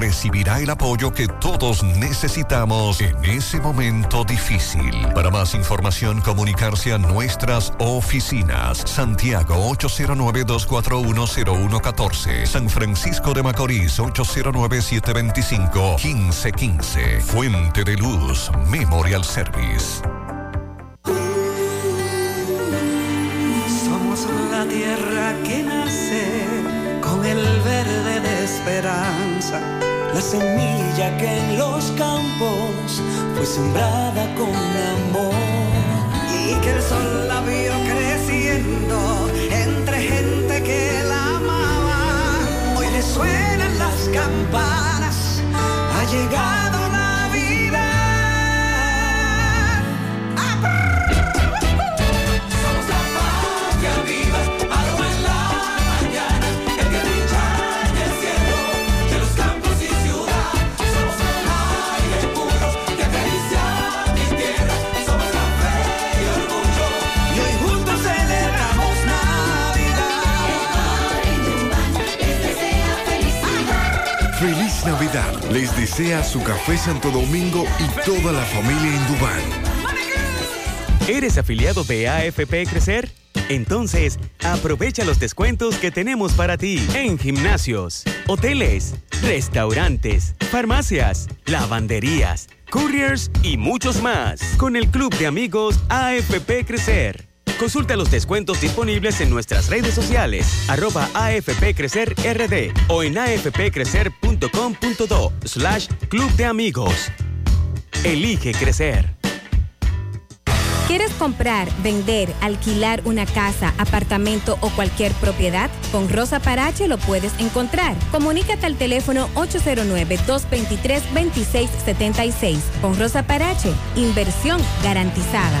recibirá el apoyo que todos necesitamos en ese momento difícil. Para más información, comunicarse a nuestras oficinas. Santiago 809-241-0114. San Francisco de Macorís 809-725-1515. Fuente de Luz Memorial Service. Somos la tierra que nace con el verde de esperanza, la semilla que en los campos fue sembrada con amor y que el sol la vio creciendo entre gente que la amaba. Hoy le suenan las campanas, ha llegado Les desea su café Santo Domingo y toda la familia Indubán. ¿Eres afiliado de AFP Crecer? Entonces, aprovecha los descuentos que tenemos para ti en gimnasios, hoteles, restaurantes, farmacias, lavanderías, couriers y muchos más con el Club de Amigos AFP Crecer. Consulta los descuentos disponibles en nuestras redes sociales, arroba AFP Crecer RD o en afpcrecer.com.do slash Club de Amigos. Elige crecer. ¿Quieres comprar, vender, alquilar una casa, apartamento o cualquier propiedad? Con Rosa Parache lo puedes encontrar. Comunícate al teléfono 809-223-2676. Con Rosa Parache, inversión garantizada.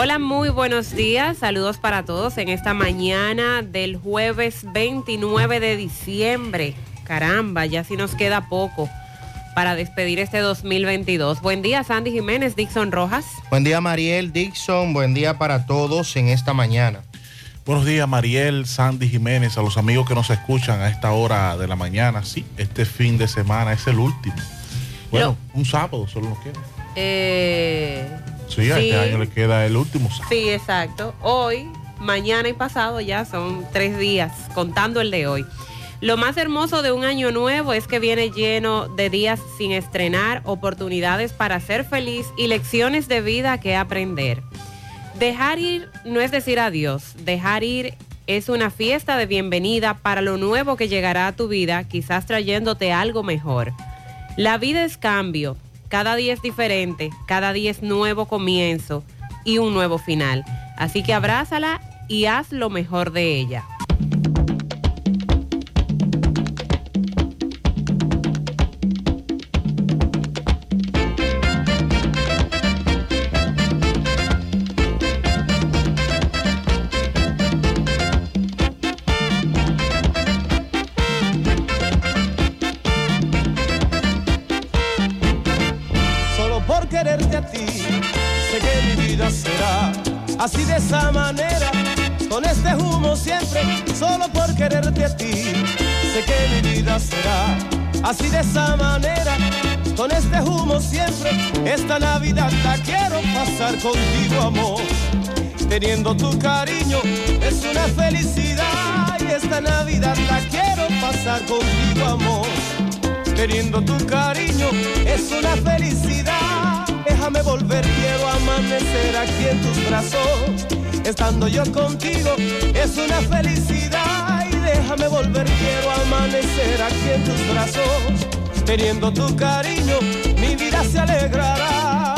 Hola, muy buenos días. Saludos para todos en esta mañana del jueves 29 de diciembre. Caramba, ya sí nos queda poco para despedir este 2022. Buen día, Sandy Jiménez, Dixon Rojas. Buen día, Mariel Dixon. Buen día para todos en esta mañana. Buenos días, Mariel, Sandy Jiménez, a los amigos que nos escuchan a esta hora de la mañana. Sí, este fin de semana es el último. Bueno, un sábado solo nos queda. Eh, Sí, a este año le queda el último sábado. Sí, exacto. Hoy, mañana y pasado ya son tres días, contando el de hoy. Lo más hermoso de un año nuevo es que viene lleno de días sin estrenar, oportunidades para ser feliz y lecciones de vida que aprender. Dejar ir no es decir adiós, dejar ir es una fiesta de bienvenida para lo nuevo que llegará a tu vida, quizás trayéndote algo mejor. La vida es cambio, cada día es diferente, cada día es nuevo comienzo y un nuevo final. Así que abrázala y haz lo mejor de ella. Así de esa manera, con este humo siempre, solo por quererte a ti, sé que mi vida será. Así de esa manera, con este humo siempre, esta Navidad la quiero pasar contigo amor, teniendo tu cariño, es una felicidad y esta Navidad la quiero pasar contigo amor. Teniendo tu cariño es una felicidad. Déjame volver, quiero amanecer aquí en tus brazos. Estando yo contigo es una felicidad. Y déjame volver, quiero amanecer aquí en tus brazos. Teniendo tu cariño, mi vida se alegrará.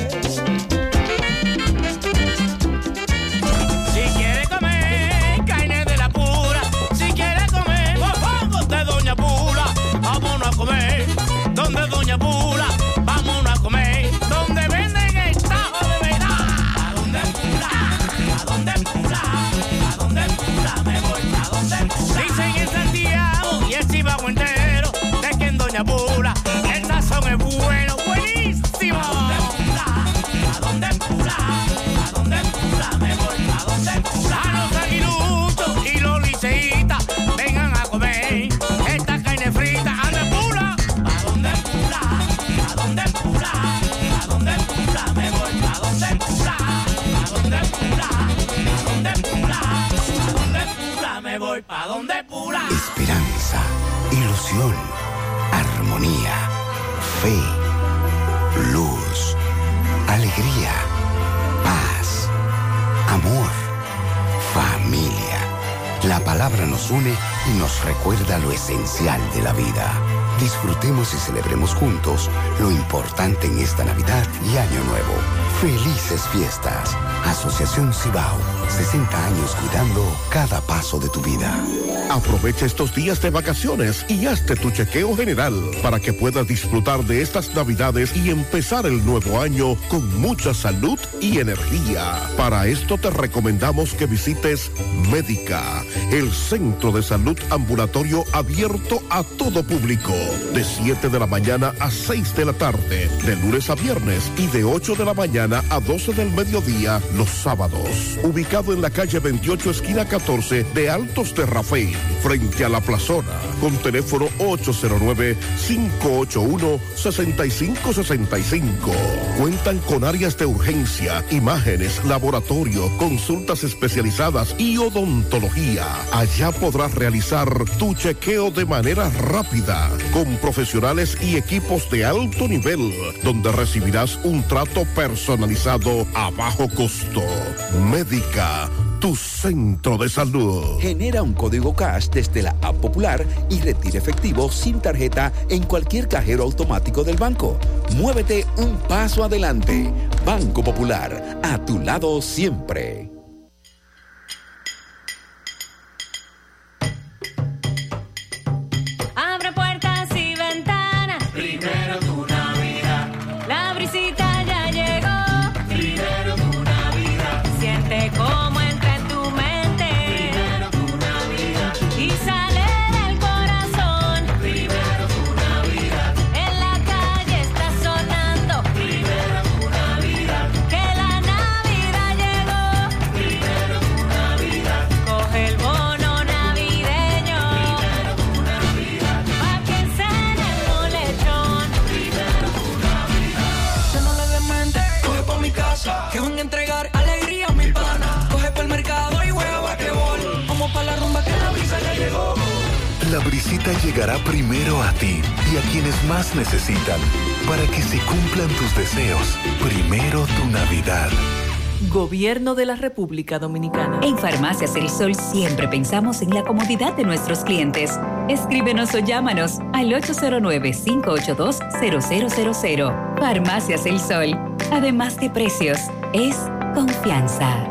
Que une y nos recuerda lo esencial de la vida. Disfrutemos y celebremos juntos lo importante en esta Navidad y Año Nuevo. Felices fiestas. Asociación Cibao. 60 años cuidando cada paso de tu vida. Aprovecha estos días de vacaciones y hazte tu chequeo general para que puedas disfrutar de estas navidades y empezar el nuevo año con mucha salud y energía. Para esto te recomendamos que visites Médica, el centro de salud ambulatorio abierto a todo público, de 7 de la mañana a 6 de la tarde, de lunes a viernes y de 8 de la mañana a 12 del mediodía los sábados. Ubicado en la calle 28, esquina 14 de Altos de Rafey, frente a la plazona, con teléfono 809-581-6565. Cuentan con áreas de urgencia, imágenes, laboratorio, consultas especializadas y odontología. Allá podrás realizar tu chequeo de manera rápida, con profesionales y equipos de alto nivel, donde recibirás un trato personalizado a bajo costo. Médica, tu centro de salud. Genera un código cash desde la app popular y retira efectivo sin tarjeta en cualquier cajero automático del banco. Muévete un paso adelante. Banco Popular, a tu lado siempre. La brisita llegará primero a ti y a quienes más necesitan para que se cumplan tus deseos. Primero tu Navidad. Gobierno de la República Dominicana. En Farmacias El Sol siempre pensamos en la comodidad de nuestros clientes. Escríbenos o llámanos al 809-582-0000. Farmacias El Sol. Además de precios, es confianza.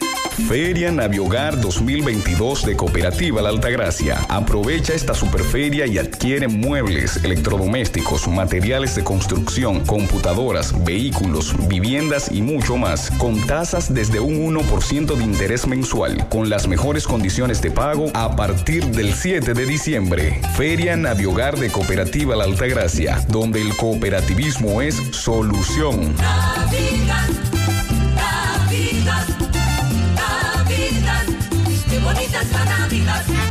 Feria Naviogar 2022 de Cooperativa La Altagracia. Aprovecha esta superferia y adquiere muebles, electrodomésticos, materiales de construcción, computadoras, vehículos, viviendas y mucho más, con tasas desde un 1% de interés mensual, con las mejores condiciones de pago a partir del 7 de diciembre. Feria Naviogar de Cooperativa La Altagracia, donde el cooperativismo es solución. Qué bonita es la Navidad.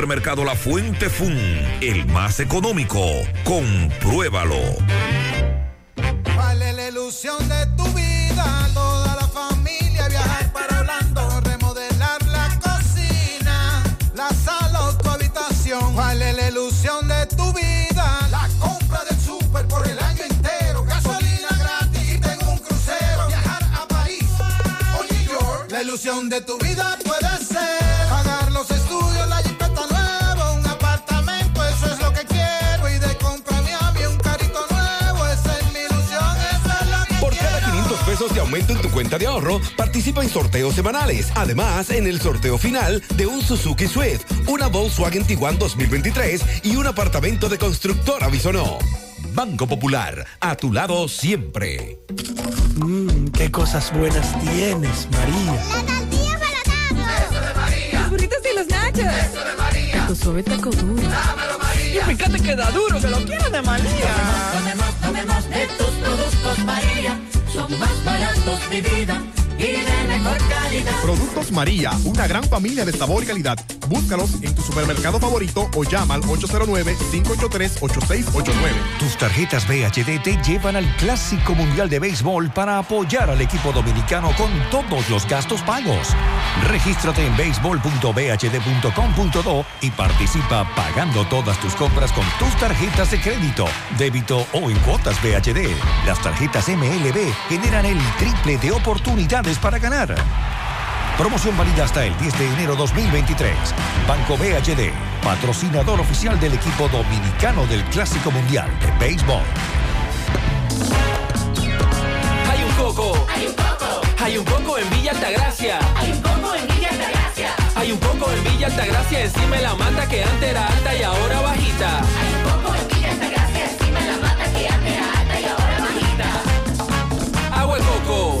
Supermercado La Fuente Fun, el más económico. Compruébalo. ¿Cuál es la ilusión de tu vida? Toda la familia viajar para Orlando, remodelar la cocina, la sala o tu habitación. ¿Cuál es la ilusión de tu vida? La compra del súper por el año entero, gasolina gratis y tengo un crucero. Viajar a París o New York. La ilusión de tu vida puede ser cuenta de ahorro, participa en sorteos semanales. Además, en el sorteo final de un Suzuki Swift, una Volkswagen Tiguan 2023 y un apartamento de constructora Bisonó. Banco Popular, a tu lado siempre. Mmm, qué cosas buenas tienes, María. Eso de María. Los burritos y los nachos. Eso de María. Tu suave taco duro. Dámelo, María. Y fíjate que da duro, que lo quiero de María. Tomemos, tomemos de tus productos, María. Son más baratos, mi vida. Y de mejor calidad. Productos María, una gran familia de sabor y calidad. Búscalos en tu supermercado favorito o llama al 809-583-8689. Tus tarjetas BHD te llevan al Clásico Mundial de Béisbol para apoyar al equipo dominicano con todos los gastos pagos. Regístrate en béisbol.bhd.com.do y participa pagando todas tus compras con tus tarjetas de crédito, débito o en cuotas BHD. Las tarjetas MLB generan el triple de oportunidades para ganar. Promoción válida hasta el 10 de enero 2023. Banco BHD, patrocinador oficial del equipo dominicano del Clásico Mundial de Béisbol. Hay un coco. Hay un coco. Hay un coco en Villa Altagracia. Hay un coco en Villa Altagracia. Hay un coco en Villa Altagracia encima de la mata que antes era alta y ahora bajita. Hay un coco en Villa Altagracia encima de la mata que antes era alta y ahora bajita. Agua de coco.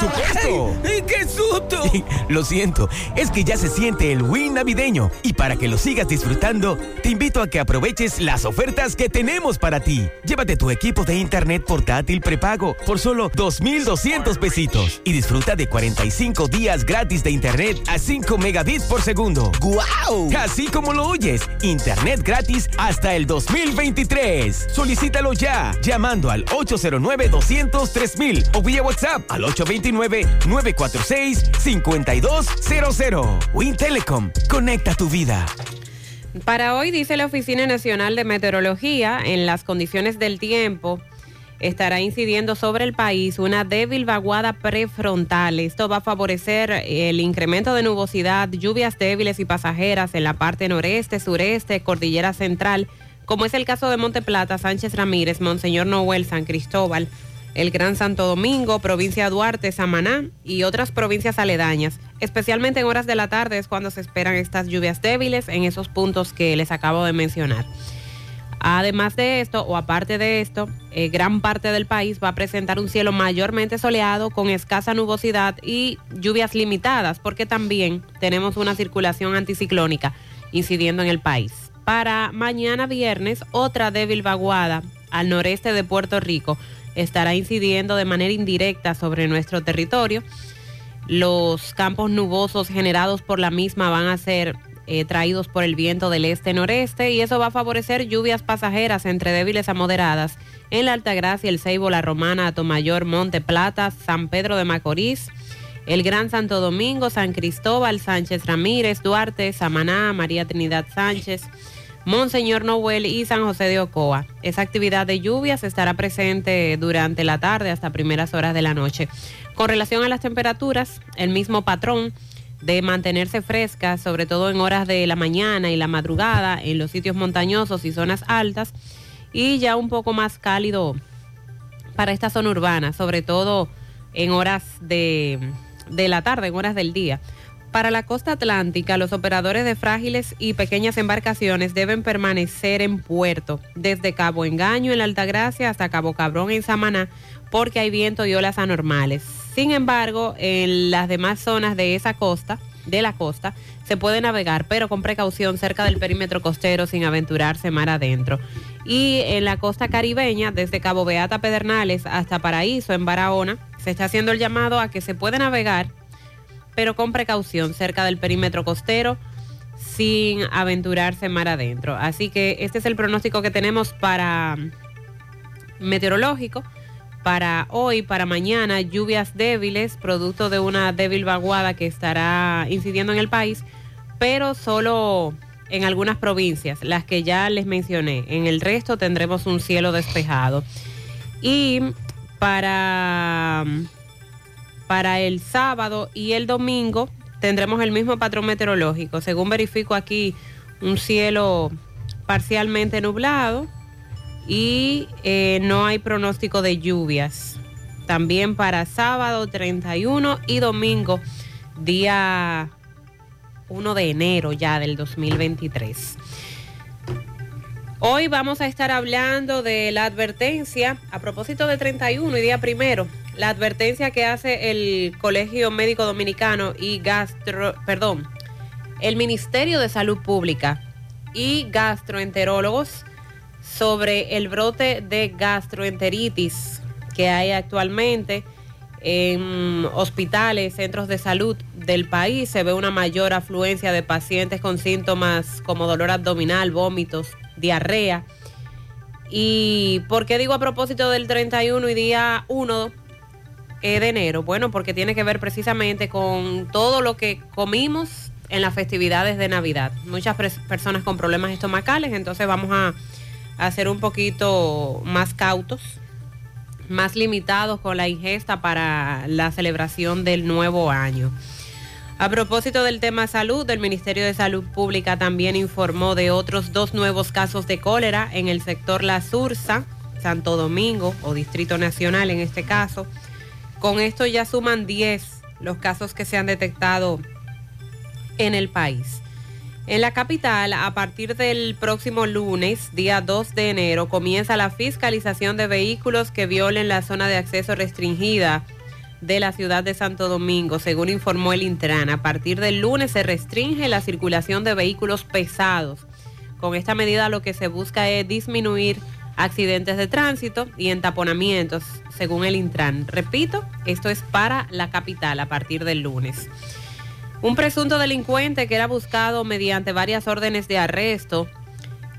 supuesto! ¡Ay, ¡Qué susto! Lo siento, es que ya se siente el win navideño y para que lo sigas disfrutando, te invito a que aproveches las ofertas que tenemos para ti. Llévate tu equipo de internet portátil prepago por solo 2,200 pesitos y disfruta de 45 días gratis de internet a 5 megabits por segundo. ¡Guau! Así como lo oyes, internet gratis hasta el 2023. Solicítalo ya llamando al 809-200-3000 o vía WhatsApp al 829-946-5200. Win Telecom, conecta tu vida. Para hoy, dice la Oficina Nacional de Meteorología, en las condiciones del tiempo estará incidiendo sobre el país una débil vaguada prefrontal. Esto va a favorecer el incremento de nubosidad, lluvias débiles y pasajeras en la parte noreste, sureste, cordillera central, como es el caso de Monte Plata, Sánchez Ramírez, Monseñor Noel, San Cristóbal, el Gran Santo Domingo, provincia Duarte, Samaná y otras provincias aledañas. Especialmente en horas de la tarde es cuando se esperan estas lluvias débiles en esos puntos que les acabo de mencionar. Además de esto, o aparte de esto, eh, gran parte del país va a presentar un cielo mayormente soleado con escasa nubosidad y lluvias limitadas, porque también tenemos una circulación anticiclónica incidiendo en el país. Para mañana viernes, otra débil vaguada al noreste de Puerto Rico estará incidiendo de manera indirecta sobre nuestro territorio. Los campos nubosos generados por la misma van a ser eh, traídos por el viento del este-noreste y eso va a favorecer lluvias pasajeras entre débiles a moderadas en la Altagracia, el Ceibo, la Romana, Atomayor, Monte Plata, San Pedro de Macorís, el Gran Santo Domingo, San Cristóbal, Sánchez Ramírez, Duarte, Samaná, María Trinidad Sánchez, Monseñor Noel y San José de Ocoa. Esa actividad de lluvias estará presente durante la tarde hasta primeras horas de la noche. Con relación a las temperaturas, el mismo patrón de mantenerse frescas, sobre todo en horas de la mañana y la madrugada, en los sitios montañosos y zonas altas, y ya un poco más cálido para esta zona urbana, sobre todo en horas de la tarde, en horas del día. Para la costa atlántica, los operadores de frágiles y pequeñas embarcaciones deben permanecer en puerto, desde Cabo Engaño en la Altagracia hasta Cabo Cabrón en Samaná, porque hay viento y olas anormales. Sin embargo, en las demás zonas de esa costa, de la costa, se puede navegar, pero con precaución cerca del perímetro costero sin aventurarse mar adentro. Y en la costa caribeña, desde Cabo Beata Pedernales hasta Paraíso en Barahona, se está haciendo el llamado a que se puede navegar pero con precaución cerca del perímetro costero sin aventurarse mar adentro. Así que este es el pronóstico que tenemos para meteorológico. Para hoy, para mañana, lluvias débiles, producto de una débil vaguada que estará incidiendo en el país, pero solo en algunas provincias, las que ya les mencioné. En el resto tendremos un cielo despejado. Y para para el sábado y el domingo tendremos el mismo patrón meteorológico. Según verifico aquí, un cielo parcialmente nublado y eh, no hay pronóstico de lluvias. También para sábado 31 y domingo, día 1 de enero ya del 2023. Hoy vamos a estar hablando de la advertencia a propósito de 31 y día primero la advertencia que hace el Colegio Médico Dominicano y Gastro, perdón, el Ministerio de Salud Pública y gastroenterólogos sobre el brote de gastroenteritis que hay actualmente en hospitales, centros de salud del país se ve una mayor afluencia de pacientes con síntomas como dolor abdominal, vómitos, diarrea. ¿Y por qué digo a propósito del 31 y día 1 eh, de enero? Bueno, porque tiene que ver precisamente con todo lo que comimos en las festividades de Navidad. Muchas personas con problemas estomacales, entonces vamos a, a ser un poquito más cautos, más limitados con la ingesta para la celebración del nuevo año. A propósito del tema salud, el Ministerio de Salud Pública también informó de otros dos nuevos casos de cólera en el sector La Sursa, Santo Domingo o Distrito Nacional en este caso. Con esto ya suman 10 los casos que se han detectado en el país. En la capital, a partir del próximo lunes, día 2 de enero, comienza la fiscalización de vehículos que violen la zona de acceso restringida de la ciudad de Santo Domingo, según informó el Intran. A partir del lunes se restringe la circulación de vehículos pesados. Con esta medida lo que se busca es disminuir accidentes de tránsito y entaponamientos, según el Intran. Repito, esto es para la capital a partir del lunes. Un presunto delincuente que era buscado mediante varias órdenes de arresto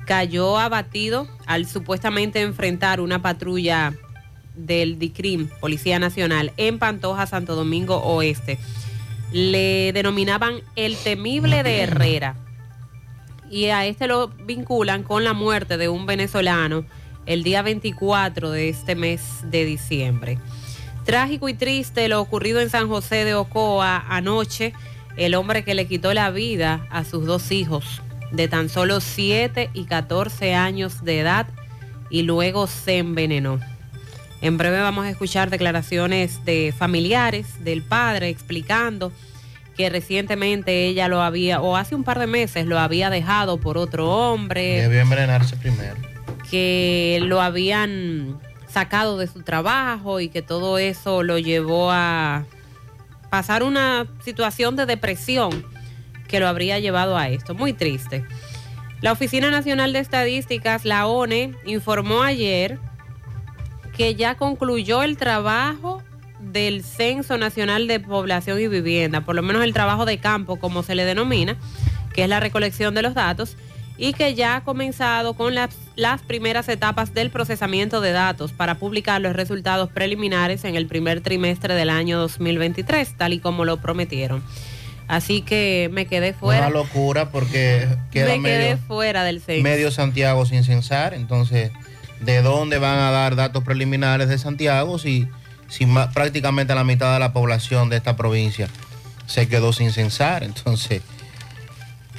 cayó abatido al supuestamente enfrentar una patrulla del DICRIM, Policía Nacional, en Pantoja, Santo Domingo Oeste. Le denominaban el temible de Herrera y a este lo vinculan con la muerte de un venezolano el día 24 de este mes de diciembre. Trágico y triste lo ocurrido en San José de Ocoa anoche, el hombre que le quitó la vida a sus dos hijos de tan solo 7 y 14 años de edad y luego se envenenó. En breve vamos a escuchar declaraciones de familiares del padre explicando que recientemente ella lo había, o hace un par de meses lo había dejado por otro hombre Debió envenenarse primero. Que lo habían sacado de su trabajo y que todo eso lo llevó a pasar una situación de depresión que lo habría llevado a esto. Muy triste. La Oficina Nacional de Estadísticas, la ONE, informó ayer que ya concluyó el trabajo del Censo Nacional de Población y Vivienda, por lo menos el trabajo de campo, como se le denomina, que es la recolección de los datos, y que ya ha comenzado con las, las primeras etapas del procesamiento de datos para publicar los resultados preliminares en el primer trimestre del año 2023, tal y como lo prometieron. Así que me quedé fuera. Una locura porque queda me quedé medio, fuera del censo. medio Santiago sin censar. Entonces, ¿de dónde van a dar datos preliminares de Santiago si, si prácticamente la mitad de la población de esta provincia se quedó sin censar? Entonces,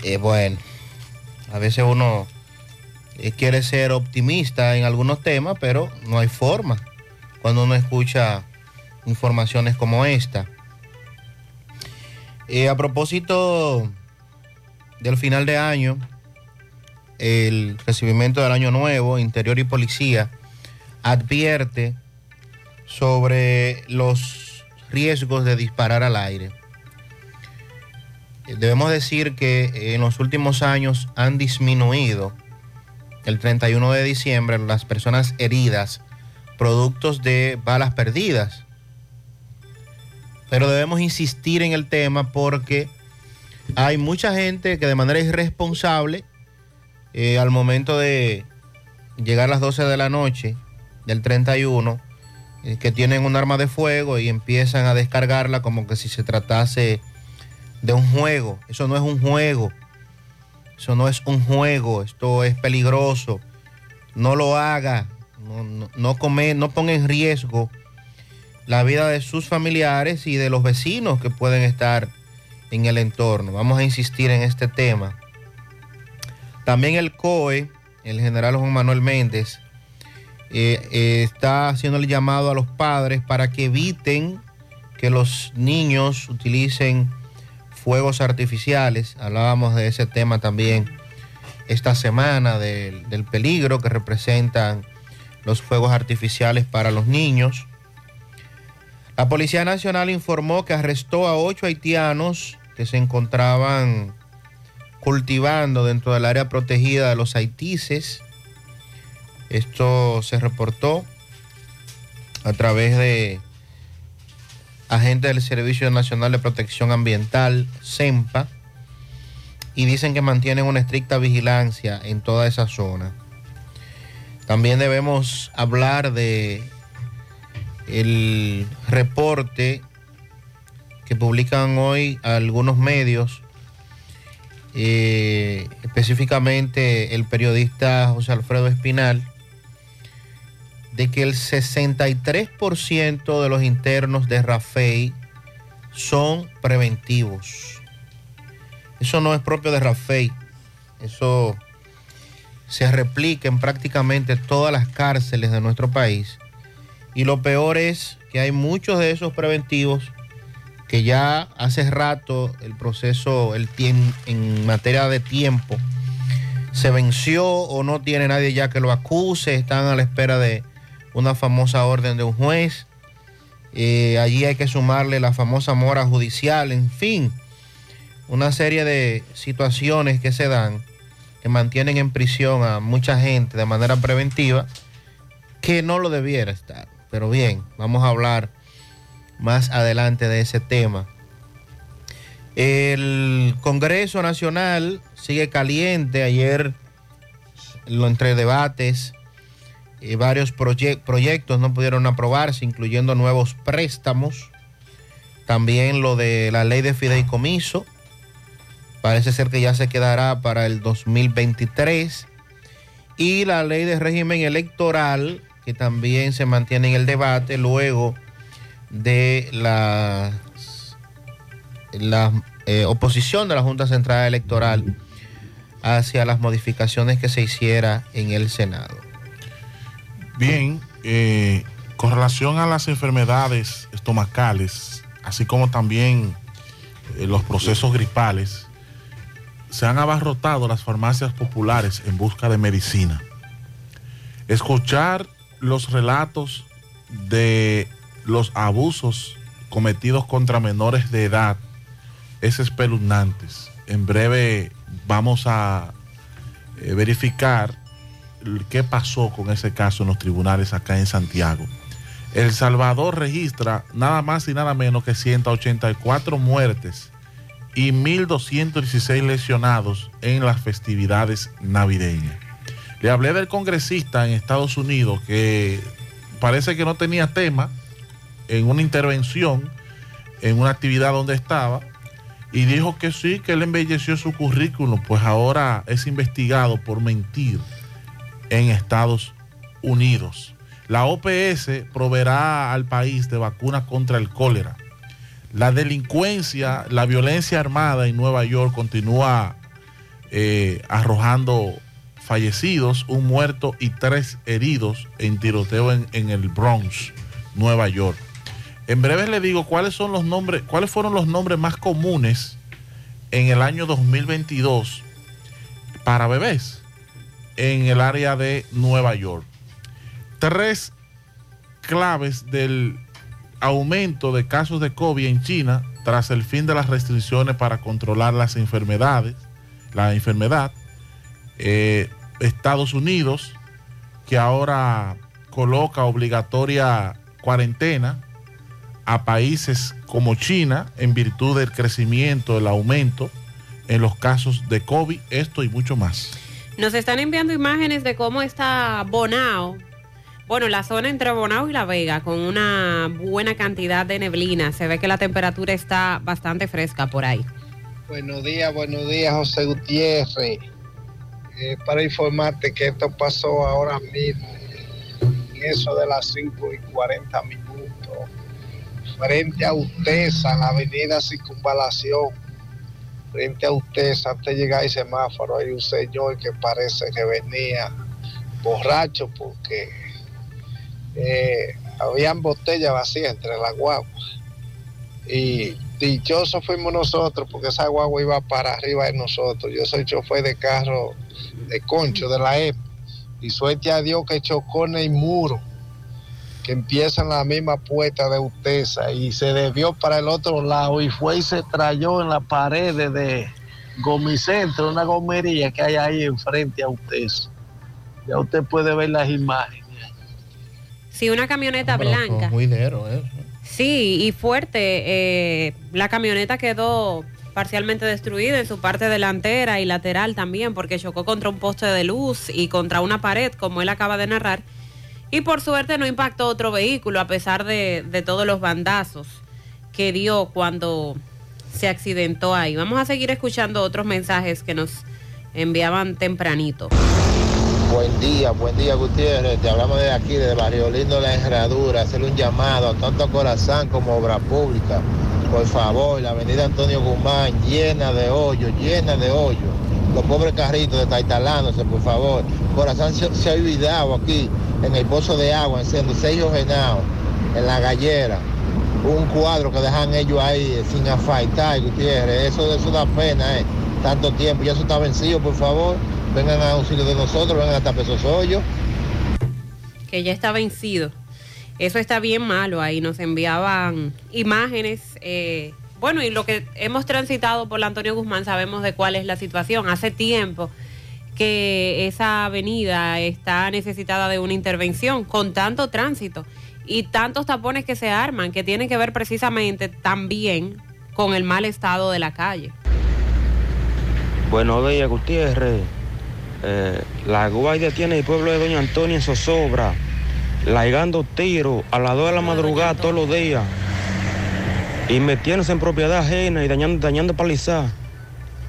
eh, bueno, a veces uno eh, quiere ser optimista en algunos temas, pero no hay forma cuando uno escucha informaciones como esta. Eh, a propósito del final de año, el recibimiento del año nuevo, Interior y Policía, advierte sobre los riesgos de disparar al aire. Eh, Debemos decir que en los últimos años han disminuido el 31 de diciembre las personas heridas productos de balas perdidas. Pero debemos insistir en el tema porque hay mucha gente que de manera irresponsable, eh, al momento de llegar a las 12 de la noche del 31, eh, que tienen un arma de fuego y empiezan a descargarla como que si se tratase de un juego. Eso no es un juego. Eso no es un juego. Esto es peligroso. No lo haga. No, no, come- no ponga en riesgo la vida de sus familiares y de los vecinos que pueden estar en el entorno. Vamos a insistir en este tema. También el COE, el general Juan Manuel Méndez, eh, eh, está haciendo el llamado a los padres para que eviten que los niños utilicen fuegos artificiales. Hablábamos de ese tema también esta semana, del, peligro que representan los fuegos artificiales para los niños. La Policía Nacional informó que arrestó a ocho haitianos que se encontraban cultivando dentro del área protegida de los haitises. Esto se reportó a través de agentes del Servicio Nacional de Protección Ambiental, SEMPA, y dicen que mantienen una estricta vigilancia en toda esa zona. También debemos hablar de el reporte que publican hoy algunos medios, eh, específicamente el periodista José Alfredo Espinal, de que el 63% de los internos de Rafey son preventivos. Eso no es propio de Rafey, eso se replica en prácticamente todas las cárceles de nuestro país. Y lo peor es que hay muchos de esos preventivos que ya hace rato el proceso el en materia de tiempo se venció o no tiene nadie ya que lo acuse, están a la espera de una famosa orden de un juez. Eh, allí hay que sumarle la famosa mora judicial, en fin, una serie de situaciones que se dan que mantienen en prisión a mucha gente de manera preventiva que no lo debiera estar. Pero bien, vamos a hablar más adelante de ese tema. El Congreso Nacional sigue caliente. Ayer, lo entre debates, eh, varios proye- proyectos no pudieron aprobarse, incluyendo nuevos préstamos. También lo de la ley de fideicomiso. Parece ser que ya se quedará para el 2023. Y la ley de régimen electoral, que también se mantiene en el debate luego de la, la eh, oposición de la Junta Central Electoral hacia las modificaciones que se hiciera en el Senado. Bien, eh, con relación a las enfermedades estomacales, así como también eh, los procesos gripales, se han abarrotado las farmacias populares en busca de medicina. Escuchar los relatos de los abusos cometidos contra menores de edad es espeluznante. En breve vamos a eh, verificar qué pasó con ese caso en los tribunales acá en Santiago. El Salvador registra nada más y nada menos que 184 muertes y 1.216 lesionados en las festividades navideñas. Le hablé del congresista en Estados Unidos que parece que no tenía tema en una intervención, en una actividad donde estaba, y dijo que sí, que él embelleció su currículum, pues ahora es investigado por mentir en Estados Unidos. La OPS proveerá al país de vacunas contra el cólera. La delincuencia, la violencia armada en Nueva York continúa eh, arrojando fallecidos, un muerto y tres heridos en tiroteo en, en el Bronx, Nueva York. En breve le digo cuáles son los nombres, cuáles fueron los nombres más comunes en el año 2022 para bebés en el área de Nueva York. Tres claves del aumento de casos de COVID en China tras el fin de las restricciones para controlar las enfermedades, la enfermedad. Eh, Estados Unidos, que ahora coloca obligatoria cuarentena a países como China en virtud del crecimiento, del aumento en los casos de COVID, esto y mucho más. Nos están enviando imágenes de cómo está Bonao. Bueno, la zona entre Bonao y La Vega, con una buena cantidad de neblina. Se ve que la temperatura está bastante fresca por ahí. Buenos días, buenos días, José Gutiérrez. Eh, para informarte que esto pasó ahora mismo, en eso de las 5 y 40 minutos, frente a Utesa, en la avenida Circunvalación, frente a Utesa, antes de llegar al semáforo, hay un señor que parece que venía borracho porque eh, habían botellas vacías entre las guaguas. Y dichosos fuimos nosotros porque esa guagua iba para arriba de nosotros. Yo soy chofer de carro de concho de la EP. Y suerte a Dios que chocó en el muro, que empieza en la misma puerta de Utesa y se desvió para el otro lado y fue y se trayó en la pared de Gomicentro, una gomería que hay ahí enfrente a Utesa. Ya usted puede ver las imágenes. Sí, una camioneta blanca. Juidero, ¿eh? Sí, y fuerte. eh, la camioneta quedó parcialmente destruida en su parte delantera y lateral también porque chocó contra un poste de luz y contra una pared, como él acaba de narrar. Y por suerte no impactó otro vehículo a pesar de, todos los bandazos que dio cuando se accidentó ahí. Vamos a seguir escuchando otros mensajes que nos enviaban tempranito. Buen día, buen día Gutiérrez. Te hablamos de aquí, de Barrio Lindo La Herradura. Hacerle un llamado a tanto Corazán como Obra Pública. Por favor, la avenida Antonio Guzmán llena de hoyos, llena de hoyos. Los pobres carritos de Taitalándose, por favor. Corazán se, ha olvidado aquí, en el pozo de agua, enciendo seis ojenados, en la gallera. Un cuadro que dejan ellos ahí eh, sin afeitar, Gutiérrez. Eso, eso da pena, eh. Tanto tiempo, ya eso está vencido, por favor. Vengan a auxilio de nosotros, vengan a tapar esos hoyos. que ya está vencido. Eso está bien malo. Ahí nos enviaban imágenes. eh, bueno, y lo que hemos transitado por la Antonio Guzmán sabemos de cuál es la situación. Hace tiempo que esa avenida está necesitada de una intervención con tanto tránsito y tantos tapones que se arman que tienen que ver precisamente también con el mal estado de la calle. Buenos días, Gutiérrez. Eh, la guardia tiene el pueblo de Doña Antonia en zozobra, laigando tiros a las 2 de la madrugada todos los días y metiéndose en propiedad ajena y dañando, dañando palizas.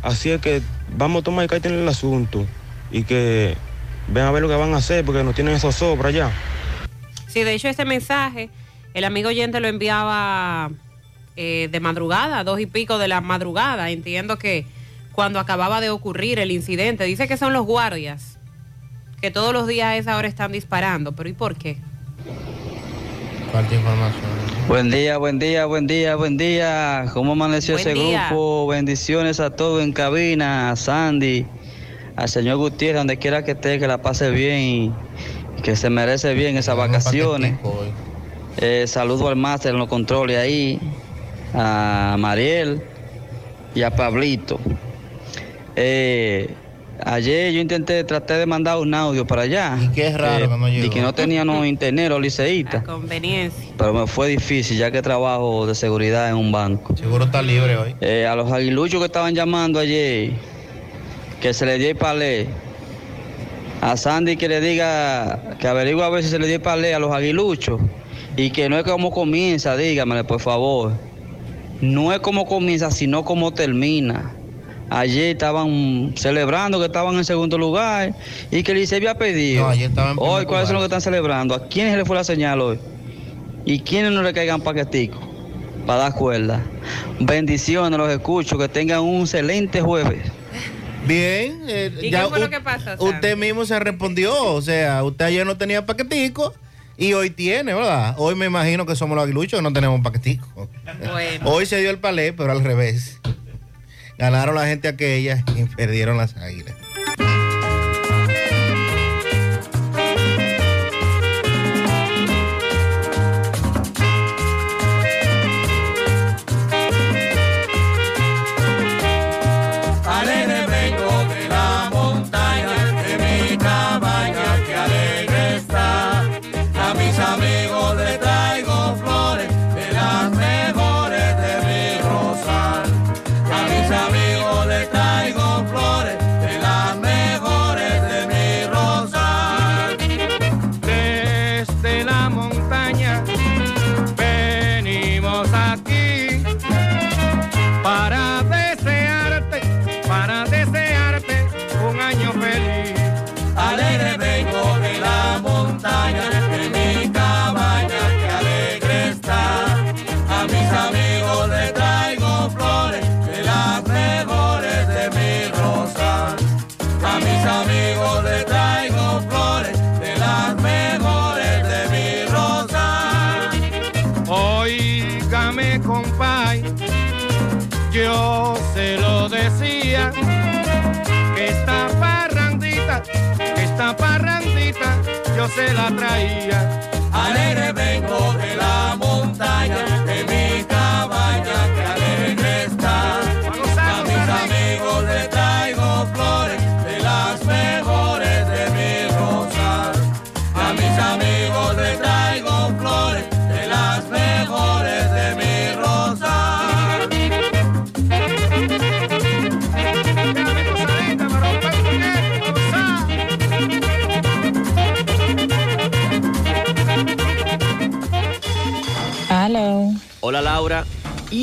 Así es que vamos a tomar carta en el asunto y que ven a ver lo que van a hacer porque nos tienen en zozobra ya. Sí, de hecho este mensaje, el amigo oyente lo enviaba eh, de madrugada, dos y pico de la madrugada. Entiendo que cuando acababa de ocurrir el incidente, dice que son los guardias, que todos los días a esa hora están disparando. Pero ¿y por qué? Falta información. Buen día, buen día, buen día, buen día. ¿Cómo amaneció Buen ese día. grupo? Bendiciones a todos en cabina, a Sandy, al señor Gutiérrez, donde quiera que esté, que la pase bien y que se merece bien esas vacaciones. Eh, saludo al máster en los controles ahí, a Mariel y a Pablito. Eh, ayer yo intenté, traté de mandar un audio para allá. Y qué raro que no llegó. Y que no tenía no internet, los liceístas. Conveniencia. Pero me fue difícil ya que trabajo de seguridad en un banco. Seguro está libre hoy. Eh, a los aguiluchos que estaban llamando ayer, que se le dio el palé. A Sandy que le diga, que averigua a ver si se le dio el palé a los aguiluchos. Y que no es como comienza, dígamele por favor. No es como comienza, sino como termina. Ayer estaban celebrando que estaban en segundo lugar y que Licey había pedido. No, ayer estaban Hoy, ¿cuáles son los que están celebrando? ¿A quiénes se le fue la señal hoy? ¿Y quiénes no le caigan paqueticos para dar cuerda? Bendiciones, los escucho, que tengan un excelente jueves. Bien, eh, ¿Y ya qué fue lo que pasa, usted mismo se respondió, o sea, usted ayer no tenía paquetico y hoy tiene, ¿verdad? Hoy me imagino que somos los aguiluchos que no tenemos paquetico. Bueno. Hoy se dio el palé, pero al revés. Ganaron la gente aquella y perdieron las águilas. La traía. Alegre vengo de la montaña,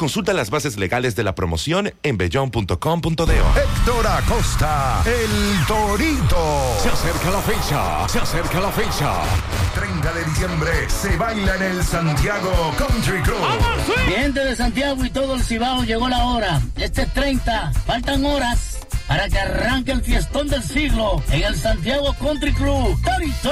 Consulta las bases legales de la promoción en bellon.com.do. Héctor Acosta, el Torito. Se acerca la fecha, se acerca la fecha. 30 de diciembre se baila en el Santiago Country Club. Gente de Santiago y todo el Cibao llegó la hora. Este es 30, faltan horas para que arranque el fiestón del siglo en el Santiago Country Club. Torito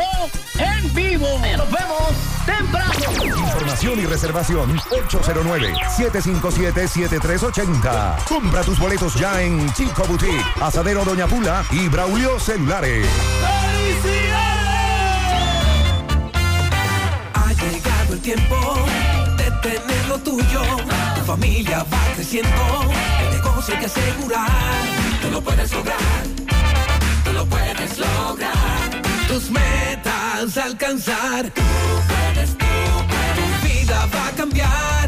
en vivo. Nos vemos temprano. Información y reservación 809-757-7380. Compra tus boletos ya en Chico Boutique, Asadero Doña Pula y Braulio Celulares. Ha llegado el tiempo de tener lo tuyo. Tu familia va creciendo. Hay que asegurar. Tú lo puedes lograr. Tú lo puedes lograr. Tus metas alcanzar. Tú puedes, tú puedes. Tu vida va a cambiar.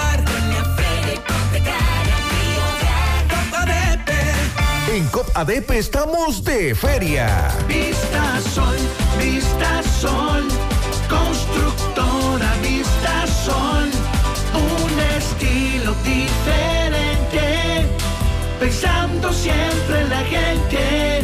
En COP ADP estamos de feria. Vista Sol, Vista Sol, constructora Vista Sol, un estilo diferente, pensando siempre en la gente,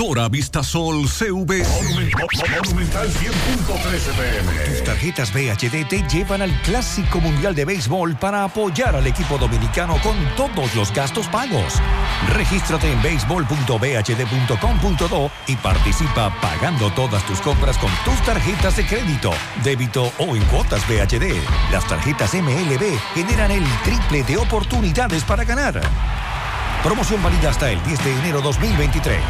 Constructora Vistasol CV. Monumental 100.13 pm. Tus tarjetas VHD te llevan al Clásico Mundial de Béisbol para apoyar al equipo dominicano con todos los gastos pagos. Regístrate en béisbol.bhd.com.do y participa pagando todas tus compras con tus tarjetas de crédito, débito o en cuotas VHD. Las tarjetas MLB generan el triple de oportunidades para ganar. Promoción válida hasta el 10 de enero 2023.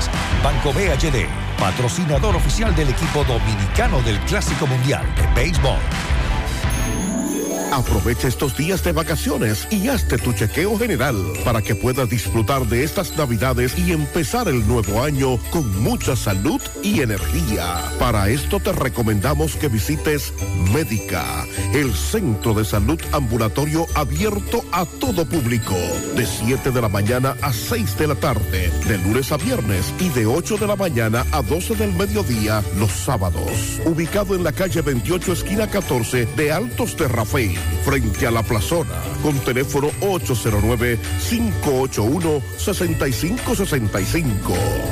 Banco BHD, patrocinador oficial del equipo dominicano del Clásico Mundial de Béisbol. Aprovecha estos días de vacaciones y hazte tu chequeo general para que puedas disfrutar de estas navidades y empezar el nuevo año con mucha salud y energía. Para esto te recomendamos que visites Médica, el centro de salud ambulatorio abierto a todo público, de 7 de la mañana a 6 de la tarde, de lunes a viernes y de 8 de la mañana a 12 del mediodía los sábados. Ubicado en la calle 28, esquina 14 de Altos Rafael frente a la plazona, con teléfono 809-581-6565.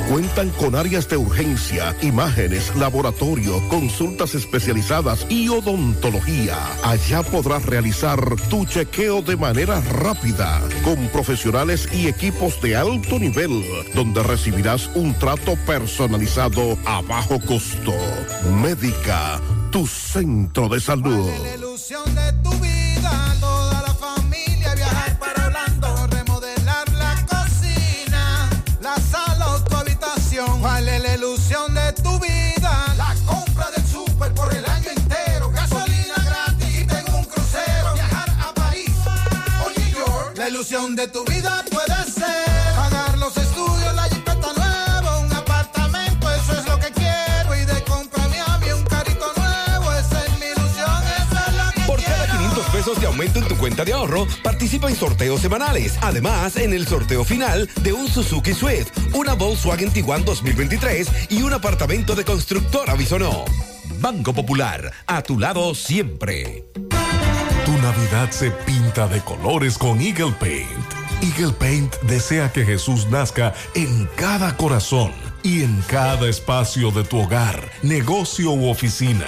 Cuentan con áreas de urgencia, imágenes, laboratorio, consultas especializadas y odontología. Allá podrás realizar tu chequeo de manera rápida, con profesionales y equipos de alto nivel, donde recibirás un trato personalizado a bajo costo. Médica, tu centro de salud. La ilusión de tu vida, toda la familia viajar para Orlando, remodelar la cocina, la sala o tu habitación. ¿Cuál es la ilusión de tu vida? La compra del súper por el año entero, gasolina gratis y tengo un crucero. Viajar a París o New York. La ilusión de tu vida en tu cuenta de ahorro, participa en sorteos semanales. Además, en el sorteo final de un Suzuki Swift, una Volkswagen Tiguan 2023 y un apartamento de constructora Bisonó. Banco Popular, a tu lado siempre. Tu Navidad se pinta de colores con Eagle Paint. Eagle Paint desea que Jesús nazca en cada corazón y en cada espacio de tu hogar, negocio u oficina.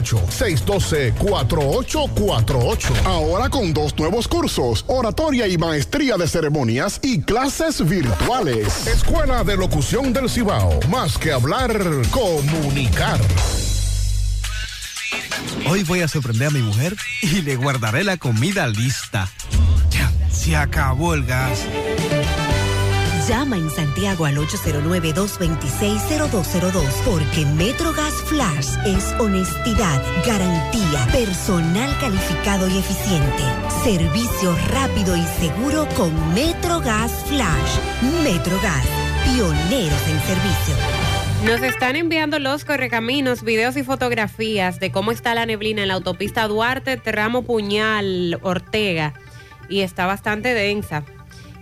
612-4848. Ahora con dos nuevos cursos, oratoria y maestría de ceremonias y clases virtuales. Escuela de Locución del Cibao. Más que hablar, comunicar. Hoy voy a sorprender a mi mujer y le guardaré la comida lista. Ya, se acabó el gas. Llama en Santiago al 809-226-0202 porque MetroGas Flash es honestidad, garantía, personal calificado y eficiente, servicio rápido y seguro con MetroGas Flash. MetroGas, pioneros en servicio. Nos están enviando los correcaminos, videos y fotografías de cómo está la neblina en la autopista Duarte, tramo Puñal, Ortega, y está bastante densa.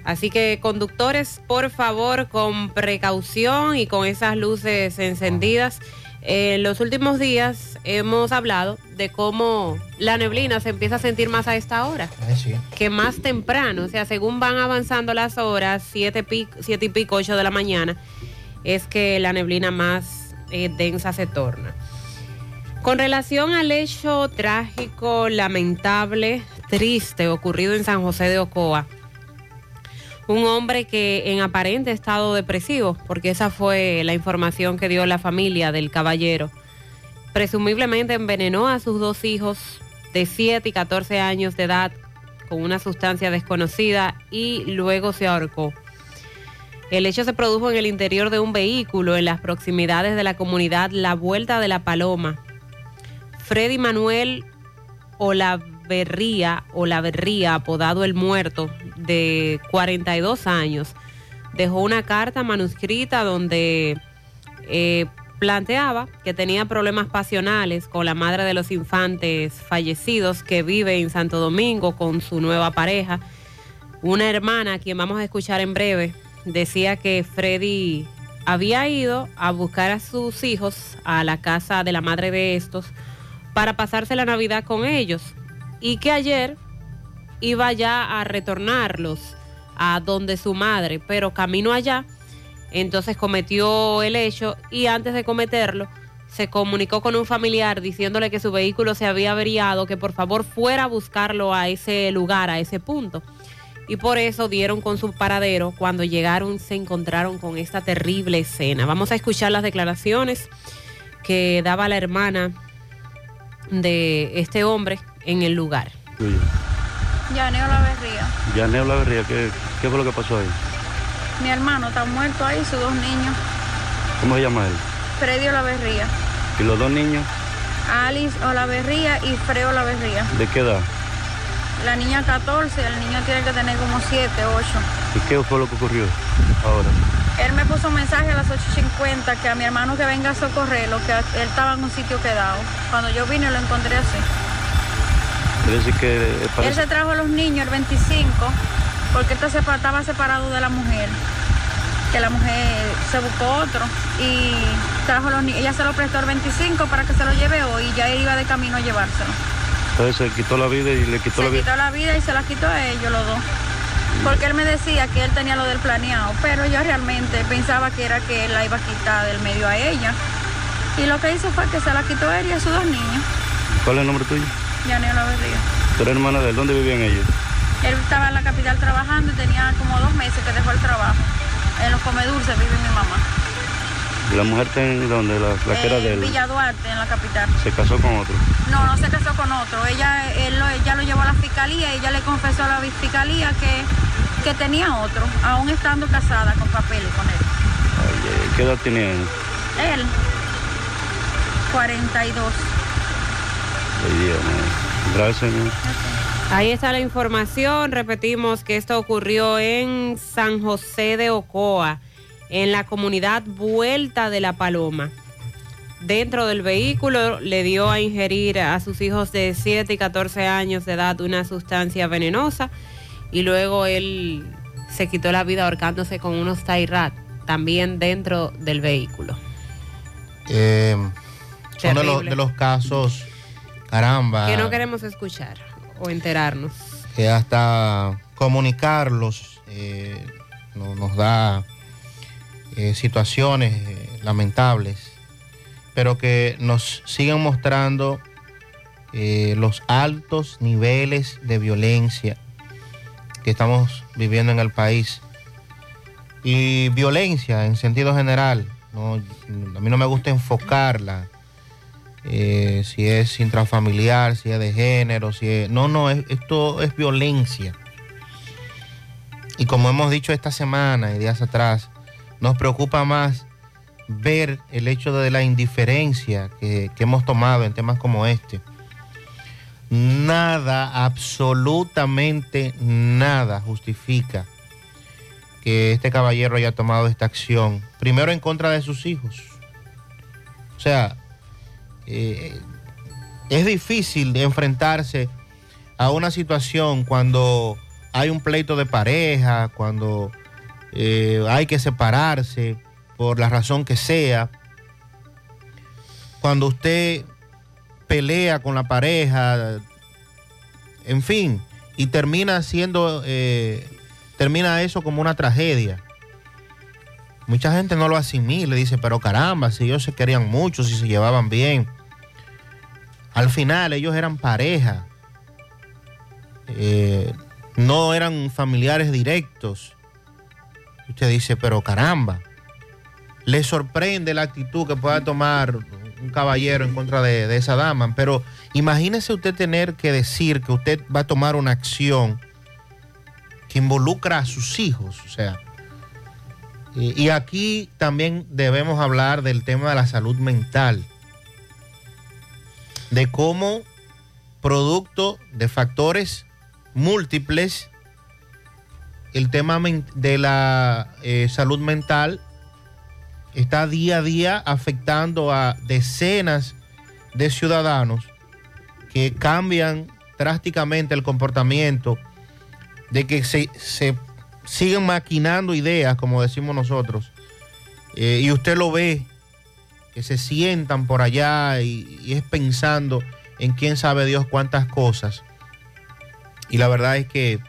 Así que conductores, por favor, con precaución y con esas luces encendidas. En los últimos días hemos hablado de cómo la neblina se empieza a sentir más a esta hora, que más temprano, o sea, según van avanzando las horas, siete, pico, siete y pico, ocho de la mañana, es que la neblina más eh, densa se torna. Con relación al hecho trágico, lamentable, triste ocurrido en San José de Ocoa, un hombre que en aparente estado depresivo, porque esa fue la información que dio la familia del caballero, presumiblemente envenenó a sus dos hijos de 7 y 14 años de edad con una sustancia desconocida y luego se ahorcó. El hecho se produjo en el interior de un vehículo en las proximidades de la comunidad La Vuelta de la Paloma. Freddy Manuel Olaverría, Olaverría, apodado El Muerto, de 42 años, dejó una carta manuscrita donde eh, planteaba que tenía problemas pasionales con la madre de los infantes fallecidos que vive en Santo Domingo con su nueva pareja. Una hermana, a quien vamos a escuchar en breve, decía que Freddy había ido a buscar a sus hijos a la casa de la madre de estos para pasarse la Navidad con ellos y que ayer iba ya a retornarlos a donde su madre, pero camino allá, entonces cometió el hecho y antes de cometerlo se comunicó con un familiar diciéndole que su vehículo se había averiado, que por favor fuera a buscarlo a ese lugar, a ese punto. Y por eso dieron con su paradero. Cuando llegaron se encontraron con esta terrible escena. Vamos a escuchar las declaraciones que daba la hermana de este hombre en el lugar. Yaneo Laverría. Yaneo Laverría, ¿qué, ¿qué fue lo que pasó ahí? Mi hermano está muerto ahí, sus dos niños. ¿Cómo se llama él? Freddy Olaverría. ¿Y los dos niños? Alice Olaverría y Fred Olaverría. ¿De qué edad? La niña 14, el niño tiene que tener como 7, 8. ¿Y qué fue lo que ocurrió ahora? Él me puso un mensaje a las 8.50 que a mi hermano que venga a socorrerlo, que él estaba en un sitio quedado. Cuando yo vine lo encontré así. Quiere decir que... eh, Él se trajo a los niños el 25 porque él estaba separado de la mujer. Que la mujer se buscó otro y trajo a los niños. Ella se lo prestó el 25 para que se lo lleve hoy y ya iba de camino a llevárselo. Entonces se quitó la vida y le quitó la Se vida. quitó la vida y se la quitó a ellos los dos. porque él me decía que él tenía lo del planeado, pero yo realmente pensaba que era que él la iba a quitar del medio a ella. Y lo que hizo fue que se la quitó él y a sus dos niños, ¿Cuál es el nombre tuyo? Yanela Berrío. ¿Tú eres hermana de él? ¿Dónde vivían ellos? Él estaba en la capital trabajando y tenía como dos meses que dejó el trabajo. En los comedulces vive mi mamá. ¿Y la mujer está en donde? La, la que era de En él. Villa Duarte, en la capital. Se casó con otro. No, no se casó con otro. Ella, él lo, ella lo llevó a la fiscalía y ella le confesó a la fiscalía que, que tenía otro, aún estando casada con papeles con él. Ay, ay, ¿Qué edad tenía él? Él, 42. Mío. Gracias, señor. Ahí está la información. Repetimos que esto ocurrió en San José de Ocoa, en la comunidad Vuelta de la Paloma. Dentro del vehículo le dio a ingerir a sus hijos de 7 y 14 años de edad una sustancia venenosa y luego él se quitó la vida ahorcándose con unos Tairat también dentro del vehículo. Eh, son de los, Terrible. de los casos, caramba, Que no queremos escuchar o enterarnos. que hasta comunicarlos eh, no- nos da eh, situaciones eh, lamentables, pero que nos siguen mostrando eh, los altos niveles de violencia que estamos viviendo en el país. Y violencia en sentido general, ¿no? a mí no me gusta enfocarla, eh, si es intrafamiliar, si es de género, si es... No, no, es- esto es violencia. Y como hemos dicho esta semana y días atrás, nos preocupa más ver el hecho de la indiferencia que, que hemos tomado en temas como este. Nada, absolutamente nada justifica que este caballero haya tomado esta acción. Primero en contra de sus hijos. O sea, eh, es difícil enfrentarse a una situación cuando hay un pleito de pareja, cuando eh, hay que separarse por la razón que sea, cuando usted pelea con la pareja, en fin, y termina siendo, eh, termina eso como una tragedia. Mucha gente no lo asimila, dice, pero caramba, si ellos se querían mucho, si se llevaban bien. Al final ellos eran pareja, eh, no eran familiares directos. Usted dice, pero caramba, le sorprende la actitud que pueda tomar un caballero en contra de, de esa dama, pero imagínese usted tener que decir que usted va a tomar una acción que involucra a sus hijos, o sea, y, y aquí también debemos hablar del tema de la salud mental, de cómo producto de factores múltiples, el tema de la eh, salud mental está día a día afectando a decenas de ciudadanos que cambian drásticamente el comportamiento, de que se, se siguen maquinando ideas, como decimos nosotros, eh, y usted lo ve, que se sientan por allá y, es pensando en quién sabe Dios cuántas cosas. Y la verdad es que eh,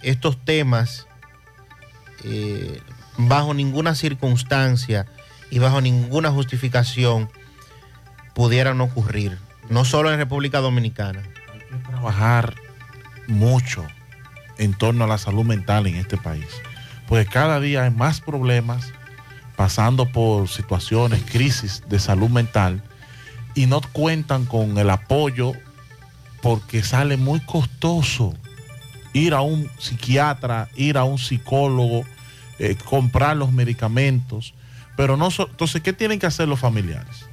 estos temas, eh, bajo ninguna circunstancia y bajo ninguna justificación, pudieran ocurrir, no solo en República Dominicana. trabajar mucho en torno a la salud mental en este país. Pues cada día hay más problemas pasando por situaciones, crisis de salud mental y no cuentan con el apoyo porque sale muy costoso ir a un psiquiatra, ir a un psicólogo, eh, comprar los medicamentos. Pero no, so- entonces, ¿qué tienen que hacer los familiares?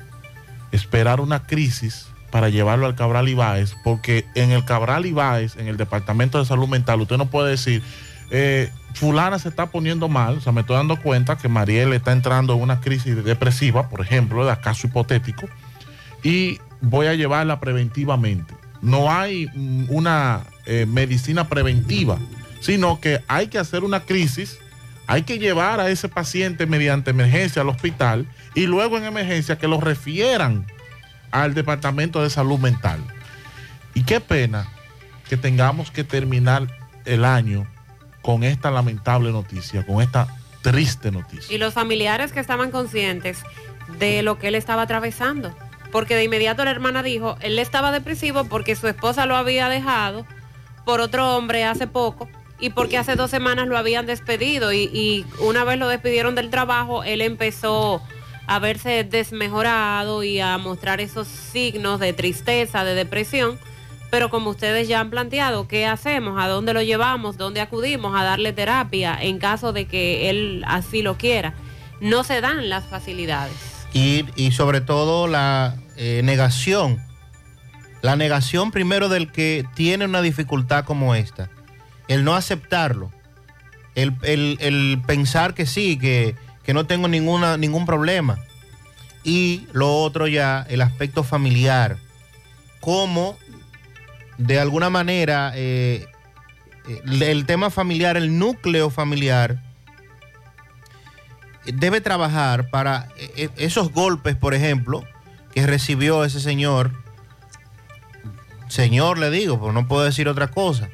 Esperar una crisis para llevarlo al Cabral Ibáez, porque en el Cabral Ibáez, en el Departamento de Salud Mental, usted no puede decir, eh, fulana se está poniendo mal, o sea, me estoy dando cuenta que Mariel está entrando en una crisis depresiva, por ejemplo, de caso hipotético, y voy a llevarla preventivamente. No hay mm, una eh, medicina preventiva, sino que hay que hacer una crisis, hay que llevar a ese paciente mediante emergencia al hospital y luego en emergencia que lo refieran al Departamento de Salud Mental. Y qué pena que tengamos que terminar el año con esta lamentable noticia, con esta triste noticia. Y los familiares que estaban conscientes de lo que él estaba atravesando. Porque de inmediato la hermana dijo, él estaba depresivo porque su esposa lo había dejado por otro hombre hace poco y porque hace dos semanas lo habían despedido y, y una vez lo despidieron del trabajo, él empezó a verse desmejorado y a mostrar esos signos de tristeza, de depresión. Pero como ustedes ya han planteado, ¿qué hacemos? ¿A dónde lo llevamos? ¿Dónde acudimos a darle terapia en caso de que él así lo quiera? No se dan las facilidades. Y, y sobre todo la eh, negación. La negación primero del que tiene una dificultad como esta. El no aceptarlo. El, el- el pensar que sí, que, que no tengo ninguna, ningún problema. Y lo otro ya, el aspecto familiar. Cómo de alguna manera eh, eh, el tema familiar, el núcleo familiar, debe trabajar para eh, esos golpes, por ejemplo, que recibió ese señor. Señor, le digo, pues no puedo decir otra cosa.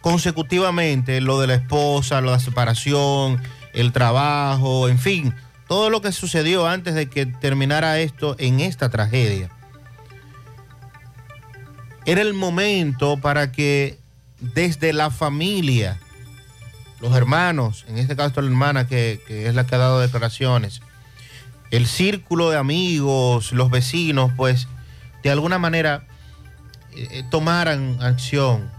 Consecutivamente, lo de la esposa, lo de la separación, el trabajo, en fin, todo lo que sucedió antes de que terminara esto en esta tragedia. Era el momento para que desde la familia, los hermanos, en este caso la hermana que, es la que ha dado declaraciones, el círculo de amigos, los vecinos, pues de alguna manera eh, eh, tomaran acción,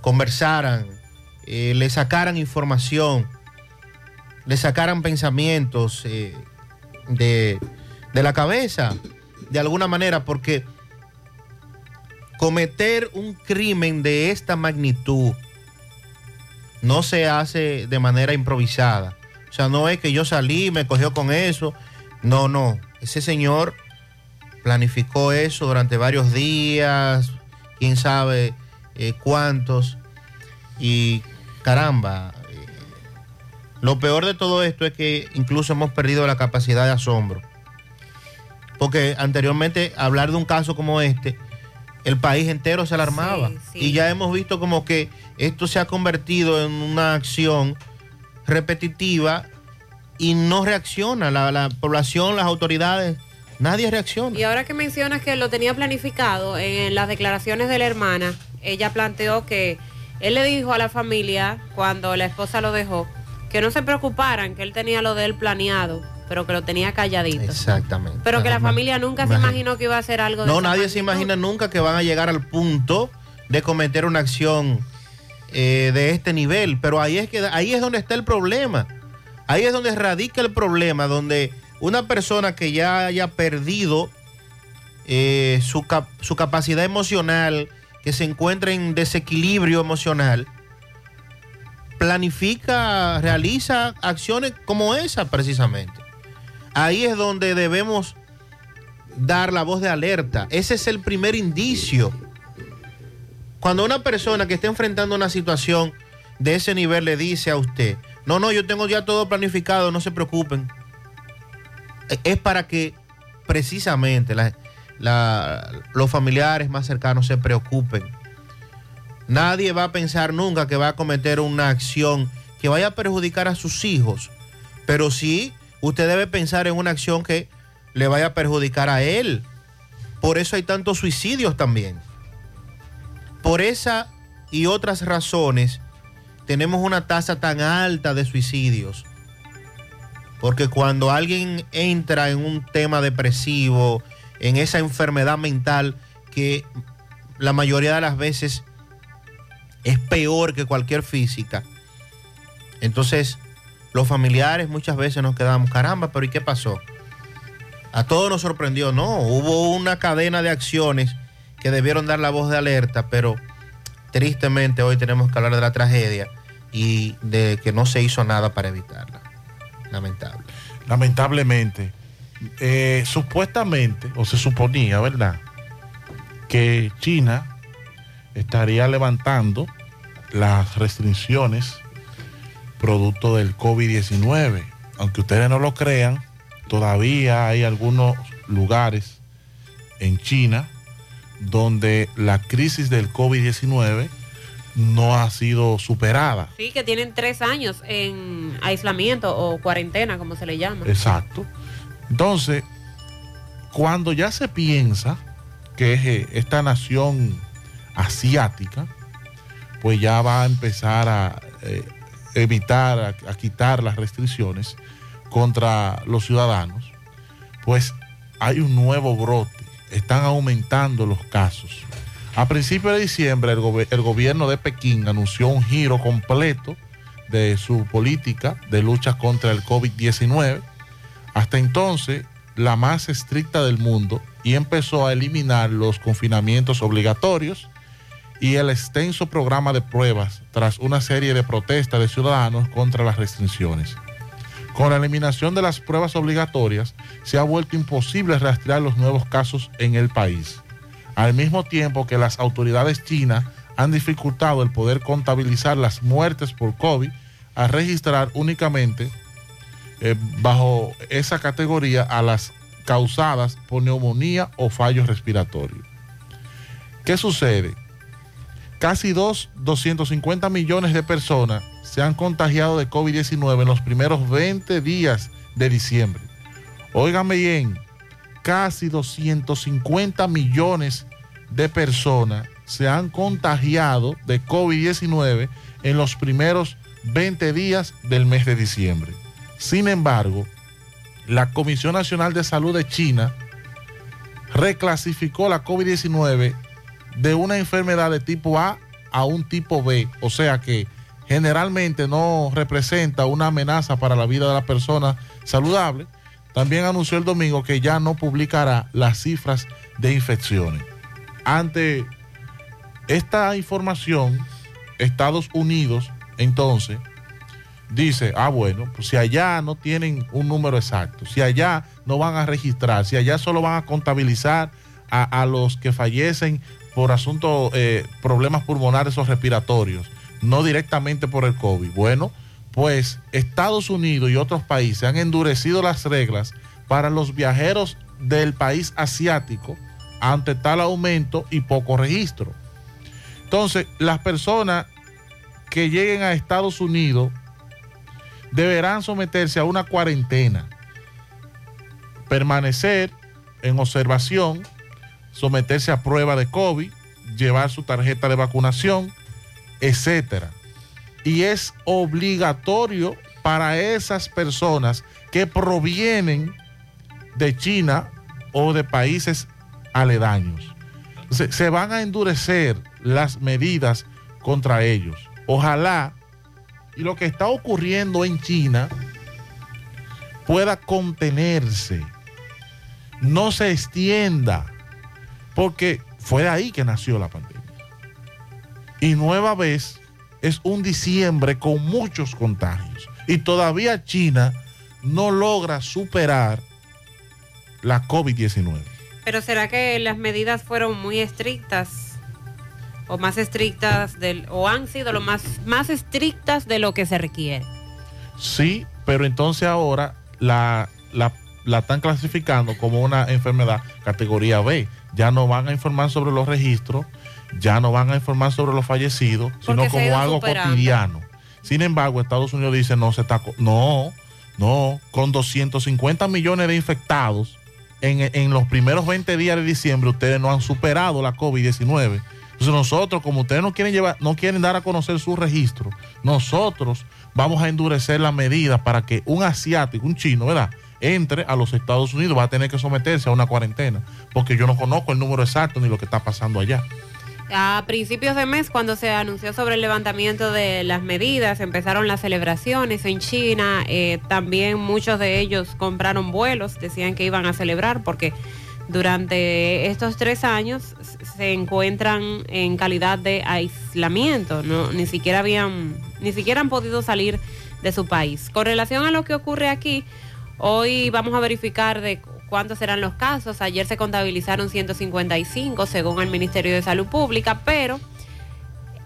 conversaran, eh, le sacaran información, le sacaran pensamientos de, de la cabeza, de alguna manera, porque cometer un crimen de esta magnitud no se hace de manera improvisada. O sea, no es que yo salí, me cogió con eso. No, no. Ese señor planificó eso durante varios días, quién sabe eh, cuántos. Y caramba, eh, lo peor de todo esto es que incluso hemos perdido la capacidad de asombro. Porque anteriormente hablar de un caso como este, el país entero se alarmaba. Y ya hemos visto como que esto se ha convertido en una acción repetitiva y no reacciona. La, la población, las autoridades, nadie reacciona. Y ahora que mencionas que lo tenía planificado, en las declaraciones de la hermana, ella planteó que él le dijo a la familia, cuando la esposa lo dejó, que no se preocuparan, que él tenía lo de él planeado, pero que lo tenía calladito. Exactamente. Pero que la familia nunca se imaginó que iba a hacer algo de No, nadie se imagina nunca que van a llegar al punto de cometer una acción eh, de este nivel. Pero ahí es que ahí es donde está el problema. Ahí es donde radica el problema, donde una persona que ya haya perdido eh, su, cap- su capacidad emocional, que se encuentra en desequilibrio emocional, planifica, realiza acciones como esa precisamente. Ahí es donde debemos dar la voz de alerta. Ese es el primer indicio. Cuando una persona que está enfrentando una situación de ese nivel le dice a usted, no, no, yo tengo ya todo planificado, no se preocupen. E- Es para que precisamente los familiares más cercanos se preocupen. Nadie va a pensar nunca que va a cometer una acción que vaya a perjudicar a sus hijos. Pero sí, usted debe pensar en una acción que le vaya a perjudicar a él. Por eso hay tantos suicidios también. Por esa y otras razones tenemos una tasa tan alta de suicidios. Porque cuando alguien entra en un tema depresivo, en esa enfermedad mental que la mayoría de las veces es peor que cualquier física, entonces los familiares muchas veces nos quedamos, caramba, pero ¿y qué pasó? A todos nos sorprendió, no, hubo una cadena de acciones que debieron dar la voz de alerta, pero tristemente hoy tenemos que hablar de la tragedia y de que no se hizo nada para evitarla. Lamentable. Lamentablemente, eh, supuestamente, o se suponía, ¿verdad? Que China estaría levantando las restricciones producto del COVID-19. Aunque ustedes no lo crean, todavía hay algunos lugares en China donde la crisis del COVID-19 no ha sido superada. Sí, que tienen tres años en aislamiento o cuarentena, como se le llama. Exacto. Entonces, cuando ya se piensa que es, eh, esta nación asiática, pues ya va a empezar a eh, evitar, a, quitar las restricciones contra los ciudadanos, pues hay un nuevo brote, están aumentando los casos. A principios de diciembre, el, el gobierno de Pekín anunció un giro completo de su política de lucha contra el COVID-19, hasta entonces la más estricta del mundo, y empezó a eliminar los confinamientos obligatorios y el extenso programa de pruebas tras una serie de protestas de ciudadanos contra las restricciones. Con la eliminación de las pruebas obligatorias, se ha vuelto imposible rastrear los nuevos casos en el país. Al mismo tiempo que las autoridades chinas han dificultado el poder contabilizar las muertes por COVID a registrar únicamente eh, bajo esa categoría a las causadas por neumonía o fallos respiratorios. ¿Qué sucede? Casi dos, 250 millones de personas se han contagiado de COVID-19 en los primeros 20 días de diciembre. Óigame bien, casi 250 millones de personas se han contagiado de COVID-19 en los primeros 20 días del mes de diciembre. Sin embargo, la Comisión Nacional de Salud de China reclasificó la COVID-19 de una enfermedad de tipo A a un tipo B, o sea que generalmente no representa una amenaza para la vida de la persona saludable. También anunció el domingo que ya no publicará las cifras de infecciones. Ante esta información, Estados Unidos entonces dice, ah bueno, pues si allá no tienen un número exacto, si allá no van a registrar, si allá solo van a contabilizar a, a los que fallecen por asuntos, eh, problemas pulmonares o respiratorios, no directamente por el COVID. Bueno, pues Estados Unidos y otros países han endurecido las reglas para los viajeros del país asiático ante tal aumento y poco registro. Entonces, las personas que lleguen a Estados Unidos deberán someterse a una cuarentena, permanecer en observación, someterse a prueba de COVID, llevar su tarjeta de vacunación, etcétera. Y es obligatorio para esas personas que provienen de China o de países aledaños. Se, se van a endurecer las medidas contra ellos. Ojalá y lo que está ocurriendo en China pueda contenerse, no se extienda, porque fue de ahí que nació la pandemia. Y nueva vez es un diciembre con muchos contagios. Y todavía China no logra superar la COVID-19. Pero ¿será que las medidas fueron muy estrictas? O más estrictas del, o han sido lo más, más estrictas de lo que se requiere. Sí, pero entonces ahora la, la, la están clasificando como una enfermedad categoría B. Ya no van a informar sobre los registros, ya no van a informar sobre los fallecidos, Porque sino como algo superando. cotidiano. Sin embargo, Estados Unidos dice no se está no, no, con 250 millones de infectados en, en los primeros 20 días de diciembre ustedes no han superado la COVID-19. Entonces nosotros, como ustedes no quieren llevar, no quieren dar a conocer su registro, nosotros vamos a endurecer las medidas para que un asiático, un chino, ¿verdad? Entre a los Estados Unidos, va a tener que someterse a una cuarentena, porque yo no conozco el número exacto ni lo que está pasando allá. A principios de mes, cuando se anunció sobre el levantamiento de las medidas, empezaron las celebraciones en China. eh, también muchos de ellos compraron vuelos, decían que iban a celebrar porque durante estos tres años se encuentran en calidad de aislamiento, no, ni siquiera habían, ni siquiera han podido salir de su país. Con relación a lo que ocurre aquí, hoy vamos a verificar de cuántos serán los casos. Ayer se contabilizaron 155 según el Ministerio de Salud Pública, pero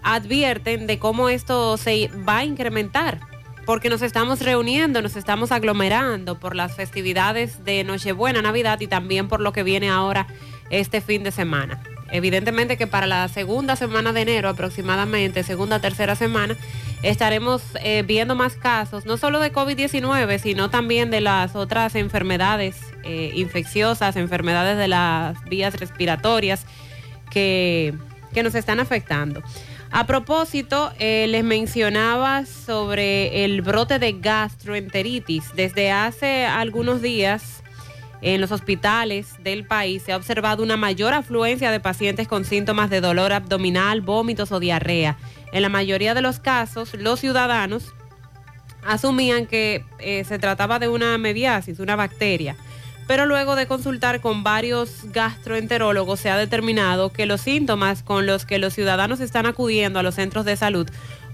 advierten de cómo esto se va a incrementar, porque nos estamos reuniendo, nos estamos aglomerando por las festividades de Nochebuena, Navidad y también por lo que viene ahora este fin de semana. Evidentemente que para la segunda semana de enero aproximadamente, segunda, tercera semana, estaremos eh, viendo más casos, no solo de COVID-19, sino también de las otras enfermedades eh, infecciosas, enfermedades de las vías respiratorias que, que nos están afectando. A propósito, eh, les mencionaba sobre el brote de gastroenteritis. Desde hace algunos días en los hospitales del país se ha observado una mayor afluencia de pacientes con síntomas de dolor abdominal, vómitos o diarrea. En la mayoría de los casos, los ciudadanos asumían que eh, se trataba de una mediasis, una bacteria. Pero luego de consultar con varios gastroenterólogos se ha determinado que los síntomas con los que los ciudadanos están acudiendo a los centros de salud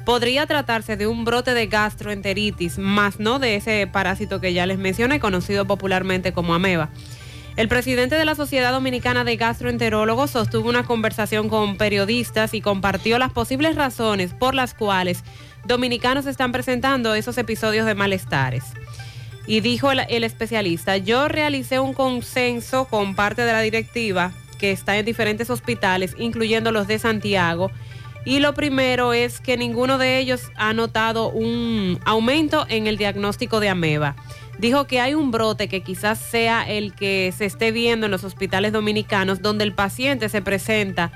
podría tratarse de un brote de gastroenteritis, más no de ese parásito que ya les mencioné, conocido popularmente como ameba. El presidente de la Sociedad Dominicana de Gastroenterólogos sostuvo una conversación con periodistas y compartió las posibles razones por las cuales dominicanos están presentando esos episodios de malestares. Y dijo el, el especialista, yo realicé un consenso con parte de la directiva que está en diferentes hospitales, incluyendo los de Santiago, y lo primero es que ninguno de ellos ha notado un aumento en el diagnóstico de ameba. Dijo que hay un brote que quizás sea el que se esté viendo en los hospitales dominicanos, donde el paciente se presenta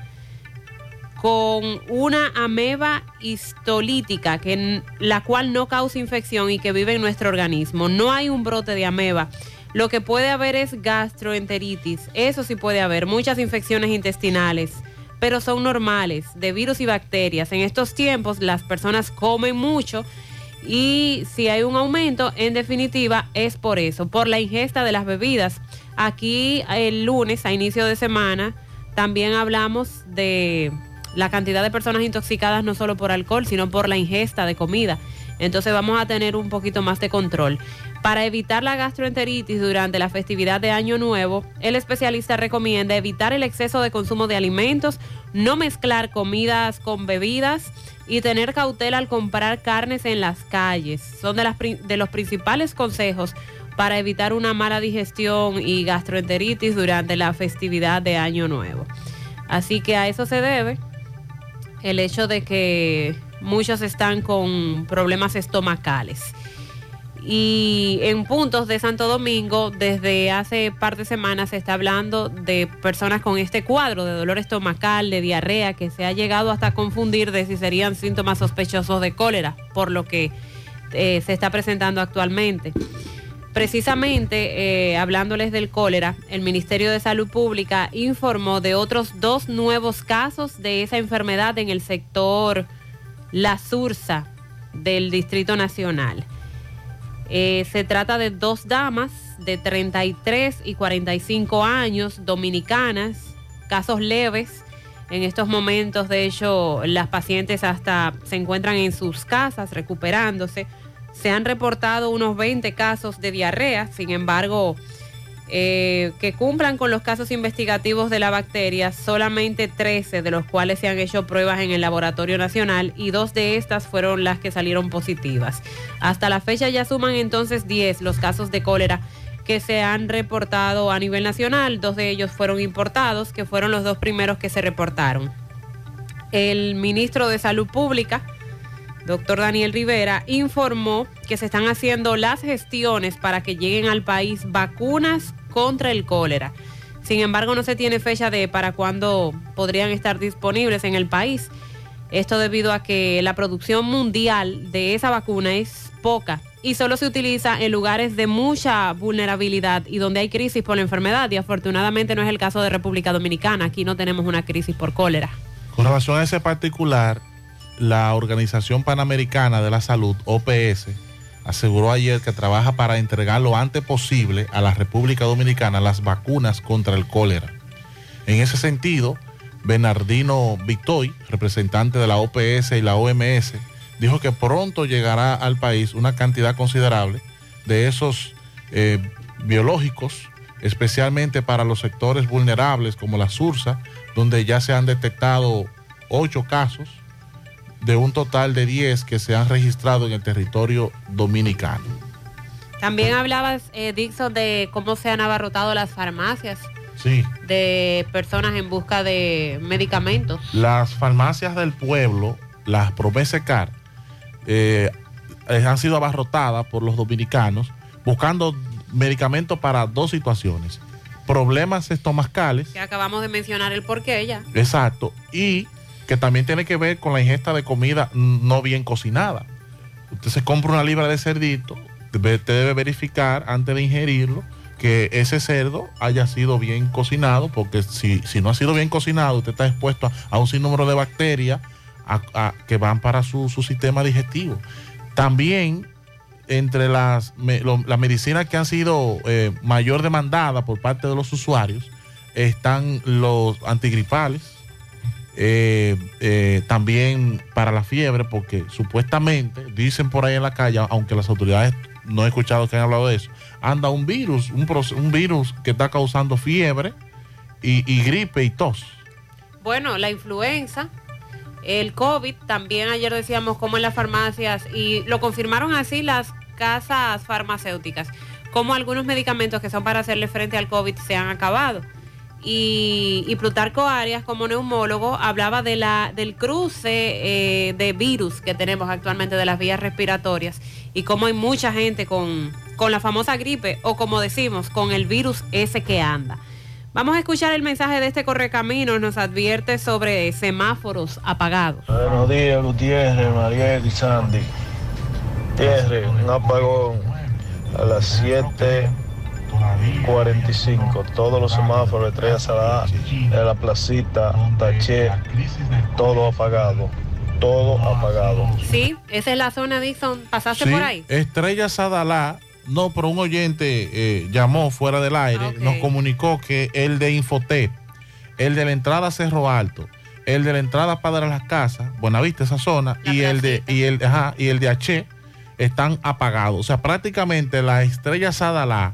con una ameba histolítica, que, la cual no causa infección y que vive en nuestro organismo. No hay un brote de ameba. Lo que puede haber es gastroenteritis. Eso sí puede haber. Muchas infecciones intestinales pero son normales, de virus y bacterias. En estos tiempos las personas comen mucho y si hay un aumento, en definitiva es por eso, por la ingesta de las bebidas. Aquí el lunes, a inicio de semana, también hablamos de la cantidad de personas intoxicadas no solo por alcohol, sino por la ingesta de comida. Entonces vamos a tener un poquito más de control. Para evitar la gastroenteritis durante la festividad de Año Nuevo, el especialista recomienda evitar el exceso de consumo de alimentos, no mezclar comidas con bebidas y tener cautela al comprar carnes en las calles. Son de, de los principales consejos para evitar una mala digestión y gastroenteritis durante la festividad de Año Nuevo. Así que a eso se debe el hecho de que muchos están con problemas estomacales y en puntos de Santo Domingo desde hace par de semanas se está hablando de personas con este cuadro de dolor estomacal, de diarrea, que se ha llegado hasta confundir de si serían síntomas sospechosos de cólera, por lo que eh, se está presentando actualmente. Precisamente, eh, hablándoles del cólera, el Ministerio de Salud Pública informó de otros dos nuevos casos de esa enfermedad en el sector La Sursa del Distrito Nacional. Eh, se trata de dos damas de 33 y 45 años, dominicanas, casos leves. En estos momentos, de hecho, las pacientes hasta se encuentran en sus casas recuperándose. Se han reportado unos 20 casos de diarrea, sin embargo, eh, que cumplan con los casos investigativos de la bacteria, solamente 13 de los cuales se han hecho pruebas en el Laboratorio Nacional y dos de estas fueron las que salieron positivas. Hasta la fecha ya suman entonces 10 los casos de cólera que se han reportado a nivel nacional, dos de ellos fueron importados, que fueron los dos primeros que se reportaron. El ministro de Salud Pública, doctor Daniel Rivera, informó que se están haciendo las gestiones para que lleguen al país vacunas contra el cólera. Sin embargo, no se tiene fecha de para cuándo podrían estar disponibles en el país. Esto debido a que la producción mundial de esa vacuna es poca y solo se utiliza en lugares de mucha vulnerabilidad y donde hay crisis por la enfermedad. Y afortunadamente no es el caso de República Dominicana. Aquí no tenemos una crisis por cólera. Con relación a ese particular, la Organización Panamericana de la Salud, OPS, aseguró ayer que trabaja para entregar lo antes posible a la República Dominicana las vacunas contra el cólera. En ese sentido, Bernardino Victoy, representante de la OPS y la OMS, dijo que pronto llegará al país una cantidad considerable de esos eh, biológicos, especialmente para los sectores vulnerables como la Sursa, donde ya se han detectado ocho casos de un total de 10 que se han registrado en el territorio dominicano. También hablabas, eh, Dixon, de cómo se han abarrotado las farmacias Sí. de personas en busca de medicamentos. Las farmacias del pueblo, las Promesecar, eh, eh, han sido abarrotadas por los dominicanos buscando medicamentos para dos situaciones. Problemas estomacales, Que acabamos de mencionar el porqué ya. exacto, y que también tiene que ver con la ingesta de comida no bien cocinada. Usted se compra una libra de cerdito, usted debe verificar antes de ingerirlo que ese cerdo haya sido bien cocinado, porque si, si no ha sido bien cocinado, usted está expuesto a, un sinnúmero de bacterias que van para su, su sistema digestivo. También entre las, medicinas que han sido eh, mayor demandada por parte de los usuarios están los antigripales, eh, eh, también para la fiebre, porque supuestamente dicen por ahí en la calle, aunque las autoridades no he escuchado que han hablado de eso, anda un virus, un, un virus que está causando fiebre y, y gripe y tos. Bueno, la influenza, el COVID, también ayer decíamos como en las farmacias, y lo confirmaron así las casas farmacéuticas, como algunos medicamentos que son para hacerle frente al COVID se han acabado. Y, Plutarco Arias, como neumólogo, hablaba de la, del cruce eh, de virus que tenemos actualmente de las vías respiratorias y cómo hay mucha gente con, con la famosa gripe o como decimos, con el virus ese que anda. Vamos a escuchar el mensaje de este correcamino, nos advierte sobre semáforos apagados. Buenos días, Gutiérrez, Mariel y Sandy. Gutiérrez, un apagón a las 7.45. Todos los semáforos de Estrella Salada, de la placita, Taché, todo apagado. Todo apagado. Sí, esa es la zona Dixon, pasaste Sí, por ahí. Estrella Sadalá, no, pero un oyente eh, llamó fuera del aire, nos comunicó que el de Infotep, el de la entrada a Cerro Alto, el de la entrada para las casas, Buenavista, esa zona, y el de y el ajá, y el de H están apagados. O sea, prácticamente la Estrella Sadalá,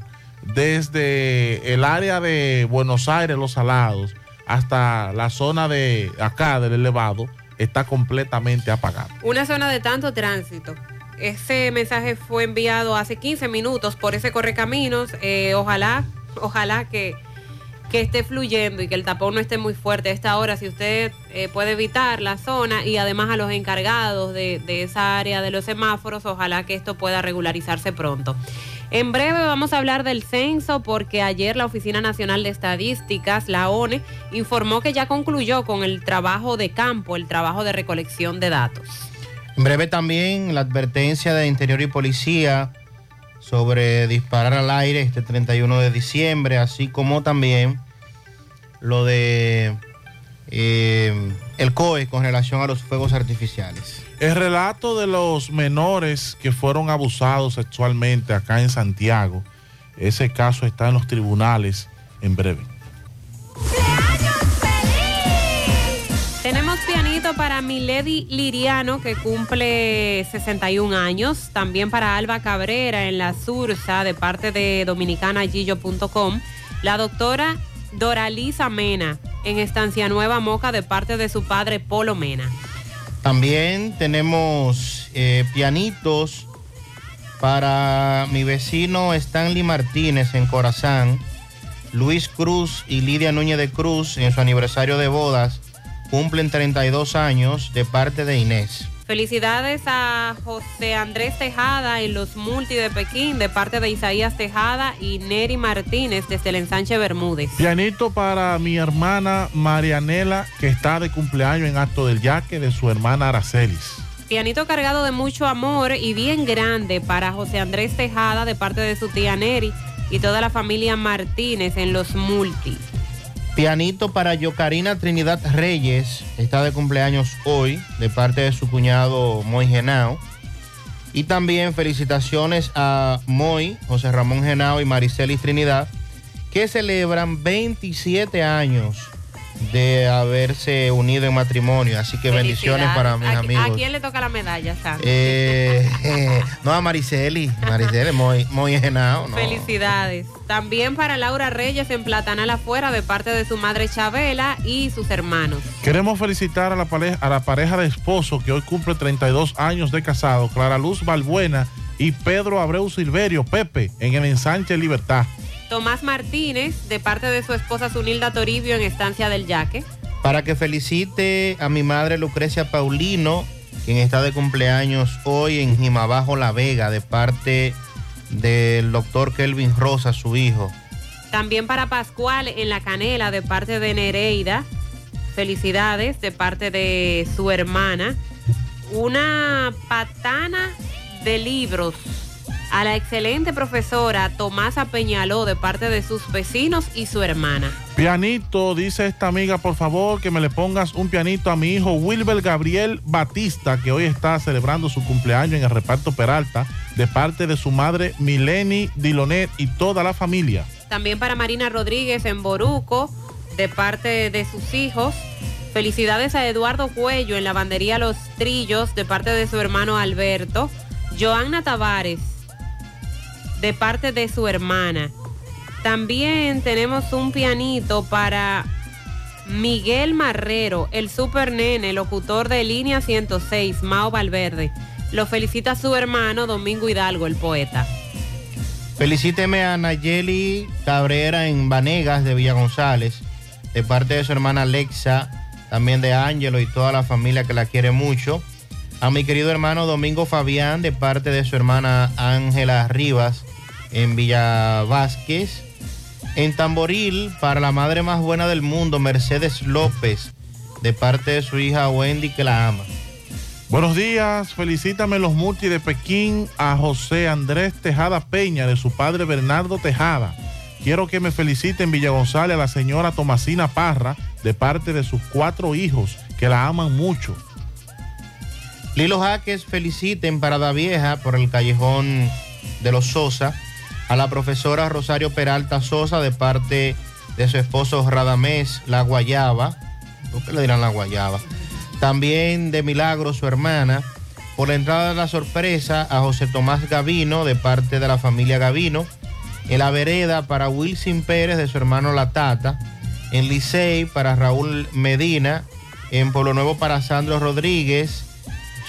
desde el área de Buenos Aires, Los Salados, hasta la zona de acá del elevado, está completamente apagada. Una zona de tanto tránsito. Ese mensaje fue enviado hace 15 minutos por ese correcaminos. Eh, ojalá, ojalá que, que esté fluyendo y que el tapón no esté muy fuerte a esta hora. Si usted eh, puede evitar la zona y además a los encargados de, de esa área de los semáforos, ojalá que esto pueda regularizarse pronto. En breve vamos a hablar del censo porque ayer la Oficina Nacional de Estadísticas, la ONE, informó que ya concluyó con el trabajo de campo, el trabajo de recolección de datos. En breve también la advertencia de Interior y Policía sobre disparar al aire este 31 de diciembre, así como también lo de eh, el COE con relación a los fuegos artificiales. El relato de los menores que fueron abusados sexualmente acá en Santiago, ese caso está en los tribunales en breve. Tenemos pianito para Milady Liriano, que cumple 61 años. También para Alba Cabrera en la Sursa, de parte de dominicanagillo.com. La doctora Doralisa Mena, en Estancia Nueva Moca, de parte de su padre Polo Mena. También tenemos eh, pianitos para mi vecino Stanley Martínez en Corazán, Luis Cruz y Lidia Núñez de Cruz en su aniversario de bodas cumplen 32 años de parte de Inés. Felicidades a José Andrés Tejada en los multi de Pekín, de parte de Isaías Tejada y Neri Martínez desde el ensanche Bermúdez. Pianito para mi hermana Marianela, que está de cumpleaños en Acto del Yaque, de su hermana Aracelis. Pianito cargado de mucho amor y bien grande para José Andrés Tejada de parte de su tía Neri y toda la familia Martínez en los multi. Pianito para Yocarina Trinidad Reyes, está de cumpleaños hoy, de parte de su cuñado Moy Genao. Y también felicitaciones a Moy, José Ramón Genao y Maricelis Trinidad, que celebran 27 años de haberse unido en matrimonio. Así que bendiciones para mis ¿A, amigos. ¿A quién le toca la medalla, Sandy? Eh, eh, no, a Mariceli, Mariceli, Moy, Moy Genao. No. Felicidades. También para Laura Reyes en Platanal afuera de parte de su madre Chabela y sus hermanos. Queremos felicitar a la, pareja, a la pareja de esposo que hoy cumple 32 años de casado, Clara Luz Balbuena y Pedro Abreu Silverio, Pepe, en el ensanche Libertad. Tomás Martínez, de parte de su esposa Zunilda Toribio en Estancia del Yaque. Para que felicite a mi madre Lucrecia Paulino, quien está de cumpleaños hoy en Jimabajo La Vega, de parte del doctor Kelvin Rosa, su hijo. También para Pascual en La Canela, de parte de Nereida. Felicidades de parte de su hermana. Una patana de libros a la excelente profesora Tomasa Peñaló de parte de sus vecinos y su hermana. Pianito, dice esta amiga, por favor, que me le pongas un pianito a mi hijo Wilber Gabriel Batista, que hoy está celebrando su cumpleaños en el reparto Peralta, de parte de su madre Mileni Dilonet y toda la familia. También para Marina Rodríguez en Boruco, de parte de sus hijos. Felicidades a Eduardo Cuello en la bandería Los Trillos, de parte de su hermano Alberto. Joanna Tavares, de parte de su hermana. También tenemos un pianito para Miguel Marrero, el super nene, locutor de línea 106, Mao Valverde. Lo felicita su hermano Domingo Hidalgo, el poeta. Felicíteme a Nayeli Cabrera en Vanegas de Villa González, de parte de su hermana Alexa, también de Ángelo y toda la familia que la quiere mucho. A mi querido hermano Domingo Fabián, de parte de su hermana Ángela Rivas, en Villa Vázquez. En Tamboril, para la madre más buena del mundo, Mercedes López, de parte de su hija Wendy, que la ama. Buenos días, felicítame los multi de Pekín a José Andrés Tejada Peña, de su padre Bernardo Tejada. Quiero que me feliciten Villa González a la señora Tomasina Parra, de parte de sus cuatro hijos, que la aman mucho. Lilo Jaques feliciten para la vieja por el callejón de los Sosa a la profesora Rosario Peralta Sosa de parte de su esposo Radamés La Guayaba. ¿Por qué le dirán La Guayaba? También de Milagro, su hermana. Por la entrada de la sorpresa a José Tomás Gavino de parte de la familia Gavino. En la vereda para Wilson Pérez de su hermano La Tata. En Licey para Raúl Medina. En Pueblo Nuevo para Sandro Rodríguez.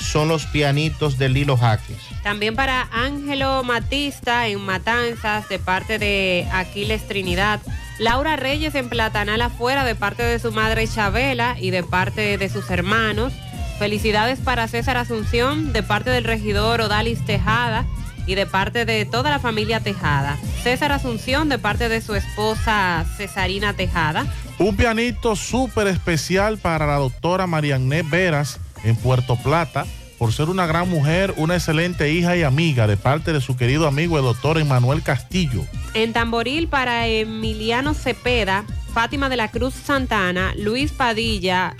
Son los pianitos de Lilo Jaques. También para Ángelo Matista en Matanzas de parte de Aquiles Trinidad. Laura Reyes en Platanal afuera de parte de su madre Chabela y de parte de sus hermanos. Felicidades para César Asunción de parte del regidor Odalis Tejada y de parte de toda la familia Tejada. César Asunción de parte de su esposa Cesarina Tejada. Un pianito súper especial para la doctora Marianne Veras en Puerto Plata por ser una gran mujer, una excelente hija y amiga de parte de su querido amigo el doctor Emanuel Castillo. En Tamboril para Emiliano Cepeda, Fátima de la Cruz Santana, Luis Padilla,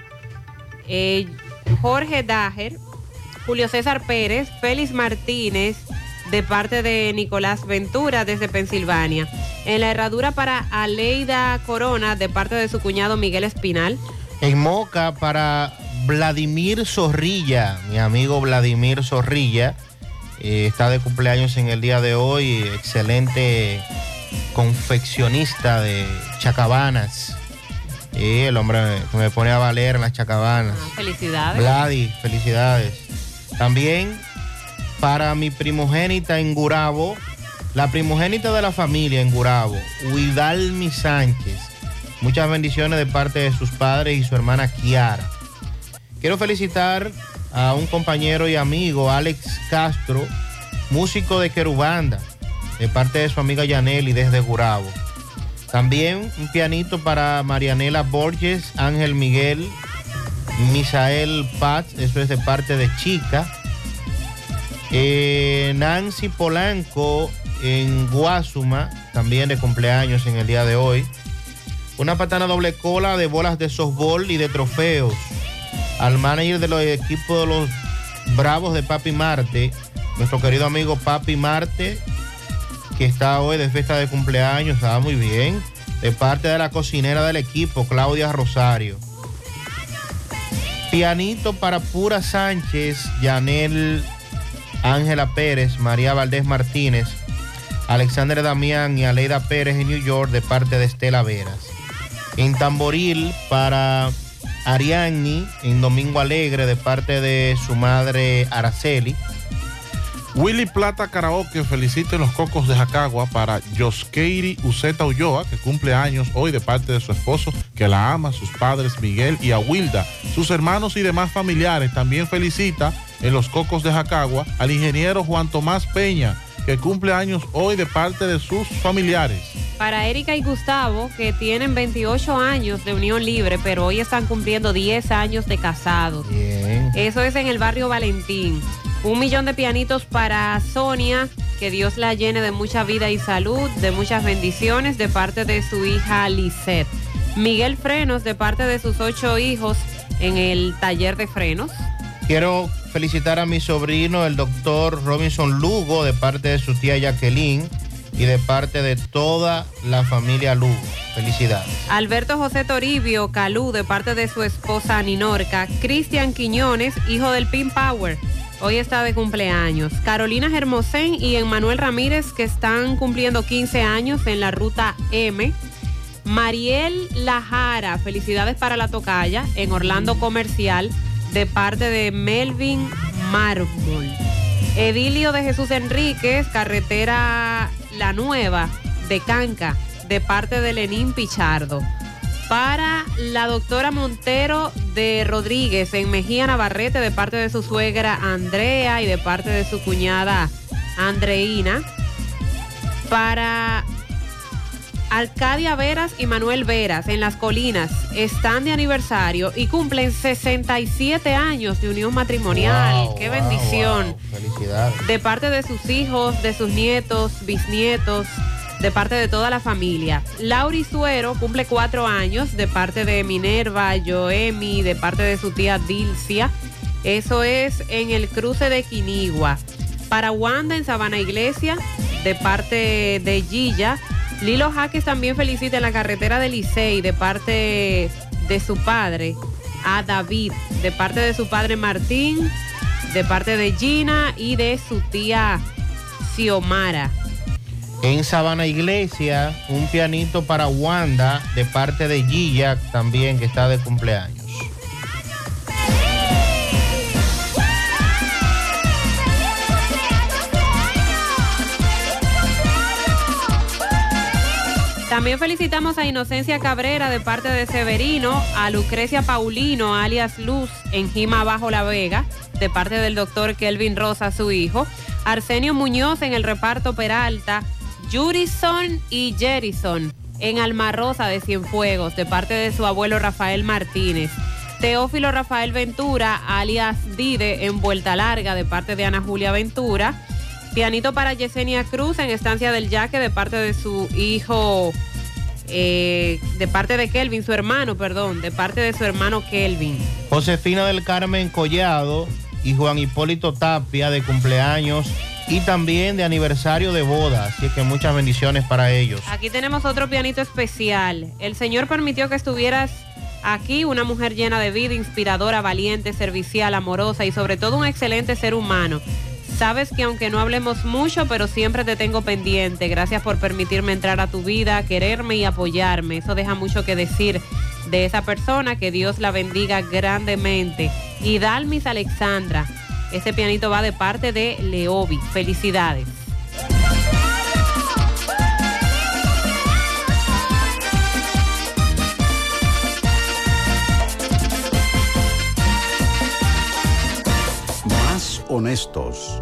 eh, Jorge Dager, Julio César Pérez, Félix Martínez, de parte de Nicolás Ventura desde Pensilvania. En la herradura para Aleida Corona, de parte de su cuñado Miguel Espinal. En Moca para Vladimir Zorrilla, mi amigo Vladimir Zorrilla, eh, está de cumpleaños en el día de hoy, excelente confeccionista de chacabanas. Y el hombre que me pone a valer en las chacabanas. felicidades. Vladi, felicidades. También para mi primogénita en Gurabo, la primogénita de la familia en Gurabo, Huidalmi Sánchez. Muchas bendiciones de parte de sus padres y su hermana Kiara. Quiero felicitar a un compañero y amigo, Alex Castro, músico de Querubanda, de parte de su amiga Yaneli desde Gurabo. También un pianito para Marianela Borges, Ángel Miguel, Misael Paz, eso es de parte de Chica. Eh, Nancy Polanco en Guasuma, también de cumpleaños en el día de hoy. Una patana doble cola de bolas de softball y de trofeos. Al manager de los equipos de los Bravos de Papi Marte, nuestro querido amigo Papi Marte, que está hoy de fiesta de cumpleaños, estaba muy bien. De parte de la cocinera del equipo, Claudia Rosario. Pianito para Pura Sánchez, Yanel Ángela Pérez, María Valdés Martínez, Alexander Damián y Aleida Pérez en New York de parte de Estela Veras. En Tamboril para Ariani, en Domingo Alegre de parte de su madre Araceli. Willy Plata Karaoke felicita en los cocos de Jacagua para Joskeiri Uceta Ulloa, que cumple años hoy de parte de su esposo, que la ama, sus padres Miguel y Awilda, sus hermanos y demás familiares. También felicita en los cocos de Jacagua al ingeniero Juan Tomás Peña, que cumple años hoy de parte de sus familiares. Para Erika y Gustavo, que tienen 28 años de unión libre, pero hoy están cumpliendo 10 años de casados. Eso es en el barrio Valentín. Un millón de pianitos para Sonia, que Dios la llene de mucha vida y salud, de muchas bendiciones de parte de su hija Lisette. Miguel Frenos, de parte de sus ocho hijos en el taller de frenos. Quiero felicitar a mi sobrino, el doctor Robinson Lugo, de parte de su tía Jacqueline y de parte de toda la familia Lugo. Felicidades. Alberto José Toribio Calú, de parte de su esposa Ninorca. Cristian Quiñones, hijo del Pin Power. Hoy está de cumpleaños. Carolina Germosén y Emmanuel Ramírez, que están cumpliendo 15 años en la ruta M. Mariel Lajara, felicidades para la tocaya en Orlando Comercial, de parte de Melvin Mármol. Edilio de Jesús Enríquez, carretera La Nueva, de Canca, de parte de Lenín Pichardo. Para la doctora Montero de Rodríguez en Mejía Navarrete, de parte de su suegra Andrea y de parte de su cuñada Andreina. Para Arcadia Veras y Manuel Veras en Las Colinas están de aniversario y cumplen 67 años de unión matrimonial. Wow, ¡Qué wow, bendición! wow. Felicidades. De parte de sus hijos, de sus nietos, bisnietos, de parte de toda la familia. Lauri Suero cumple cuatro años de parte de Minerva, Joemi, de parte de su tía Dilcia. Eso es en el cruce de Quinigua. Para Wanda en Sabana Iglesia, de parte de Gilla. Lilo Jaques también felicita en la carretera de Licey, de parte de su padre, a David, de parte de su padre Martín, de parte de Gina y de su tía Xiomara. En Sabana Iglesia, un pianito para Wanda de parte de Gilla también que está de cumpleaños. También felicitamos a Inocencia Cabrera de parte de Severino, a Lucrecia Paulino, alias Luz, en Jima Bajo La Vega, de parte del doctor Kelvin Rosa, su hijo, Arsenio Muñoz en el reparto Peralta, Jurison y Jerison en Alma Rosa de Cienfuegos, de parte de su abuelo Rafael Martínez. Teófilo Rafael Ventura, alias Dide, en Vuelta Larga, de parte de Ana Julia Ventura. Pianito para Yesenia Cruz en Estancia del Yaque, de parte de su hijo, eh, de parte de Kelvin, su hermano, perdón, de parte de su hermano Kelvin. Josefina del Carmen Collado y Juan Hipólito Tapia de cumpleaños y también de aniversario de boda. Así que muchas bendiciones para ellos. Aquí tenemos otro pianito especial. El Señor permitió que estuvieras aquí, una mujer llena de vida, inspiradora, valiente, servicial, amorosa y sobre todo un excelente ser humano. Sabes que aunque no hablemos mucho, pero siempre te tengo pendiente. Gracias por permitirme entrar a tu vida, quererme y apoyarme. Eso deja mucho que decir de esa persona. Que Dios la bendiga grandemente. Y Dalmis Alexandra. Este pianito va de parte de Leobi. Felicidades. Honestos.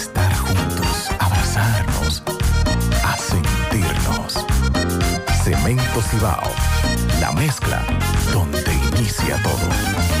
estar juntos, abrazarnos, a sentirnos. Cemento Cibao, la mezcla donde inicia todo.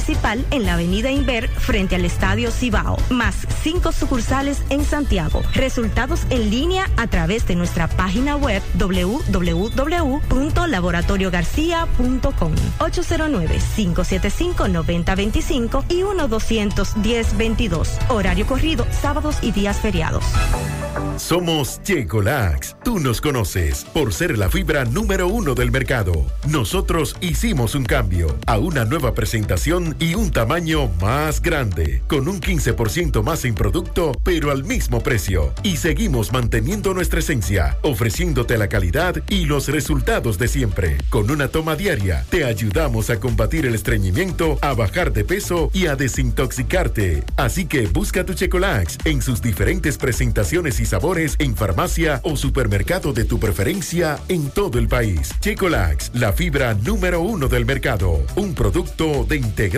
en la avenida Inver frente al Estadio Cibao, más cinco sucursales en Santiago. Resultados en línea a través de nuestra página web www.laboratoriogarcia.com 809-575-9025 y 1-210-22. Horario corrido, sábados y días feriados. Somos Checolax. Tú nos conoces por ser la fibra número uno del mercado. Nosotros hicimos un cambio a una nueva presentación y un tamaño más grande, con un 15% más en producto, pero al mismo precio. Y seguimos manteniendo nuestra esencia, ofreciéndote la calidad y los resultados de siempre. Con una toma diaria, te ayudamos a combatir el estreñimiento, a bajar de peso y a desintoxicarte. Así que busca tu Checolax en sus diferentes presentaciones y sabores en farmacia o supermercado de tu preferencia en todo el país. Checolax, la fibra número uno del mercado. Un producto de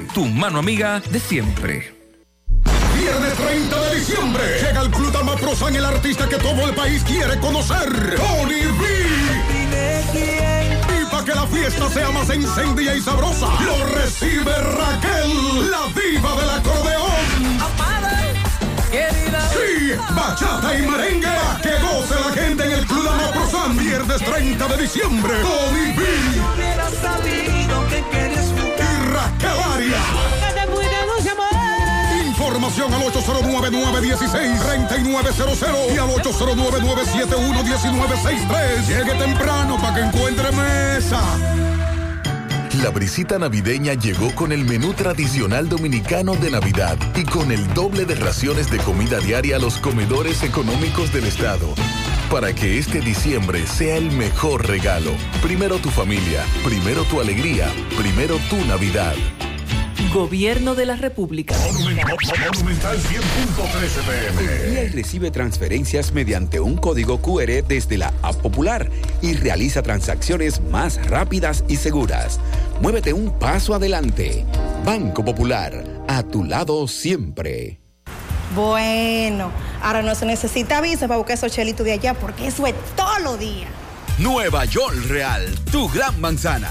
tu mano amiga de siempre. Viernes 30 de diciembre llega el Club Prosan, el artista que todo el país quiere conocer, Tony B. Y para que la fiesta sea más encendida y sabrosa, lo recibe Raquel, la diva del acordeón. Sí, bachata y merengue, que goce la gente en el Club Prosan, viernes 30 de diciembre, Tony 809-916-3900 y al 809-971-1963. Llegue temprano para que encuentre mesa. La brisita navideña llegó con el menú tradicional dominicano de Navidad y con el doble de raciones de comida diaria a los comedores económicos del estado. Para que este diciembre sea el mejor regalo. Primero tu familia, primero tu alegría, primero tu Navidad. Gobierno de la República. Envía y recibe transferencias mediante un código QR desde la App Popular y realiza transacciones más rápidas y seguras. Muévete un paso adelante. Banco Popular, a tu lado siempre. Bueno, ahora no se necesita visa para buscar esos chelitos de allá porque eso es todo lo día. Nueva York Real, tu gran manzana.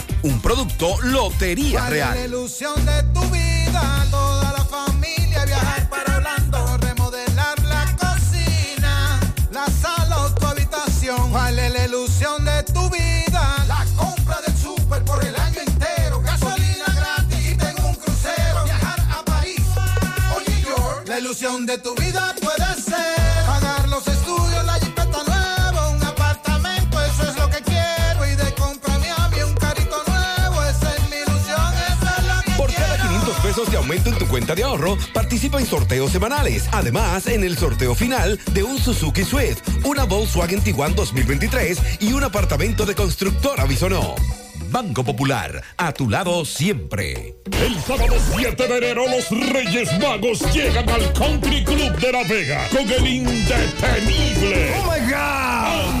Un producto Lotería ¿Cuál es la Real. ilusión de tu vida? Toda la familia viajar para Orlando, remodelar la cocina, la sala o tu habitación. ¿Cuál es la ilusión de tu vida? La compra del súper por el año entero, gasolina gratis y tengo un crucero. Viajar a París o New York. La ilusión de tu vida puede ser pesos de aumento en tu cuenta de ahorro, participa en sorteos semanales. Además, en el sorteo final de un Suzuki Swift, una Volkswagen Tiguan 2023 y un apartamento de constructora Bisonó. Banco Popular, a tu lado siempre. El sábado 7 de enero los Reyes Magos llegan al Country Club de La Vega con el indetenible. Oh my God.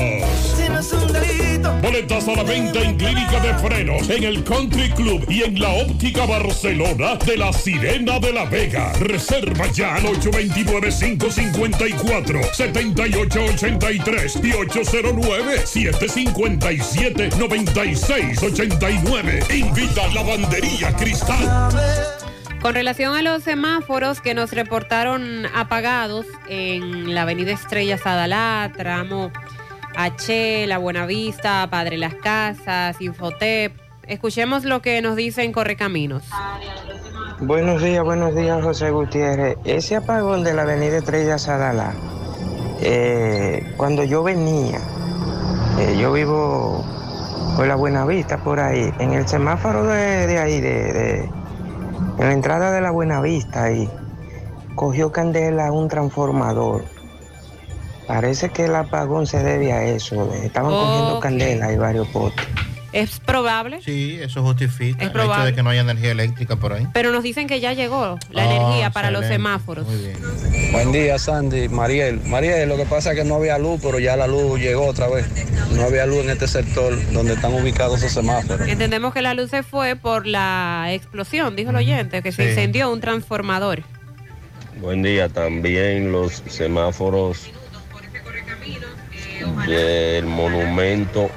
Boletas a la venta en Clínica de Frenos, en el Country Club y en la Óptica Barcelona de la Sirena de la Vega. Reserva ya al 829-554-7883 y 809-757-9689. Invita a Lavandería Cristal. Con relación a los semáforos que nos reportaron apagados en la avenida Estrella Sadalá, tramo H, La Buenavista, Padre Las Casas, Infotep, escuchemos lo que nos dicen Correcaminos. Buenos días, buenos días, José Gutiérrez. Ese apagón de la avenida Estrella Sadalá, eh, cuando yo venía, eh, yo vivo por la Buenavista, por ahí, en el semáforo de, de ahí, de, de- en la entrada de la Buenavista, ahí, cogió candela un transformador. Parece que el apagón se debe a eso. Estaban cogiendo candela y varios potes. ¿Es probable? Sí, eso justifica Es el hecho probable. de que no haya energía eléctrica por ahí. Pero nos dicen que ya llegó la Ah, energía para los semáforos. Buen día, Sandy. Mariel. Mariel, lo que pasa es que no había luz, pero ya la luz llegó otra vez. No había luz en este sector donde están ubicados esos semáforos. Entendemos que la luz se fue por la explosión, dijo el oyente, que se Sí. incendió un transformador. Buen día, también los semáforos del monumento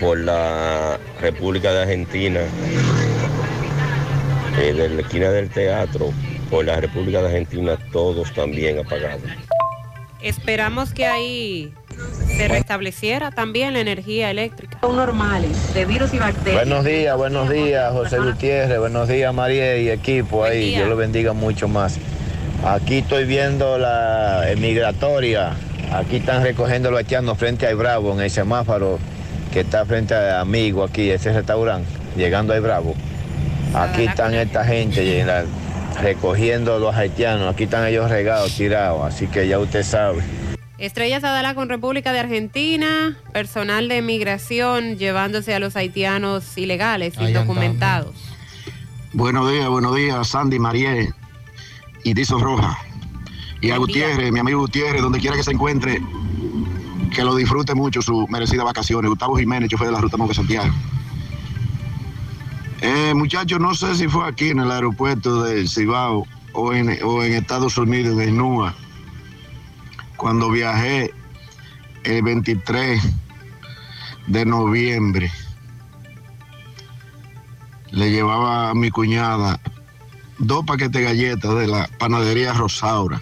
por la República de Argentina, eh, de la esquina del teatro, por la República de Argentina, todos también apagados. Esperamos que ahí se restableciera también la energía eléctrica. normales de virus y bacterias. Buenos días, buenos días, José Gutiérrez, buenos días, María y equipo ahí, Dios lo bendiga mucho más. Aquí estoy viendo la emigratoria, aquí están recogiendo los haitianos frente a Bravo, en el semáforo que está frente a Amigo, aquí, ese restaurante, llegando a Bravo. Aquí están esta gente recogiendo los haitianos, aquí están ellos regados, tirados, así que ya usted sabe. Estrella Sadala con República de Argentina, personal de migración llevándose a los haitianos ilegales, indocumentados. Buenos días, buenos días, Sandy, Mariel y Dison Roja. Y a Gutiérrez, mi amigo Gutiérrez, donde quiera que se encuentre, que lo disfrute mucho sus merecidas vacaciones. Gustavo Jiménez, chofer de la Ruta Monte Santiago. Eh, muchachos, no sé si fue aquí en el aeropuerto de Cibao o en, o en Estados Unidos, en NUA, cuando viajé el 23 de noviembre. Le llevaba a mi cuñada dos paquetes de galletas de la panadería Rosaura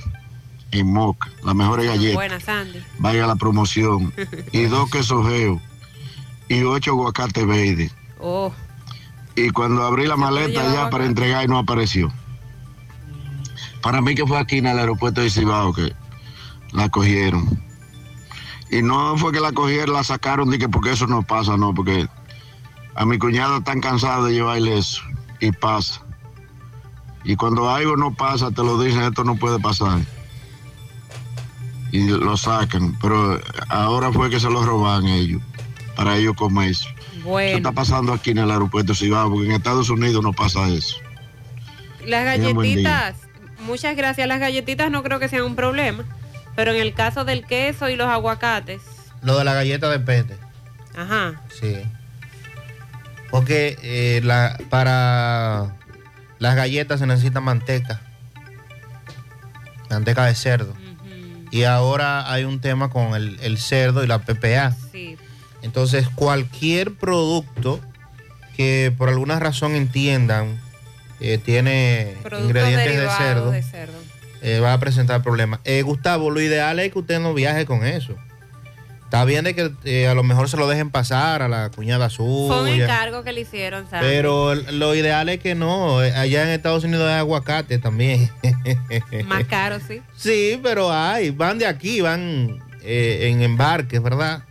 en Moca, las mejores galletas. Buenas, Sandy. Vaya la promoción. Y dos quesos geos y ocho aguacates verdes. Oh, Y cuando abrí la maleta ya para entregar no apareció. Para mí que fue aquí en el aeropuerto de Cibao que la cogieron. Y no fue que la cogieron, la sacaron, dije, porque eso no pasa, no, porque a mi cuñada están cansados de llevarle eso y pasa. Y cuando algo no pasa, te lo dicen, esto no puede pasar. Y lo sacan, pero ahora fue que se lo roban ellos, para ellos comer eso. Eso bueno. está pasando aquí en el aeropuerto Cibao, porque en Estados Unidos no pasa eso. Las galletitas, muchas gracias. Las galletitas no creo que sean un problema, pero en el caso del queso y los aguacates, Lo de la galleta depende. ajá. Sí. Porque eh, la, para las galletas se necesita manteca. Manteca de cerdo. Y ahora hay un tema con el, el cerdo y la PPA. Sí. Entonces, cualquier producto que por alguna razón entiendan eh, tiene Productos ingredientes de derivados cerdo, de cerdo. eh, va a presentar problemas. Eh, Gustavo, lo ideal es que usted no viaje con eso. Está bien de que eh, a lo mejor se lo dejen pasar a la cuñada Fue un suya. encargo que le hicieron, ¿sabes? Pero lo ideal es que no. Eh, Allá en Estados Unidos hay aguacate también. Más caro, sí. Sí, pero hay. Van de aquí, van eh, en embarques, ¿verdad?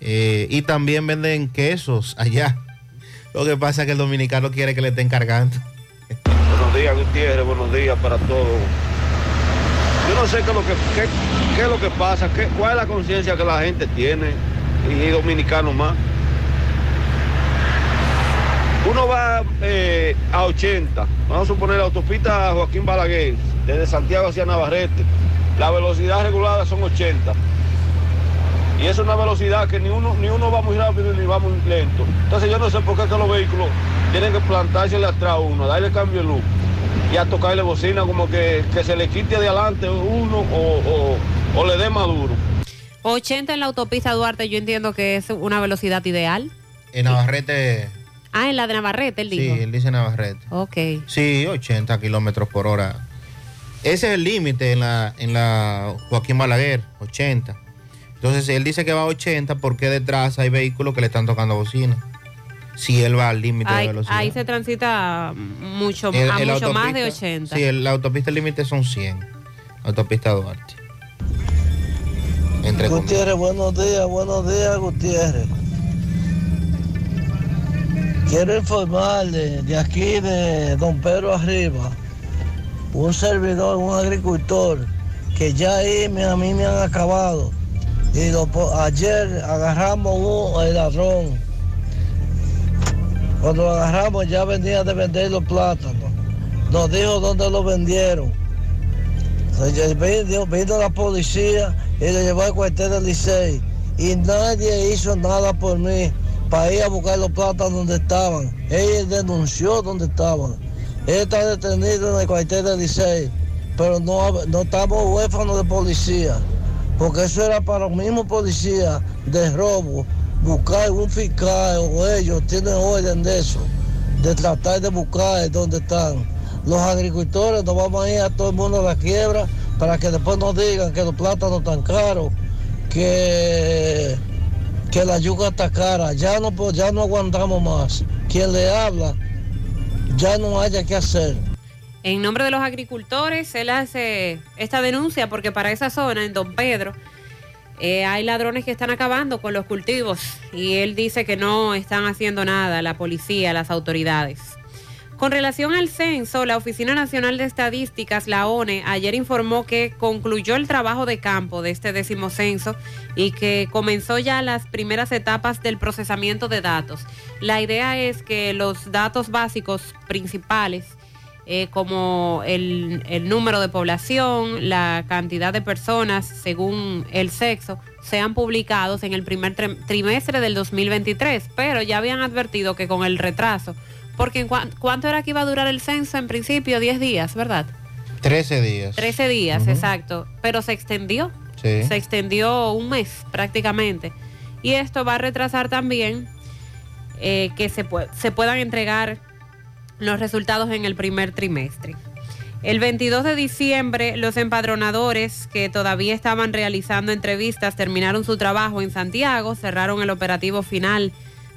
Eh, y también venden quesos allá. Lo que pasa es que el dominicano quiere que le estén cargando. Buenos días, Gutiérrez, buenos días para todos. Yo no sé qué es lo que, qué, qué es lo que pasa, qué, cuál es la conciencia que la gente tiene, y dominicanos más. Uno va eh, a 80, vamos a suponer la autopista Joaquín Balaguer, desde Santiago hacia Navarrete. La velocidad regulada son 80. Y es una velocidad que ni uno, ni uno va muy rápido ni va muy lento. Entonces yo no sé por qué que los vehículos tienen que plantarse atrás a uno, darle cambio de luz y a tocarle bocina como que, que se le quite de adelante uno o, o, o le dé maduro. 80 en la autopista Duarte, yo entiendo que es una velocidad ideal. En Navarrete, Ah, en la de Navarrete, él sí, dijo. él dice Navarrete. Ok. Sí, 80 kilómetros por hora. Ese es el límite en la, en la Joaquín Balaguer, 80. Entonces él dice que va a 80 porque detrás hay vehículos que le están tocando bocina. Si él va al límite de velocidad. ahí se transita mucho, El- a el mucho más de autopista- 80. Sí, el- la autopista límite son 100. Autopista Duarte. Entre. Gutiérrez, buenos días, buenos días, Gutiérrez. Quiero informarle de aquí de Don Pedro Arriba, un servidor, un agricultor, que ya ahí me- a mí me han acabado. Y lo ayer agarramos un el ladrón. Cuando lo agarramos ya venía de vender los plátanos. Nos dijo dónde lo vendieron. Entonces, Vino, la policía y le llevó al cuartel del Licey. Y nadie hizo nada por mí para ir a buscar los plátanos donde estaban. Él denunció donde estaban. Él está detenido en el cuartel del Licey, pero no, no estamos huérfanos de policía. Porque eso era para los mismos policías de robo. Buscar un fiscal o ellos tienen orden de eso, de tratar de buscar dónde están. Los agricultores nos vamos a ir a todo el mundo a la quiebra para que después nos digan que los plátanos están caros, que, que la yuca está cara. Ya no, ya no aguantamos más. Quien le habla, ya no haya que hacer. En nombre de los agricultores, él hace esta denuncia porque para esa zona, en Don Pedro, eh, hay ladrones que están acabando con los cultivos y él dice que no están haciendo nada la policía, las autoridades. Con relación al censo, la Oficina Nacional de Estadísticas, la ONE, ayer informó que concluyó el trabajo de campo de este décimo censo y que comenzó ya las primeras etapas del procesamiento de datos. La idea es que los datos básicos principales, eh, como el, el número de población, la cantidad de personas según el sexo, sean publicados en el primer tri- trimestre del 2023, pero ya habían advertido que con el retraso, porque ¿cuánto era que iba a durar el censo en principio? 10 días, ¿verdad? 13 días. 13 días, exacto, pero se extendió, Sí. se extendió un mes prácticamente. Y esto va a retrasar también eh, que se, se puedan entregar los resultados en el primer trimestre. El 22 de diciembre, los empadronadores que todavía estaban realizando entrevistas terminaron su trabajo en Santiago, cerraron el operativo final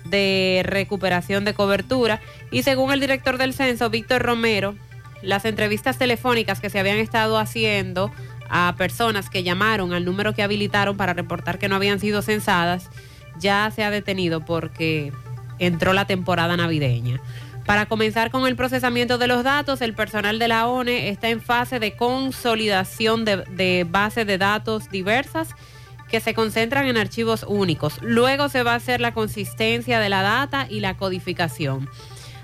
de recuperación de cobertura y según el director del censo, Víctor Romero, las entrevistas telefónicas que se habían estado haciendo a personas que llamaron al número que habilitaron para reportar que no habían sido censadas, ya se ha detenido porque entró la temporada navideña. Para comenzar con el procesamiento de los datos, el personal de la ONE está en fase de consolidación de, de bases de datos diversas que se concentran en archivos únicos. Luego se va a hacer la consistencia de la data y la codificación.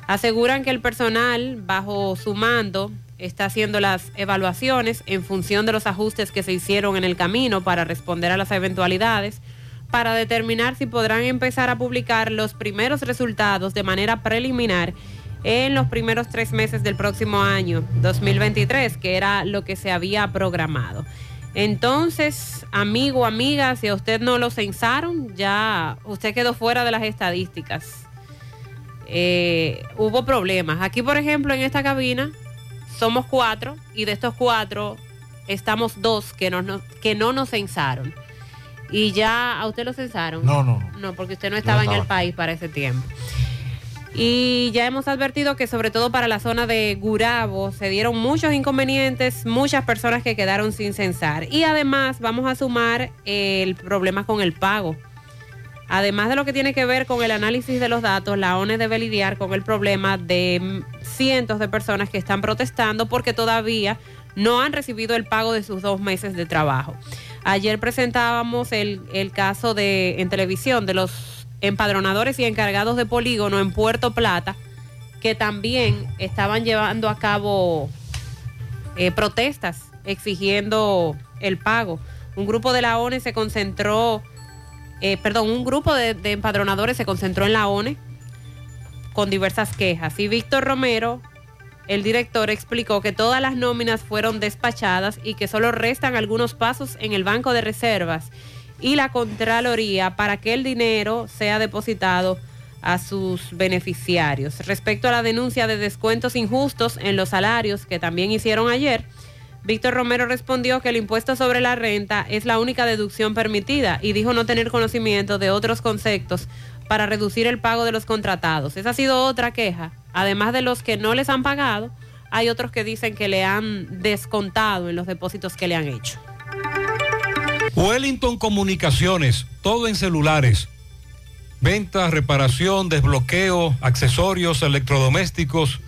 Aseguran que el personal, bajo su mando, está haciendo las evaluaciones en función de los ajustes que se hicieron en el camino para responder a las eventualidades, para determinar si podrán empezar a publicar los primeros resultados de manera preliminar en los primeros tres meses del próximo año, 2023, que era lo que se había programado. Entonces, amigo, amiga, si a usted no lo censaron, ya usted quedó fuera de las estadísticas. Eh, hubo problemas. Aquí, por ejemplo, en esta cabina somos cuatro y de estos cuatro estamos dos que no, nos- que no nos censaron. Y ya a usted lo censaron. No, no, No, porque usted no estaba, en el estaba. país para ese tiempo. Y ya hemos advertido que sobre todo para la zona de Gurabo se dieron muchos inconvenientes, muchas personas que quedaron sin censar. Y además vamos a sumar el problema con el pago. Además de lo que tiene que ver con el análisis de los datos, la ONE debe lidiar con el problema de cientos de personas que están protestando porque todavía no han recibido el pago de sus dos meses de trabajo. Ayer presentábamos el, el caso de en televisión de los empadronadores y encargados de polígono en Puerto Plata que también estaban llevando a cabo eh, protestas exigiendo el pago. Un grupo de la ONE se concentró, eh, perdón, un grupo de, de empadronadores se concentró en la ONE con diversas quejas. Y Víctor Romero, el director, explicó que todas las nóminas fueron despachadas y que solo restan algunos pasos en el Banco de Reservas y la Contraloría para que el dinero sea depositado a sus beneficiarios. Respecto a la denuncia de descuentos injustos en los salarios que también hicieron ayer, Víctor Romero respondió que el impuesto sobre la renta es la única deducción permitida y dijo no tener conocimiento de otros conceptos para reducir el pago de los contratados. Esa ha sido otra queja. Además de los que no les han pagado, hay otros que dicen que le han descontado en los depósitos que le han hecho. Wellington Comunicaciones, todo en celulares. Venta, reparación, desbloqueo, accesorios, electrodomésticos.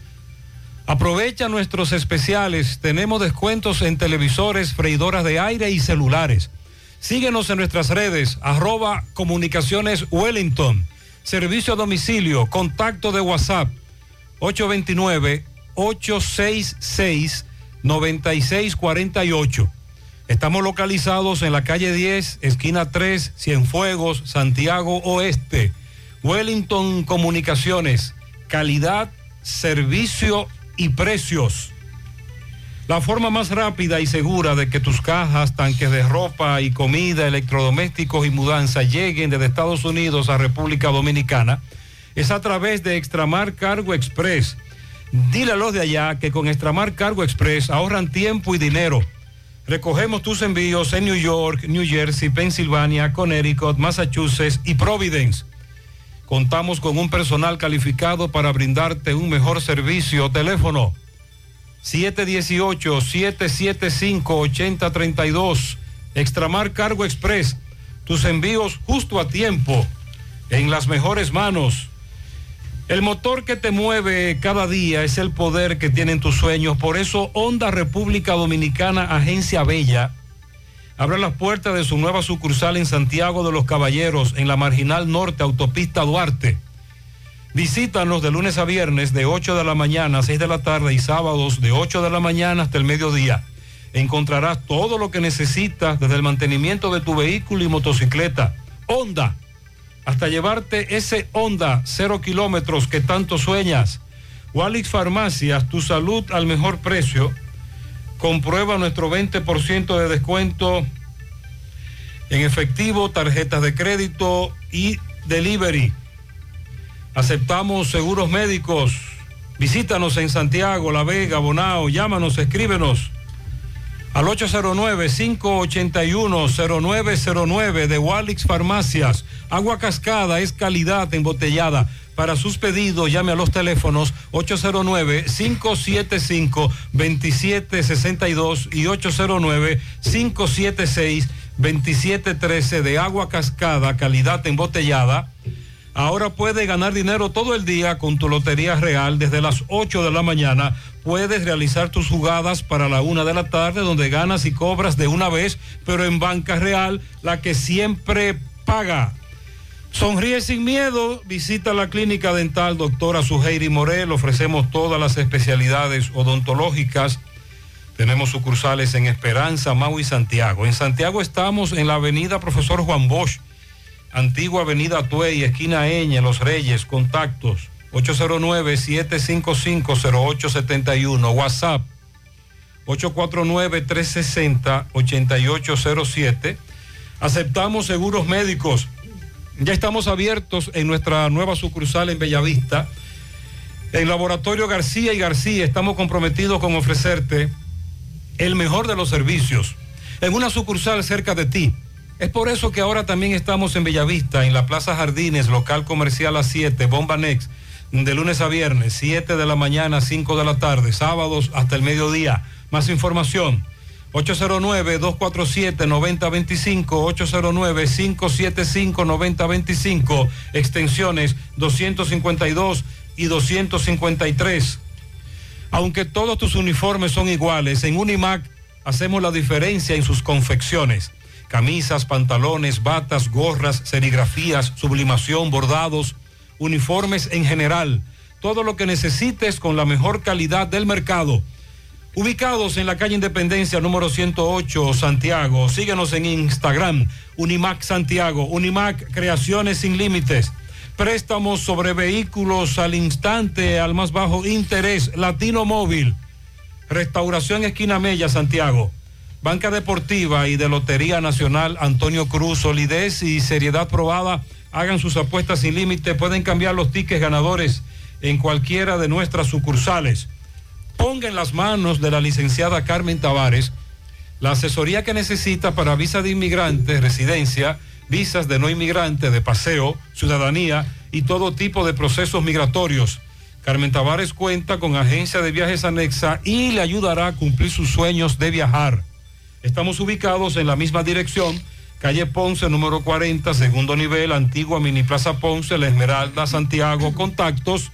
Aprovecha nuestros especiales. Tenemos descuentos en televisores, freidoras de aire y celulares. Síguenos en nuestras redes, arroba comunicaciones Wellington. Servicio a domicilio, contacto de WhatsApp 829-866-9648. Estamos localizados en la calle 10, esquina 3, Cienfuegos, Santiago Oeste. Wellington Comunicaciones, calidad, servicio y precios. La forma más rápida y segura de que tus cajas, tanques de ropa y comida, electrodomésticos y mudanza lleguen desde Estados Unidos a República Dominicana es a través de Extramar Cargo Express. Dile a los de allá que con Extramar Cargo Express ahorran tiempo y dinero. Recogemos tus envíos en New York, New Jersey, Pensilvania, Connecticut, Massachusetts y Providence. Contamos con un personal calificado para brindarte un mejor servicio. Teléfono 718-775-8032. Extramar Cargo Express. Tus envíos justo a tiempo. En las mejores manos. El motor que te mueve cada día es el poder que tienen tus sueños. Por eso Honda República Dominicana, Agencia Bella, abre las puertas de su nueva sucursal en Santiago de los Caballeros, en la Marginal Norte, Autopista Duarte. Visítanos de lunes a viernes de 8 de la mañana a 6 de la tarde y sábados de 8 de la mañana hasta el mediodía. Encontrarás todo lo que necesitas desde el mantenimiento de tu vehículo y motocicleta. Honda, hasta llevarte ese Honda cero kilómetros que tanto sueñas. Walix Farmacias, tu salud al mejor precio. Comprueba nuestro 20% de descuento en efectivo, tarjetas de crédito y delivery. Aceptamos seguros médicos. Visítanos en Santiago, La Vega, Bonao. Llámanos, escríbenos al 809-581-0909 de Walix Farmacias. Agua cascada es calidad embotellada. Para sus pedidos, llame a los teléfonos 809-575-2762 y 809-576-2713 de agua cascada, calidad embotellada. Ahora puede ganar dinero todo el día con tu Lotería Real desde las 8 de la mañana. Puedes realizar tus jugadas para la una de la tarde donde ganas y cobras de una vez, pero en Banca Real, la que siempre paga. Sonríe sin miedo, visita la clínica dental doctora Suheiri Morel, ofrecemos todas las especialidades odontológicas. Tenemos sucursales en Esperanza, Mau y Santiago. En Santiago estamos en la avenida Profesor Juan Bosch, antigua avenida Tuey, esquina Eñe, Los Reyes, contactos 809-755-0871, WhatsApp 849-360-8807. Aceptamos seguros médicos. Ya estamos abiertos en nuestra nueva sucursal en Bellavista. En Laboratorio García y García estamos comprometidos con ofrecerte el mejor de los servicios en una sucursal cerca de ti. Es por eso que ahora también estamos en Bellavista, en la Plaza Jardines, local comercial a 7, Bomba Next, de lunes a viernes, 7 de la mañana, 5 de la tarde, sábados hasta el mediodía. Más información, 809-247-9025, 809-575-9025, extensiones 252 y 253. Aunque todos tus uniformes son iguales, en Unimac hacemos la diferencia en sus confecciones. Camisas, pantalones, batas, gorras, serigrafías, sublimación, bordados, uniformes en general. Todo lo que necesites con la mejor calidad del mercado. Ubicados en la calle Independencia número 108, Santiago. Síguenos en Instagram, Unimac Santiago, Unimac Creaciones sin Límites. Préstamos sobre vehículos al instante, al más bajo interés, Latino Móvil. Restauración Esquina Mella, Santiago. Banca Deportiva y de Lotería Nacional Antonio Cruz, solidez y seriedad probada. Hagan sus apuestas sin límite. Pueden cambiar los tickets ganadores en cualquiera de nuestras sucursales. Ponga en las manos de la licenciada Carmen Tavares la asesoría que necesita para visa de inmigrante, residencia, visas de no inmigrante, de paseo, ciudadanía y todo tipo de procesos migratorios. Carmen Tavares cuenta con agencia de viajes anexa y le ayudará a cumplir sus sueños de viajar. Estamos ubicados en la misma dirección, calle Ponce número 40, segundo nivel, antigua Mini Plaza Ponce, La Esmeralda, Santiago. Contactos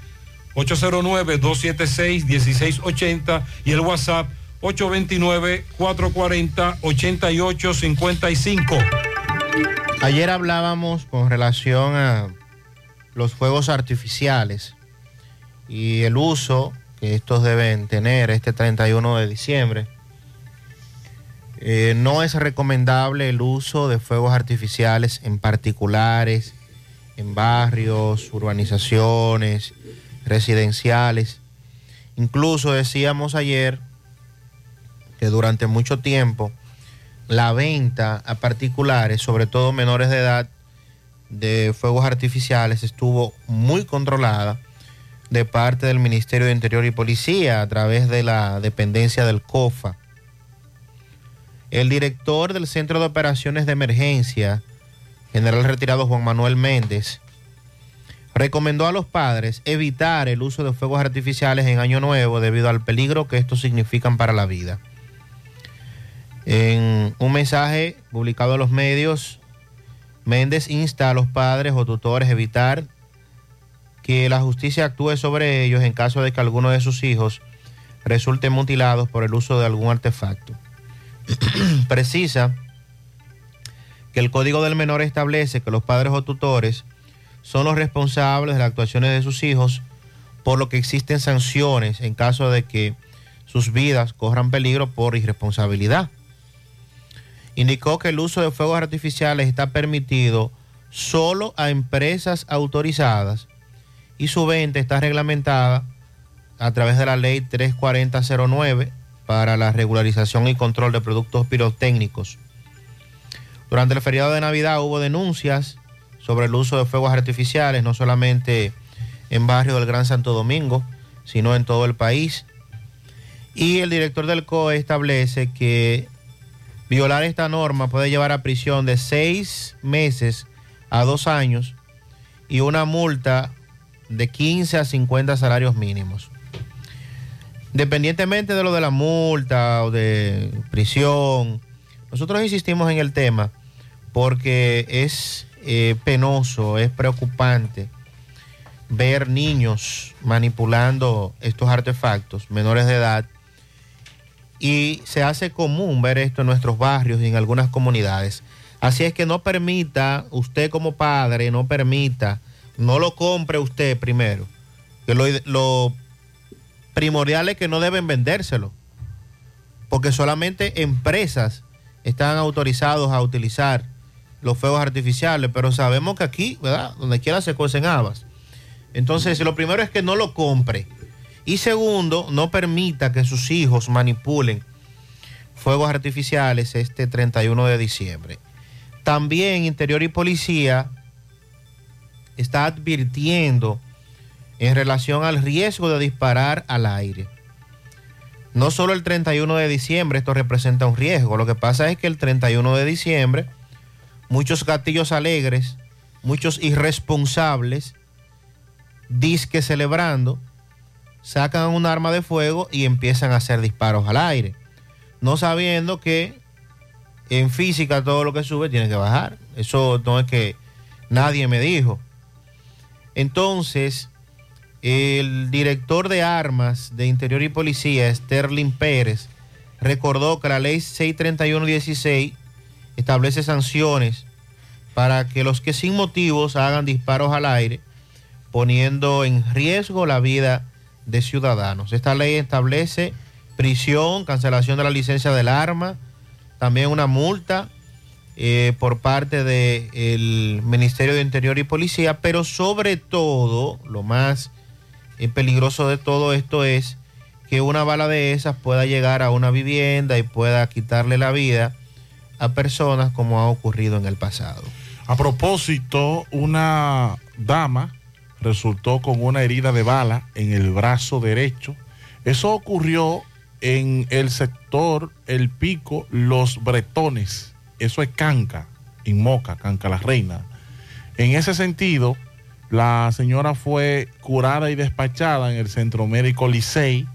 809-276-1680 y el WhatsApp 829-440-8855. Ayer hablábamos con relación a los fuegos artificiales y el uso que estos deben tener este 31 de diciembre. Eh, no es recomendable el uso de fuegos artificiales en particulares, en barrios, urbanizaciones, residenciales. Incluso decíamos ayer que durante mucho tiempo la venta a particulares, sobre todo menores de edad, de fuegos artificiales estuvo muy controlada de parte del Ministerio de Interior y Policía a través de la dependencia del COFA. El director del Centro de Operaciones de Emergencia, general retirado Juan Manuel Méndez, recomendó a los padres evitar el uso de fuegos artificiales en Año Nuevo debido al peligro que estos significan para la vida. En un mensaje publicado en los medios, Méndez insta a los padres o tutores a evitar que la justicia actúe sobre ellos en caso de que alguno de sus hijos resulten mutilados por el uso de algún artefacto. Precisa que el Código del Menor establece que los padres o tutores son los responsables de las actuaciones de sus hijos, por lo que existen sanciones en caso de que sus vidas corran peligro por irresponsabilidad. Indicó que el uso de fuegos artificiales está permitido solo a empresas autorizadas y su venta está reglamentada a través de la ley 34009 para la regularización y control de productos pirotécnicos. Durante el feriado de Navidad hubo denuncias sobre el uso de fuegos artificiales, no solamente en barrio del Gran Santo Domingo, sino en todo el país. Y el director del COE establece que violar esta norma puede llevar a prisión de seis meses a dos años y una multa de 15 a 50 salarios mínimos. Independientemente de lo de la multa o de prisión, nosotros insistimos en el tema porque es eh, penoso, es preocupante ver niños manipulando estos artefactos, menores de edad, y se hace común ver esto en nuestros barrios y en algunas comunidades. Así es que no permita, usted como padre, no permita, no lo compre usted primero. Que lo, lo primordial es que no deben vendérselo, porque solamente empresas están autorizados a utilizar los fuegos artificiales, pero sabemos que aquí, ¿verdad? Donde quiera se cuecen habas. Entonces, lo primero es que no lo compre. Y segundo, no permita que sus hijos manipulen fuegos artificiales este 31 de diciembre. También Interior y Policía está advirtiendo en relación al riesgo de disparar al aire. No solo el 31 de diciembre esto representa un riesgo, lo que pasa es que el 31 de diciembre muchos gatillos alegres, muchos irresponsables, disque celebrando, sacan un arma de fuego y empiezan a hacer disparos al aire. no sabiendo que en física todo lo que sube tiene que bajar. Eso no es que nadie me dijo. Entonces, el director de armas de Interior y Policía, Sterling Pérez, recordó que la ley 631-16 establece sanciones para que los que sin motivos hagan disparos al aire, poniendo en riesgo la vida de ciudadanos. Esta ley establece prisión, cancelación de la licencia del arma, también una multa eh, por parte del Ministerio de Interior y Policía, pero sobre todo, lo más peligroso de todo esto es que una bala de esas pueda llegar a una vivienda y pueda quitarle la vida a personas como ha ocurrido en el pasado. A propósito, una dama resultó con una herida de bala en el brazo derecho. Eso ocurrió en el sector El Pico, Los Bretones. Eso es Canca, en Moca, Canca la Reina. En ese sentido, la señora fue curada y despachada en el Centro Médico Licey,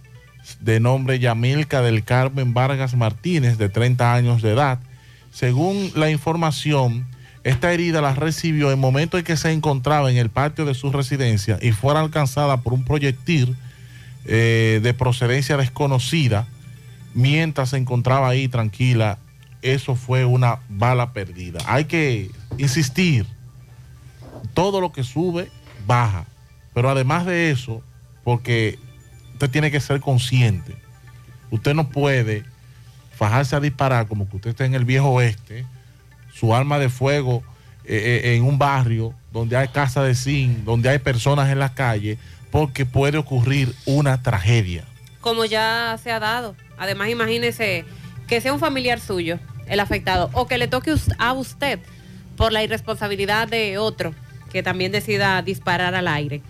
de nombre Yamilca del Carmen Vargas Martínez, de 30 años de edad. Según la información, esta herida la recibió en el momento en que se encontraba en el patio de su residencia y fuera alcanzada por un proyectil eh, de procedencia desconocida mientras se encontraba ahí tranquila. Eso fue una bala perdida. Hay que insistir, todo lo que sube, baja. Pero además de eso, porque usted tiene que ser consciente, usted no puede fajarse a disparar como que usted está en el viejo oeste, su arma de fuego eh, eh, en un barrio donde hay casa de zinc, donde hay personas en la calle, porque puede ocurrir una tragedia. Como ya se ha dado. Además, imagínese que sea un familiar suyo el afectado o que le toque a usted por la irresponsabilidad de otro que también decida disparar al aire.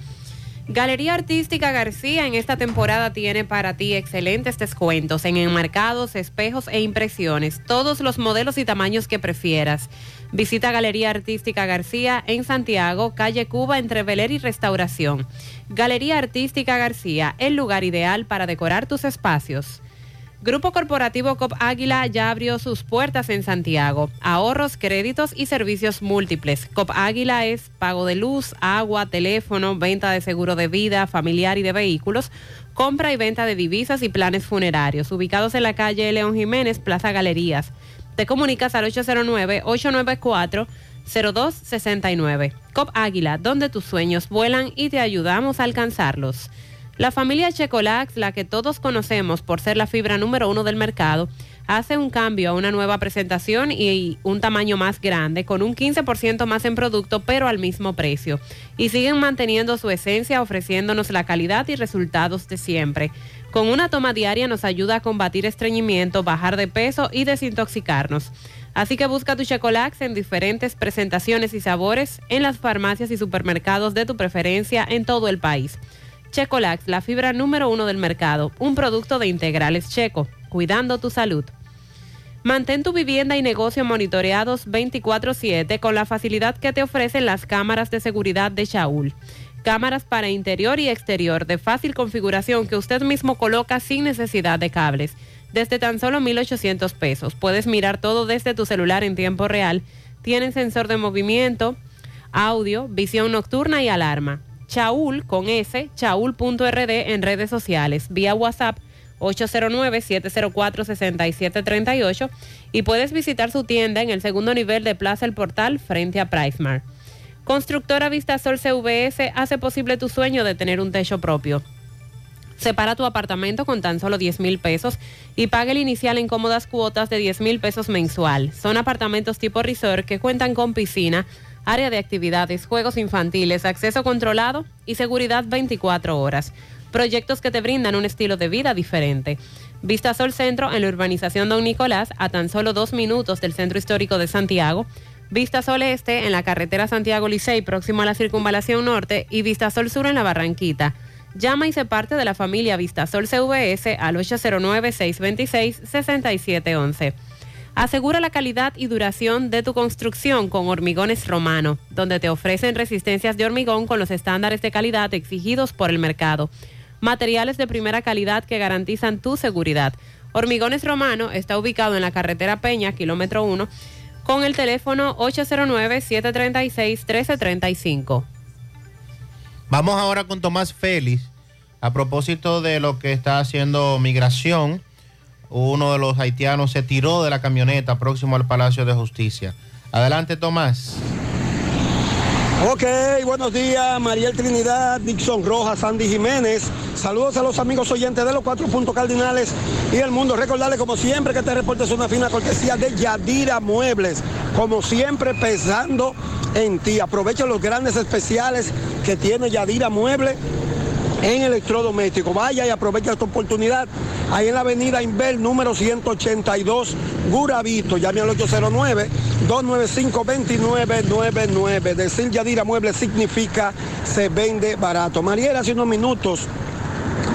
Galería Artística García en esta temporada tiene para ti excelentes descuentos en enmarcados, espejos e impresiones, todos los modelos y tamaños que prefieras. Visita Galería Artística García en Santiago, calle Cuba entre Veler y Restauración. Galería Artística García, el lugar ideal para decorar tus espacios. Grupo Corporativo COP Águila ya abrió sus puertas en Santiago. Ahorros, créditos y servicios múltiples. COP Águila es pago de luz, agua, teléfono, venta de seguro de vida, familiar y de vehículos, compra y venta de divisas y planes funerarios. Ubicados en la calle León Jiménez, Plaza Galerías. Te comunicas al 809-894-0269. COP Águila, donde tus sueños vuelan y te ayudamos a alcanzarlos. La familia Checolax, la que todos conocemos por ser la fibra número uno del mercado, hace un cambio a una nueva presentación y un tamaño más grande, con un 15% más en producto, pero al mismo precio. Y siguen manteniendo su esencia, ofreciéndonos la calidad y resultados de siempre. Con una toma diaria nos ayuda a combatir estreñimiento, bajar de peso y desintoxicarnos. Así que busca tu Checolax en diferentes presentaciones y sabores en las farmacias y supermercados de tu preferencia en todo el país. Checolax, la fibra número uno del mercado, un producto de integrales checo, cuidando tu salud. Mantén tu vivienda y negocio monitoreados 24/7 con la facilidad que te ofrecen las cámaras de seguridad de Shaul. Cámaras para interior y exterior de fácil configuración que usted mismo coloca sin necesidad de cables. Desde tan solo 1.800 pesos. Puedes mirar todo desde tu celular en tiempo real. Tienen sensor de movimiento, audio, visión nocturna y alarma. Chaul con S, chaul.rd en redes sociales, vía WhatsApp 809-704-6738 y puedes visitar su tienda en el segundo nivel de Plaza El Portal frente a Pricemar. Constructora Vistasol CVS hace posible tu sueño de tener un techo propio. Separa tu apartamento con tan solo 10 mil pesos y paga el inicial en cómodas cuotas de 10 mil pesos mensual. Son apartamentos tipo resort que cuentan con piscina, área de actividades, juegos infantiles, acceso controlado y seguridad 24 horas. Proyectos que te brindan un estilo de vida diferente. Vista Sol Centro en la urbanización Don Nicolás, a tan solo dos minutos del centro histórico de Santiago. Vista Sol Este en la carretera Santiago Licey, próximo a la circunvalación norte. Y Vista Sol Sur en la Barranquita. Llama y se parte de la familia Vistasol CVS al 809-626-6711. Asegura la calidad y duración de tu construcción con Hormigones Romano, donde te ofrecen resistencias de hormigón con los estándares de calidad exigidos por el mercado. Materiales de primera calidad que garantizan tu seguridad. Hormigones Romano está ubicado en la carretera Peña, kilómetro 1, con el teléfono 809-736-1335. Vamos ahora con Tomás Félix. A propósito de lo que está haciendo migración, uno de los haitianos se tiró de la camioneta próximo al Palacio de Justicia. Adelante, Tomás. Ok, buenos días, Mariel Trinidad, Dixon Rojas, Sandy Jiménez. Saludos a los amigos oyentes de los cuatro puntos cardinales y el mundo. Recordarles, como siempre, que este reporte es una fina cortesía de Yadira Muebles. Como siempre, pensando en ti. Aprovecha los grandes especiales que tiene Yadira Muebles en electrodoméstico. Vaya y aprovecha esta oportunidad. Ahí en la avenida Inver, número 182, Guravito. Llame al 809-295-2999. Decir Yadira Muebles significa se vende barato. Mariela, hace unos minutos,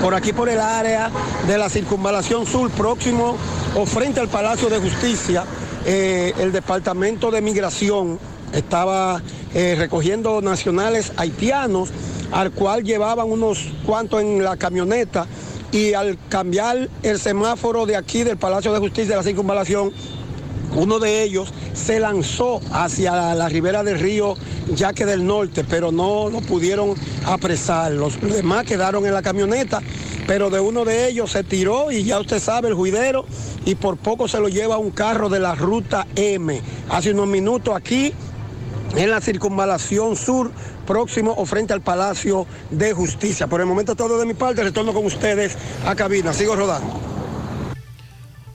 por aquí por el área de la circunvalación sur, próximo o frente al Palacio de Justicia, eh, el Departamento de Migración estaba eh, recogiendo nacionales haitianos al cual llevaban unos cuantos en la camioneta y al cambiar el semáforo de aquí del Palacio de Justicia de la Circunvalación, uno de ellos se lanzó hacia la ribera del río Yaque del Norte, pero no lo pudieron apresar. Los demás quedaron en la camioneta, pero de uno de ellos se tiró y ya usted sabe, el juidero, y por poco se lo lleva un carro de la ruta M. Hace unos minutos aquí, en la circunvalación sur, próximo o frente al Palacio de Justicia. Por el momento todo de mi parte, retorno con ustedes a cabina. Sigo rodando.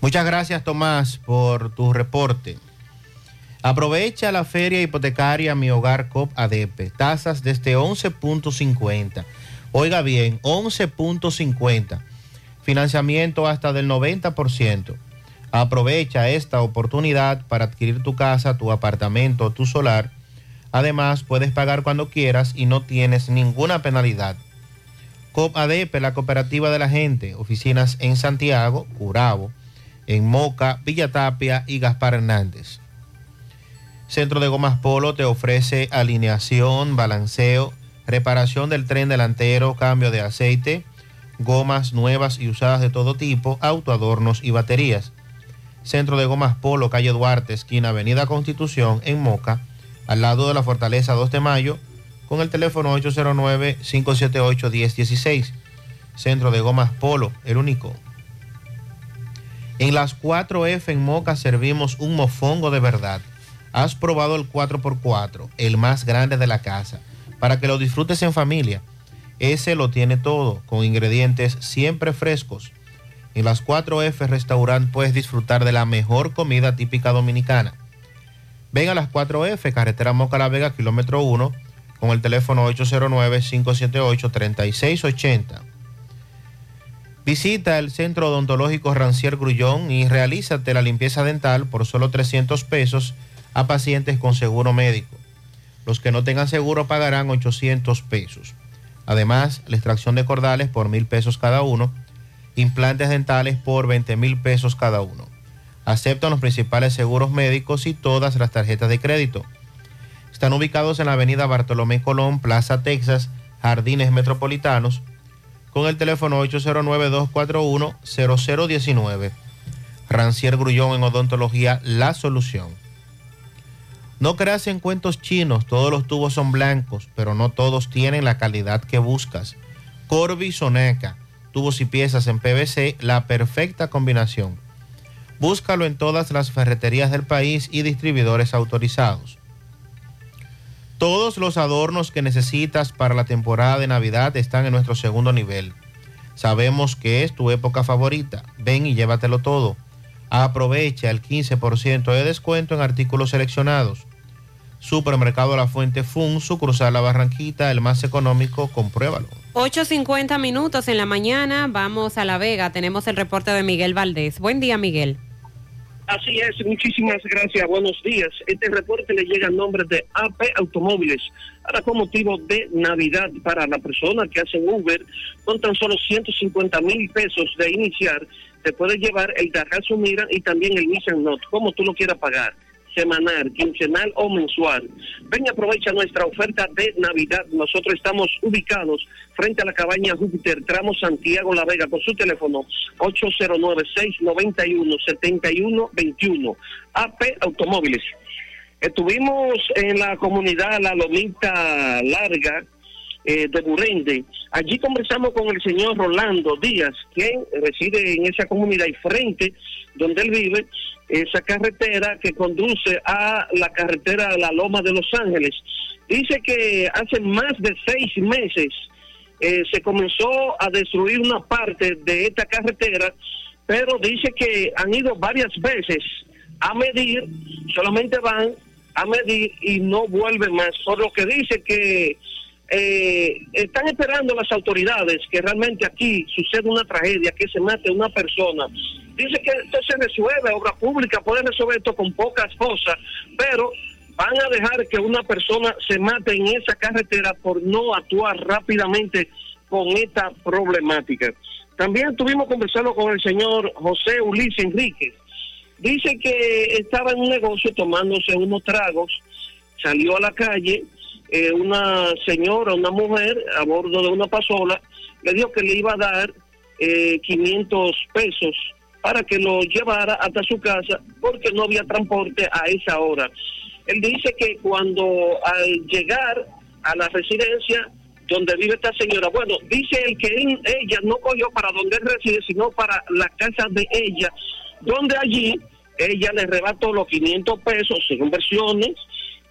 Muchas gracias, Tomás, por tu reporte. Aprovecha la feria hipotecaria Mi Hogar COP ADP. Tasas desde 11.50. Oiga bien, 11.50. Financiamiento hasta del 90%. Aprovecha esta oportunidad para adquirir tu casa, tu apartamento, tu solar. Además, puedes pagar cuando quieras y no tienes ninguna penalidad. COP la cooperativa de la gente. Oficinas en Santiago, Curabo, en Moca, Villa Tapia y Gaspar Hernández. Centro de Gomas Polo te ofrece alineación, balanceo, reparación del tren delantero, cambio de aceite, gomas nuevas y usadas de todo tipo, autoadornos y baterías. Centro de Gomas Polo, calle Duarte, esquina Avenida Constitución, en Moca, al lado de la Fortaleza 2 de Mayo, con el teléfono 809-578-1016. Centro de Gomas Polo, el único. En las 4F en Moca servimos un mofongo de verdad. Has probado el 4x4, el más grande de la casa, para que lo disfrutes en familia. Ese lo tiene todo, con ingredientes siempre frescos. En las 4F Restaurant puedes disfrutar de la mejor comida típica dominicana. Ven a las 4F, carretera Moca La Vega, kilómetro 1, con el teléfono 809-578-3680. Visita el Centro Odontológico Rancier Grullón y realízate la limpieza dental por solo 300 pesos a pacientes con seguro médico. Los que no tengan seguro pagarán 800 pesos. Además, la extracción de cordales por mil pesos cada uno, implantes dentales por 20 mil pesos cada uno. Aceptan los principales seguros médicos y todas las tarjetas de crédito. Están ubicados en la avenida Bartolomé Colón, Plaza Texas, Jardines Metropolitanos, con el teléfono 809-241-0019. Rancier Grullón en Odontología, la solución. No creas en cuentos chinos, todos los tubos son blancos, pero no todos tienen la calidad que buscas. Corby Soneca, tubos y piezas en PVC, la perfecta combinación. Búscalo en todas las ferreterías del país y distribuidores autorizados. Todos los adornos que necesitas para la temporada de Navidad están en nuestro segundo nivel. Sabemos que es tu época favorita. Ven y llévatelo todo. Aprovecha el 15% de descuento en artículos seleccionados. Supermercado La Fuente Fun, sucursal La Barranquita, el más económico, compruébalo. 8.50 minutos en la mañana, vamos a La Vega, tenemos el reporte de Miguel Valdés. Buen día, Miguel. Así es, muchísimas gracias, buenos días. Este reporte le llega a nombre de AP Automóviles, ahora con motivo de Navidad para la persona que hace Uber, con tan solo 150 mil pesos de iniciar, te puede llevar el Daihatsu Mira y también el Nissan Note, como tú lo quieras pagar. Semanal, quincenal o mensual. Ven y aprovecha nuestra oferta de Navidad. Nosotros estamos ubicados frente a la cabaña Júpiter, tramo Santiago La Vega, con su teléfono 809-691-7121. AP Automóviles. Estuvimos en la comunidad La Lomita Larga eh, de Burende. Allí conversamos con el señor Rolando Díaz, quien reside en esa comunidad y frente donde él vive, esa carretera que conduce a la carretera de la Loma de Los Ángeles. Dice que hace más de seis meses eh, se comenzó a destruir una parte de esta carretera, pero dice que han ido varias veces a medir, solamente van a medir y no vuelven más, por lo que dice que eh, están esperando las autoridades que realmente aquí suceda una tragedia, que se mate una persona. Dice que esto se resuelve, obra pública puede resolver esto con pocas cosas, pero van a dejar que una persona se mate en esa carretera por no actuar rápidamente con esta problemática. También estuvimos conversando con el señor José Ulises Enríquez. Dice que estaba en un negocio tomándose unos tragos, salió a la calle, eh, una señora, una mujer a bordo de una pasola, le dijo que le iba a dar eh, 500 pesos para que lo llevara hasta su casa porque no había transporte a esa hora. Él dice que cuando al llegar a la residencia donde vive esta señora, bueno, dice él que ella no cogió para donde él reside, sino para la casa de ella, donde allí ella le arrebató los 500 pesos según versiones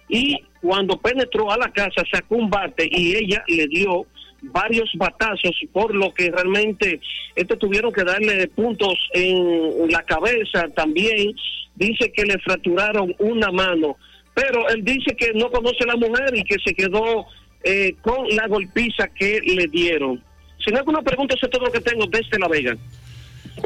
y cuando penetró a la casa sacó un bate y ella le dio varios batazos por lo que realmente este tuvieron que darle puntos en la cabeza también dice que le fracturaron una mano pero él dice que no conoce a la mujer y que se quedó eh, con la golpiza que le dieron si no hay alguna pregunta eso es todo lo que tengo desde La Vega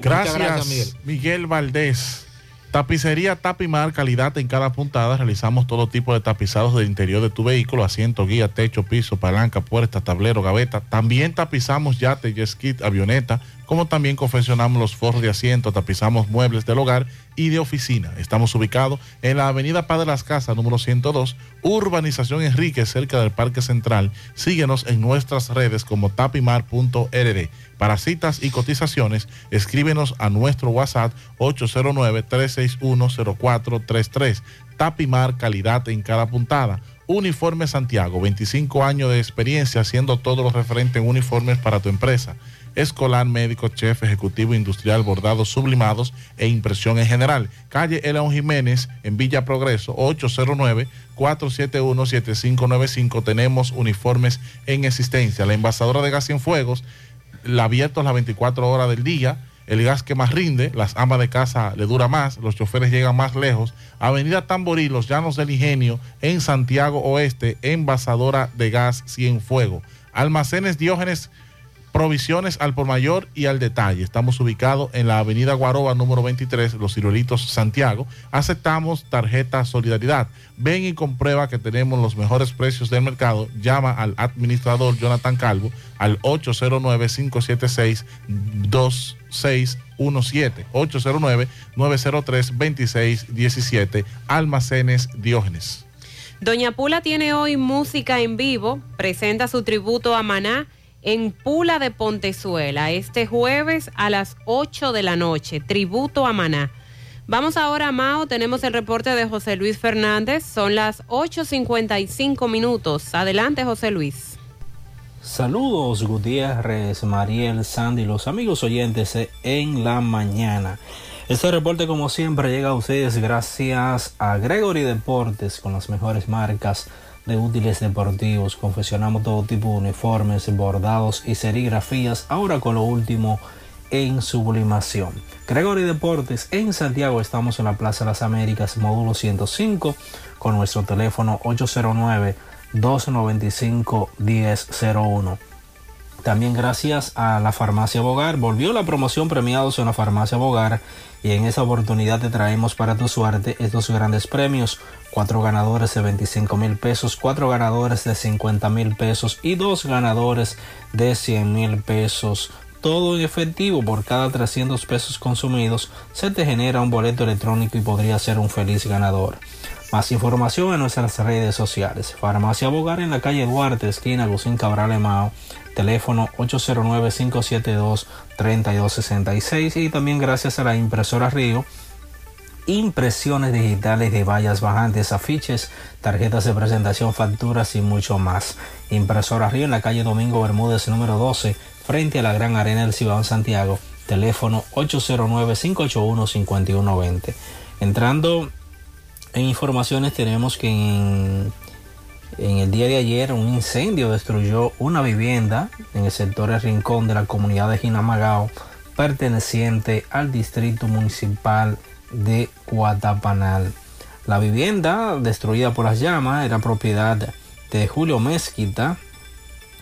Gracias, gracias, Miguel. Valdés. Tapicería Tapimar, calidad en cada puntada. Realizamos todo tipo de tapizados del interior de tu vehículo, asiento, guía, techo, piso, palanca, puerta, tablero, gaveta. También tapizamos yate, jet avioneta, como también confeccionamos los forros de asiento, tapizamos muebles del hogar y de oficina. Estamos ubicados en la avenida Padre Las Casas, número 102, Urbanización Enrique, cerca del Parque Central. Síguenos en nuestras redes como tapimar.rd. Para citas y cotizaciones, escríbenos a nuestro WhatsApp 809-361-0433. Tapimar, calidad en cada puntada. Uniforme Santiago, 25 años de experiencia haciendo todo lo referente en uniformes para tu empresa. Escolar, médico, chef, ejecutivo, industrial, bordados, sublimados e impresión en general. Calle Eleón Jiménez, en Villa Progreso, 809-471-7595. Tenemos uniformes en existencia. La envasadora de gas Cienfuegos, la abierto las 24 horas del día. El gas que más rinde, las amas de casa le dura más, los choferes llegan más lejos. Avenida Tamborí, Los Llanos del Ingenio, en Santiago Oeste, envasadora de gas Cienfuegos. Almacenes Diógenes Provisiones al por mayor y al detalle. Estamos ubicados en la avenida Guaroba número 23, Los Ciruelitos, Santiago. Aceptamos tarjeta Solidaridad. Ven y comprueba que tenemos los mejores precios del mercado. Llama al administrador Jonathan Calvo al 809-576-2617. 809-903-2617. Almacenes Diógenes. Doña Pula tiene hoy música en vivo, presenta su tributo a Maná en Pula de Pontezuela este jueves a las 8 de la noche, tributo a Maná. Vamos ahora a Mao, tenemos el reporte de José Luis Fernández, son las 8.55 minutos. Adelante José Luis. Saludos Gutiérrez, Mariel, Sandy, los amigos oyentes en la mañana. Este reporte como siempre llega a ustedes gracias a Gregory Deportes con las mejores marcas de útiles deportivos. Confeccionamos todo tipo de uniformes, bordados y serigrafías, ahora con lo último en sublimación. Gregory Deportes en Santiago estamos en la Plaza de las Américas, módulo 105, con nuestro teléfono 809 295 1001. También gracias a la farmacia Bogar. Volvió la promoción premiados en la farmacia Bogar y en esa oportunidad te traemos para tu suerte estos grandes premios. Cuatro ganadores de 25 mil pesos, cuatro ganadores de 50 mil pesos y dos ganadores de 100 mil pesos todo en efectivo por cada 300 pesos consumidos, se te genera un boleto electrónico y podría ser un feliz ganador. Más información en nuestras redes sociales. Farmacia Bogar en la calle Duarte, esquina Agustín Cabral Emao, teléfono 809-572-3266 y también gracias a la impresora Río impresiones digitales de vallas bajantes, afiches, tarjetas de presentación, facturas y mucho más. Impresora Río en la calle Domingo Bermúdez número 12, frente a la Gran Arena del Cibao en Santiago, teléfono 809-581-5120. Entrando en informaciones tenemos que en, en el día de ayer un incendio destruyó una vivienda en el sector El Rincón de la comunidad de Jinamagao perteneciente al distrito municipal de Guatapanal. La vivienda destruida por las llamas era propiedad de Julio Mezquita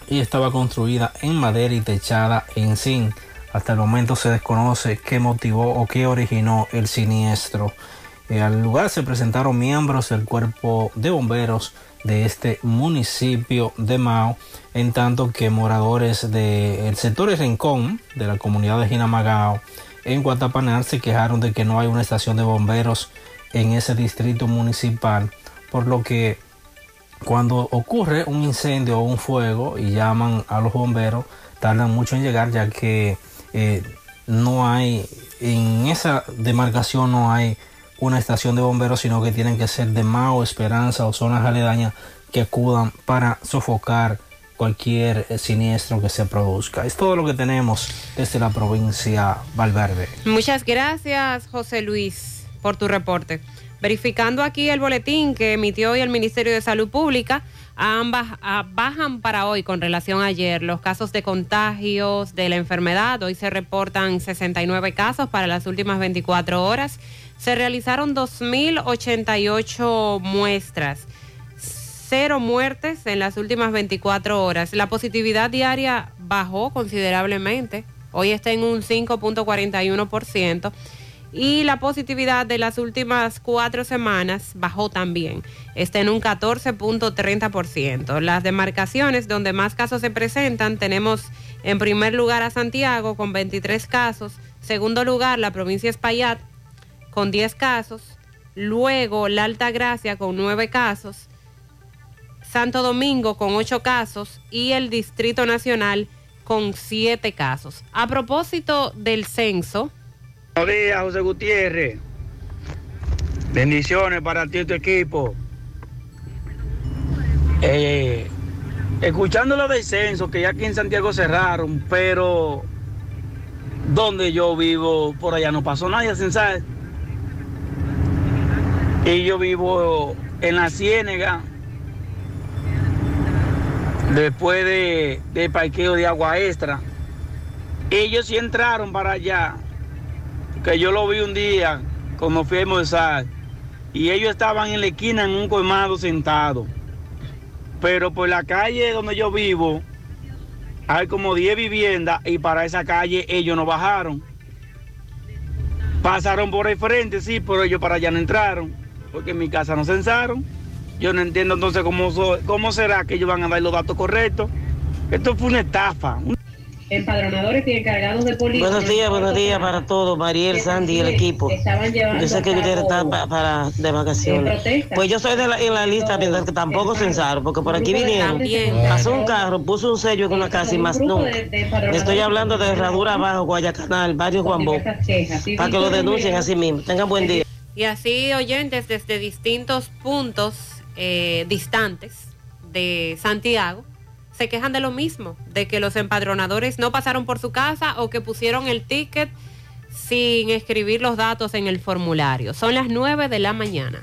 y estaba construida en madera y techada en zinc. Hasta el momento se desconoce qué motivó o qué originó el siniestro. Eh, al lugar se presentaron miembros del cuerpo de bomberos de este municipio de Mao, en tanto que moradores del sector de Rincón de la comunidad de Jinamagao en Guatapanal se quejaron de que no hay una estación de bomberos en ese distrito municipal, por lo que cuando ocurre un incendio o un fuego y llaman a los bomberos, tardan mucho en llegar ya que eh, no hay, en esa demarcación no hay una estación de bomberos, sino que tienen que ser de Mao, Esperanza o zonas aledañas que acudan para sofocar cualquier eh, siniestro que se produzca. Es todo lo que tenemos desde la provincia Valverde. Muchas gracias, José Luis, por tu reporte. Verificando aquí el boletín que emitió hoy el Ministerio de Salud Pública, ambas bajan para hoy con relación a ayer los casos de contagios de la enfermedad. Hoy se reportan 69 casos para las últimas 24 horas. Se realizaron 2.088 muestras cero muertes en las últimas 24 horas. La positividad diaria bajó considerablemente. Hoy está en un 5.41% y la positividad de las últimas cuatro semanas bajó también. Está en un 14.30%. Las demarcaciones donde más casos se presentan tenemos en primer lugar a Santiago con 23 casos, segundo lugar la provincia de Espaillat con 10 casos, luego la Alta Gracia con 9 casos, Santo Domingo con 8 casos y el Distrito Nacional con 7 casos. A propósito del censo. Buenos días, José Gutiérrez. Bendiciones para ti y tu equipo. Eh, escuchando lo del censo, que ya aquí en Santiago cerraron, pero donde yo vivo, por allá no pasó nadie a censar. Y yo vivo en la Ciénega, después de, de parqueo de agua extra. Ellos sí entraron para allá, que yo lo vi un día cuando fui a almorzar, y ellos estaban en la esquina en un colmado sentado. Pero por la calle donde yo vivo, hay como 10 viviendas y para esa calle ellos no bajaron. Pasaron por el frente, sí, pero ellos para allá no entraron, porque en mi casa no censaron. Yo no entiendo entonces cómo, cómo será que ellos van a dar los datos correctos. Esto fue una estafa. Empadronadores y encargados de policía. Buenos días, buenos días para todos, Mariel, Sandy y el equipo. Yo sé que ustedes están para de vacaciones. Pues yo soy de la, en la lista mientras que tampoco censaron, porque por aquí vinieron, pasó un carro, puso un sello en una casa y más nunca. Estoy hablando de Herradura Abajo, Guayacanal, Barrio Juanbó, para que lo denuncien así mismo. Tengan buen día. Y así oyentes desde distintos puntos eh, distantes de Santiago se quejan de lo mismo, de que los empadronadores no pasaron por su casa o que pusieron el ticket sin escribir los datos en el formulario. Son las 9 de la mañana.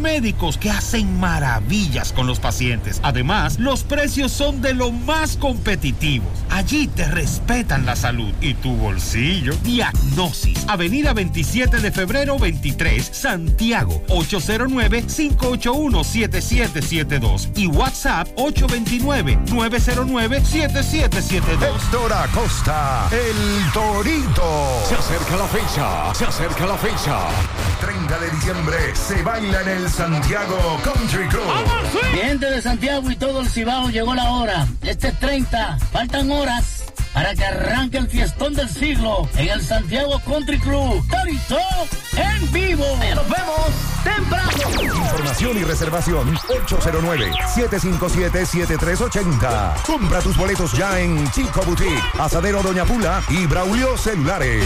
médicos que hacen maravillas con los pacientes. Además, los precios son de lo más competitivos. Allí te respetan la salud y tu bolsillo. Diagnosis, Avenida 27 de febrero 23, Santiago, 809-581-7772 y WhatsApp 829-909-7772. Héctor Acosta, el Torito. Se acerca la fecha, se acerca la fecha. 30 de diciembre se baila en el Santiago Country Club. Gente de Santiago y todo el Cibao llegó la hora. Este es 30, faltan horas para que arranque el fiestón del siglo en el Santiago Country Club. Torito en vivo. Nos vemos temprano. Información y reservación 809-757-7380. Compra tus boletos ya en Chico Boutique, Asadero Doña Pula y Braulio Celulares.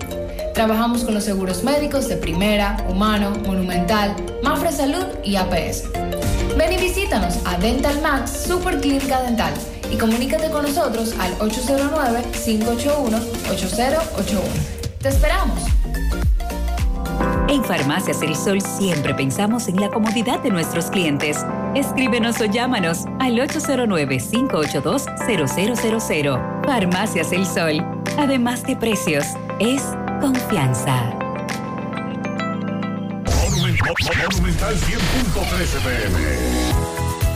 Trabajamos con los seguros médicos de Primera, Humano, Monumental, Mafre Salud y APS. Ven y visítanos a Dental Max Super Clínica Dental y comunícate con nosotros al 809-581-8081. ¡Te esperamos! En Farmacias El Sol siempre pensamos en la comodidad de nuestros clientes. Escríbenos o llámanos al 809-582-0000. Farmacias El Sol. Además de precios, es confianza. Monumental 100.13 pm.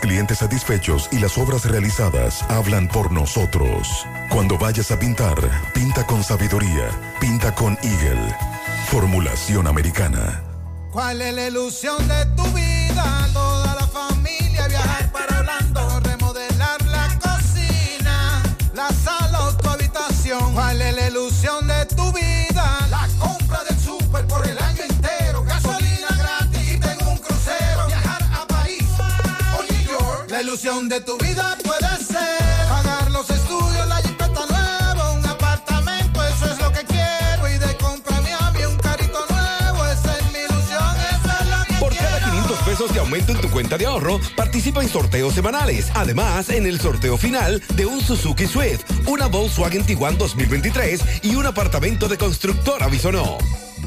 clientes satisfechos y las obras realizadas hablan por nosotros. Cuando vayas a pintar, pinta con sabiduría, pinta con Eagle. Formulación americana. ¿Cuál es la ilusión de tu vida? York. La ilusión de tu vida puede ser pagar los estudios, la jipeta nueva, un apartamento, eso es lo que quiero y de comprarme a mí un carrito nuevo, esa es mi ilusión, esa es la que Por cada 500 pesos de aumento en tu cuenta de ahorro, participa en sorteos semanales. Además, en el sorteo final de un Suzuki Swift, una Volkswagen Tiguan 2023 y un apartamento de constructora Bisonó.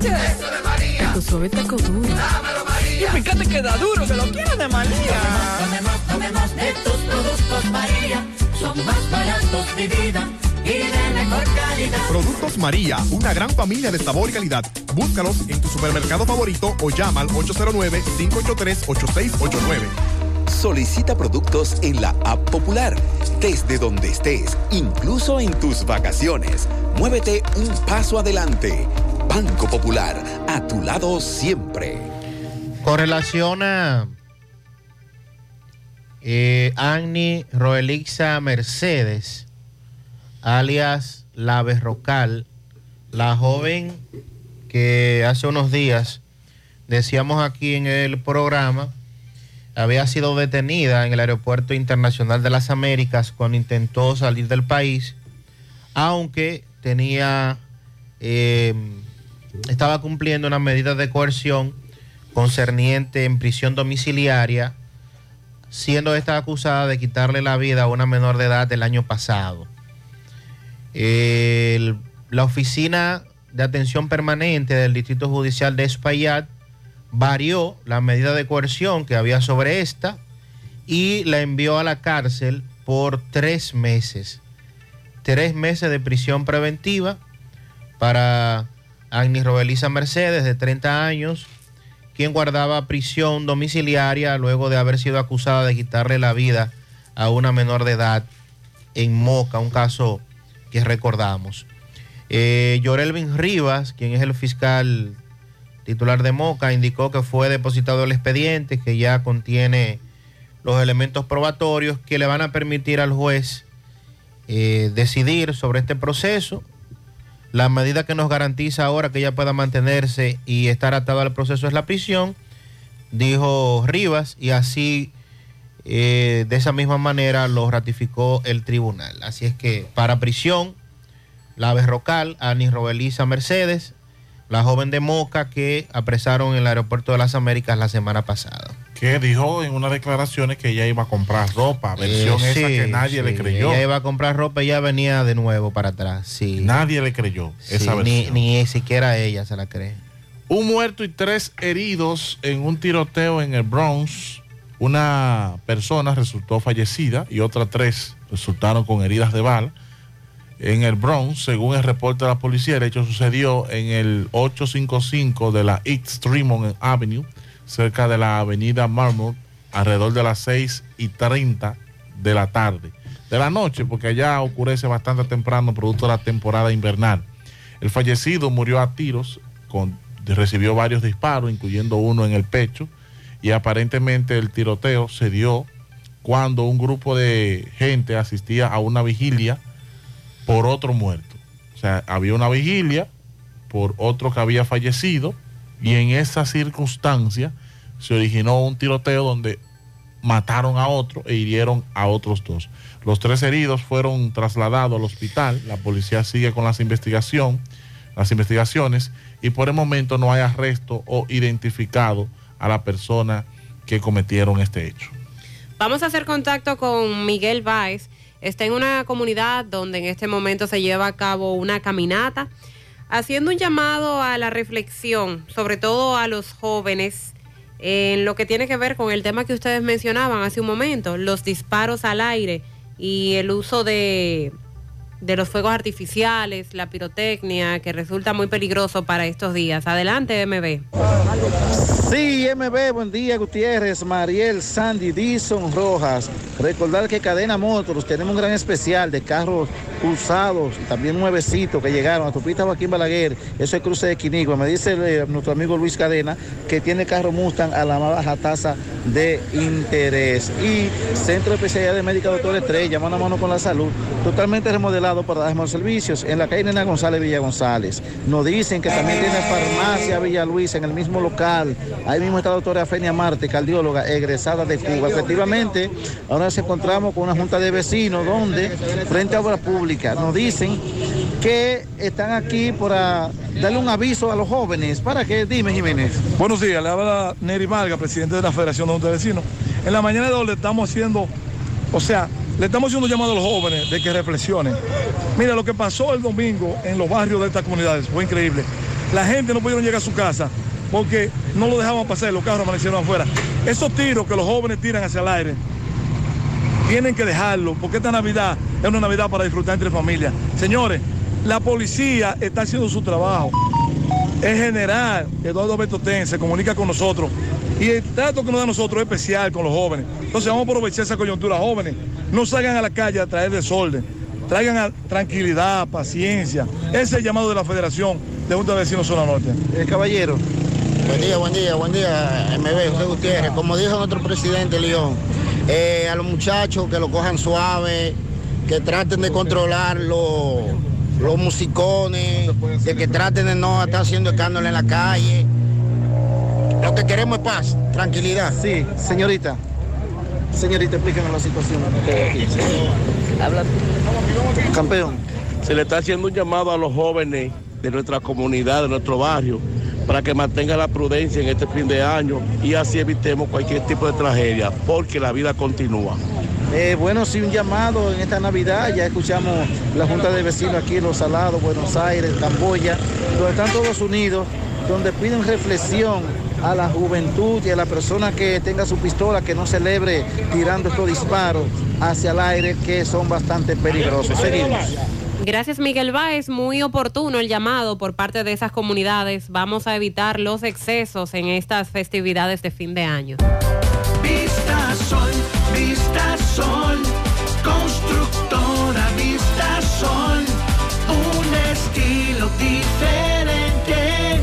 Eso de María. Tu suave taco duro. Dámelo, María. Y fíjate que da duro, que lo quiero de María. Tomemos, tomemos, de tus productos, María. Son más baratos, de vida. Y de mejor calidad. Productos María, una gran familia de sabor y calidad. Búscalos en tu supermercado favorito o llama al 809-583-8689. Solicita productos en la app popular, desde donde estés, incluso en tus vacaciones. Muévete un paso adelante. Banco Popular, a tu lado siempre. Con relación a eh, Annie Roelixa Mercedes, alias La Berrocal, la joven que hace unos días decíamos aquí en el programa, había sido detenida en el Aeropuerto Internacional de las Américas cuando intentó salir del país, aunque tenía, eh, estaba cumpliendo una medida de coerción concerniente en prisión domiciliaria, siendo esta acusada de quitarle la vida a una menor de edad el año pasado. La oficina de atención permanente del Distrito Judicial de Espaillat varió la medida de coerción que había sobre esta y la envió a la cárcel por tres meses. Tres meses de prisión preventiva para Agni Robelisa Mercedes, de 30 años, quien guardaba prisión domiciliaria luego de haber sido acusada de quitarle la vida a una menor de edad en Moca, un caso que recordamos. Eh, Yorelvin Rivas, quien es el fiscal titular de Moca, indicó que fue depositado el expediente, que ya contiene los elementos probatorios que le van a permitir al juez eh, decidir sobre este proceso. La medida que nos garantiza ahora que ella pueda mantenerse y estar atada al proceso es la prisión, dijo Rivas, y así eh, de esa misma manera lo ratificó el tribunal. Así es que para prisión, la Berrocal, Ani Robelisa Mercedes, la joven de Moca que apresaron en el aeropuerto de las Américas la semana pasada. Que dijo en unas declaraciones que ella iba a comprar ropa, versión Eh, esa sí, que nadie le creyó. Ella iba a comprar ropa y ya venía de nuevo para atrás. Sí. Nadie le creyó esa Sí, ni, versión. ni siquiera ella se la cree. Un muerto y tres heridos en un tiroteo en el Bronx. Una persona resultó fallecida y otras tres resultaron con heridas de bala. En el Bronx, según el reporte de la policía, el hecho sucedió en el 855 de la East Tremont Avenue, cerca de la avenida Marmot, alrededor de las 6 y 30 de la tarde. De la noche, porque allá ocurre bastante temprano, producto de la temporada invernal. El fallecido murió a tiros, con, recibió varios disparos, incluyendo uno en el pecho, y aparentemente el tiroteo se dio cuando un grupo de gente asistía a una vigilia por otro muerto. O sea, había una vigilia por otro que había fallecido y en esa circunstancia se originó un tiroteo donde mataron a otro e hirieron a otros dos. Los tres heridos fueron trasladados al hospital. La policía sigue con las las investigaciones y por el momento no hay arresto o identificado a la persona que cometieron este hecho. Vamos a hacer contacto con Miguel Báez. Está en una comunidad donde en este momento se lleva a cabo una caminata, haciendo un llamado a la reflexión, sobre todo a los jóvenes, en lo que tiene que ver con el tema que ustedes mencionaban hace un momento, los disparos al aire y el uso de, de los fuegos artificiales, la pirotecnia, que resulta muy peligroso para estos días. Adelante, MB. Sí, MB, buen día, Gutiérrez, Mariel, Sandy, Dison, Rojas. Recordar que Cadena Motors tenemos un gran especial de carros usados también nuevecitos que llegaron a Tupita Joaquín Balaguer. Eso es cruce de Quinigua. Me dice eh, nuestro amigo Luis Cadena que tiene carro Mustang a la más baja tasa de interés. Y Centro de Especialidad de Médica Doctor Estrella, mano a mano con la salud, totalmente remodelado Para dar más servicios. En la calle Nena González Villa González. Nos dicen que también tiene farmacia Villa Luisa en el mismo local. Ahí mismo está la doctora Fenia Marte, cardióloga, egresada de Cuba. Efectivamente, ahora nos encontramos con una junta de vecinos donde, frente a obras públicas, nos dicen que están aquí para darle un aviso a los jóvenes. ¿Para qué? Dime, Jiménez. Buenos días, le habla Neri Marga, presidente de la Federación de Junta de Vecinos. En la mañana de hoy le estamos haciendo, o sea, le estamos haciendo un llamado a los jóvenes de que reflexionen. Mira, lo que pasó el domingo en los barrios de estas comunidades fue increíble. La gente no pudieron llegar a su casa porque no lo dejaban pasar, los carros amanecieron afuera. Esos tiros que los jóvenes tiran hacia el aire, tienen que dejarlo, porque esta Navidad es una Navidad para disfrutar entre familias. Señores, la policía está haciendo su trabajo. Es general, Eduardo Betotén se comunica con nosotros. Y el trato que nos da a nosotros es especial con los jóvenes. Entonces vamos a aprovechar esa coyuntura, jóvenes. No salgan a la calle a traer desorden. Traigan a tranquilidad, paciencia. Ese es el llamado de la Federación de Junta de Vecinos Zona Norte. El caballero. Buen día, buen día, buen día, MB, José Gutiérrez. Como dijo nuestro presidente León, eh, a los muchachos que lo cojan suave, que traten de controlar los, los musicones, de que traten de no estar haciendo escándalo en la calle. Lo que queremos es paz, tranquilidad. Sí, señorita. Señorita, explíqueme la situación. Habla. Campeón. Se le está haciendo un llamado a los jóvenes de nuestra comunidad, de nuestro barrio, para que mantengan la prudencia en este fin de año y así evitemos cualquier tipo de tragedia, porque la vida continúa. Eh, bueno, sí, un llamado en esta Navidad. Ya escuchamos la Junta de Vecinos aquí en Los Salados, Buenos Aires, Camboya, donde están todos unidos, donde piden reflexión a la juventud y a la persona que tenga su pistola que no celebre tirando estos disparos hacia el aire que son bastante peligrosos. Seguimos. Gracias Miguel Báez, muy oportuno el llamado por parte de esas comunidades. Vamos a evitar los excesos en estas festividades de fin de año. Vista Sol, Vista Sol, constructora Vista Sol, un estilo diferente,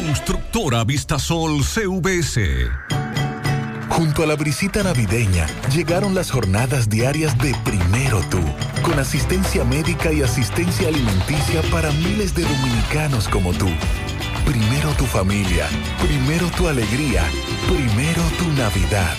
Constructora Vistasol CVS. Junto a la brisita navideña llegaron las jornadas diarias de Primero Tú, con asistencia médica y asistencia alimenticia para miles de dominicanos como tú. Primero tu familia, primero tu alegría, primero tu Navidad.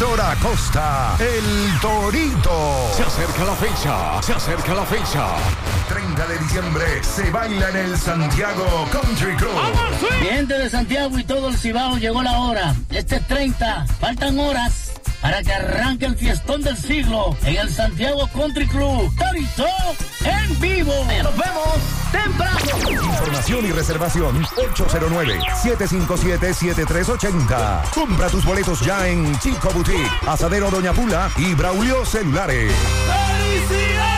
Héctor Acosta, el Torito. Se acerca la fecha, se acerca la fecha. 30 de diciembre se baila en el Santiago Country Club. Gente de Santiago y todo el Cibao llegó la hora. Este es 30, faltan horas para que arranque el fiestón del siglo en el Santiago Country Club. Torito en vivo. Nos vemos temprano. Información y reservación 809-757-7380. Compra tus boletos ya en Chico Boutique, Asadero Doña Pula y Braulio Celulares. Manito,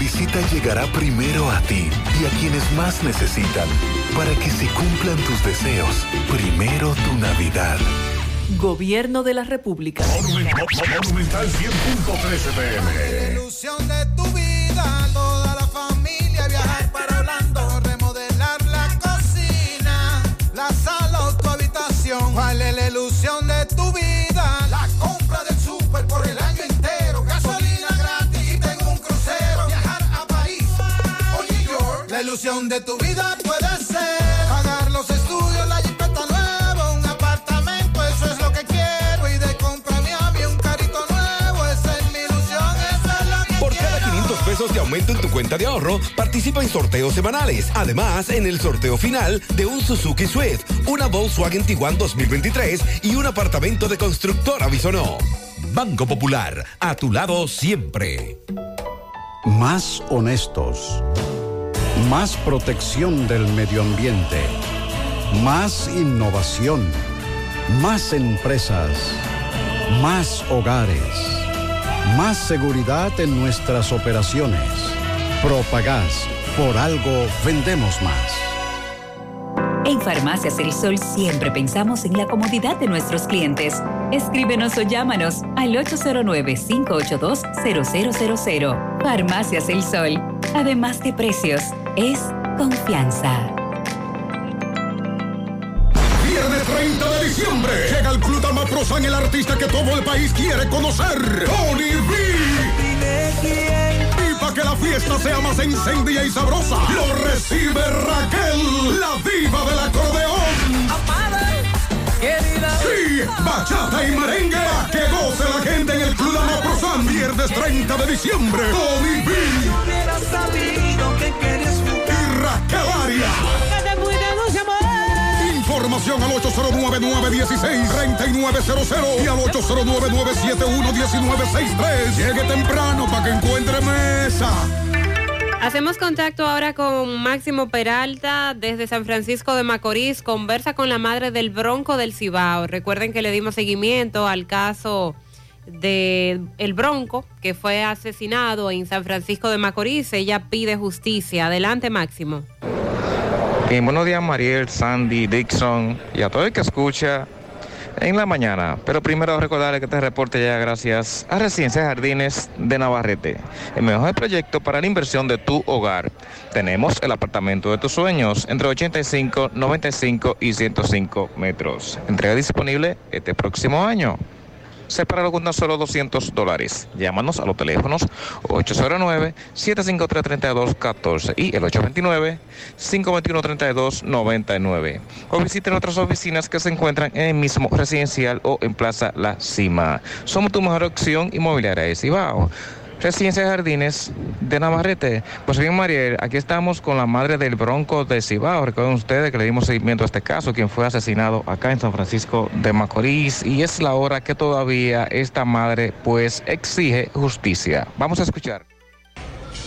La brisita llegará primero a ti y a quienes más necesitan para que se cumplan tus deseos. Primero tu Navidad. Gobierno de la República. Monumental 100.13 pm. ilusión de tu vida, toda la familia viajar para Orlando, remodelar la cocina, la sala o tu habitación. ¿Cuál es ilusión de tu vida puede ser pagar los estudios, la jipeta nueva, un apartamento, eso es lo que quiero y de comprarme a mí un carrito nuevo, esa es mi ilusión, esa es la que Por cada 500 pesos de aumento en tu cuenta de ahorro, participa en sorteos semanales. Además, en el sorteo final de un Suzuki Swift, una Volkswagen Tiguan 2023 y un apartamento de constructora Bisonó. Banco Popular, a tu lado siempre. Más honestos. Más protección del medio ambiente. Más innovación. Más empresas. Más hogares. Más seguridad en nuestras operaciones. Propagás. Por algo vendemos más. En Farmacias El Sol siempre pensamos en la comodidad de nuestros clientes. Escríbenos o llámanos al 809-582-0000. Farmacias El Sol. Además de precios, es confianza. Viernes 30 de diciembre llega el Club Damaprosan, el artista que todo el país quiere conocer, Tony B. Y para que la fiesta sea más encendida y sabrosa, lo recibe Raquel, la diva del acordeón. Sí, bachata y merengue, pa' que goce la gente en el Club Damaprosan, viernes 30 de diciembre, Tony B. Y Raquel Arias. Información al 809-916-3900 y al 809-971-1963. Llegue temprano para que encuentre mesa. Hacemos contacto ahora con Máximo Peralta desde San Francisco de Macorís. Conversa con la madre del Bronco del Cibao. Recuerden que le dimos seguimiento al caso de el Bronco que fue asesinado en San Francisco de Macorís. Ella pide justicia. Adelante, Máximo. Bien, buenos días Mariel, Sandy, Dixon y a todo el que escucha en la mañana. Pero primero recordarle que este reporte llega gracias a Residencia Jardines de Navarrete, el mejor proyecto para la inversión de tu hogar. Tenemos el apartamento de tus sueños entre 85, 95 y 105 metros. Entrega disponible este próximo año. Sepáralo con tan solo 200 dólares. Llámanos a los teléfonos 809-753-3214 y el 829-521-3299. O visite nuestras oficinas que se encuentran en el mismo residencial o en Plaza La Cima. Somos tu mejor opción inmobiliaria de Cibao. Residencia Jardines de Navarrete. Pues bien, Mariel, aquí estamos con la madre del Bronco de Cibao. Recuerden ustedes que le dimos seguimiento a este caso, quien fue asesinado acá en San Francisco de Macorís. Y es la hora que todavía esta madre pues exige justicia. Vamos a escuchar.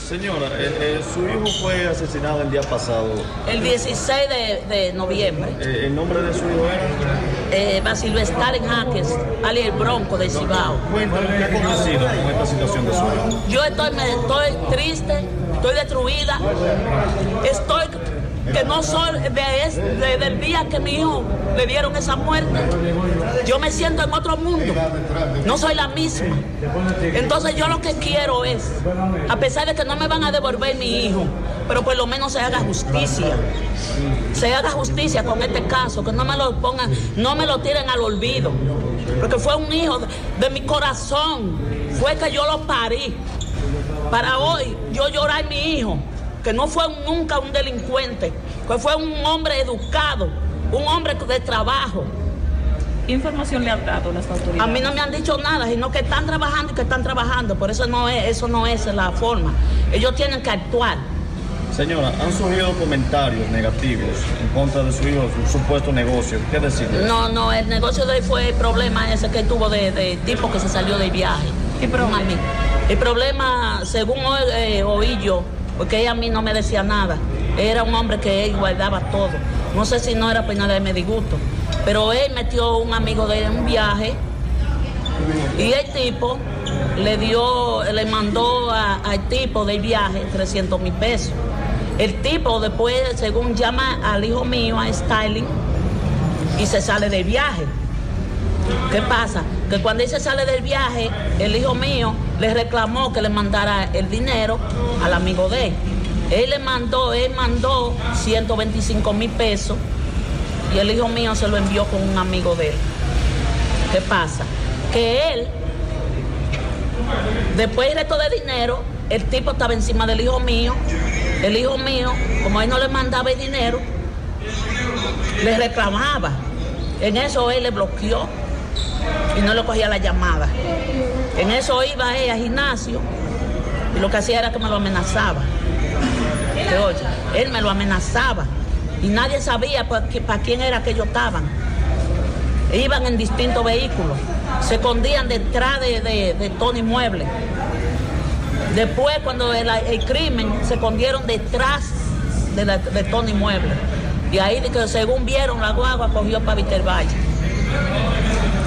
Señora, eh, eh, su hijo fue asesinado el día pasado. El 16 de, de noviembre, Eh, ¿El nombre de su hijo era? Basilio Stalin Jaques, Ali el Bronco de Cibao. Cuéntame qué ha acontecido con esta situación de su hijo. Yo estoy, me- estoy triste, estoy destruida, estoy que no soy de es- de- del día que mi hijo le dieron esa muerte. Yo me siento en otro mundo, no soy la misma. Entonces yo lo que quiero es, a pesar de que no me van a devolver mi hijo, pero por lo menos se haga justicia. Se haga justicia con este caso, que no me lo pongan, no me lo tiren al olvido. Porque fue un hijo de, de mi corazón, fue que yo lo parí. Para hoy yo llorar mi hijo, que no fue un- nunca un delincuente, que fue un hombre educado, un hombre de trabajo. ¿Qué información le han dado las autoridades? A mí no me han dicho nada, sino que están trabajando y que están trabajando. Por eso no es, eso no es la forma. Ellos tienen que actuar. Señora, han surgido comentarios negativos en contra de su hijo, su supuesto negocio. ¿Qué decirle? No, no, el negocio de él fue el problema ese que tuvo de, de tipo que se salió de viaje. ¿Qué problema? El problema, según eh, oí yo, porque ella a mí no me decía nada, era un hombre que él guardaba todo. No sé si no era penal de mi disgusto, pero él metió un amigo de él en un viaje y el tipo le dio, le mandó a- al tipo del viaje 300 mil pesos. El tipo después, según llama al hijo mío, a Styling, y se sale del viaje. ¿Qué pasa? Que cuando se sale del viaje, el hijo mío le reclamó que le mandara el dinero al amigo de él. Él le mandó, él mandó 125 mil pesos y el hijo mío se lo envió con un amigo de él. ¿Qué pasa? Que él, después de todo el dinero, el tipo estaba encima del hijo mío. El hijo mío, como él no le mandaba el dinero, le reclamaba. En eso él le bloqueó y no le cogía la llamada. En eso iba él al gimnasio y lo que hacía era que me lo amenazaba. Él me lo amenazaba y nadie sabía para quién era que ellos estaban. Iban en distintos vehículos, se escondían detrás de, de- de Tony Mueble. Después, cuando el, crimen, se escondieron detrás de, la- de Tony Mueble. Y ahí, que según vieron, la guagua cogió para Vitervalle.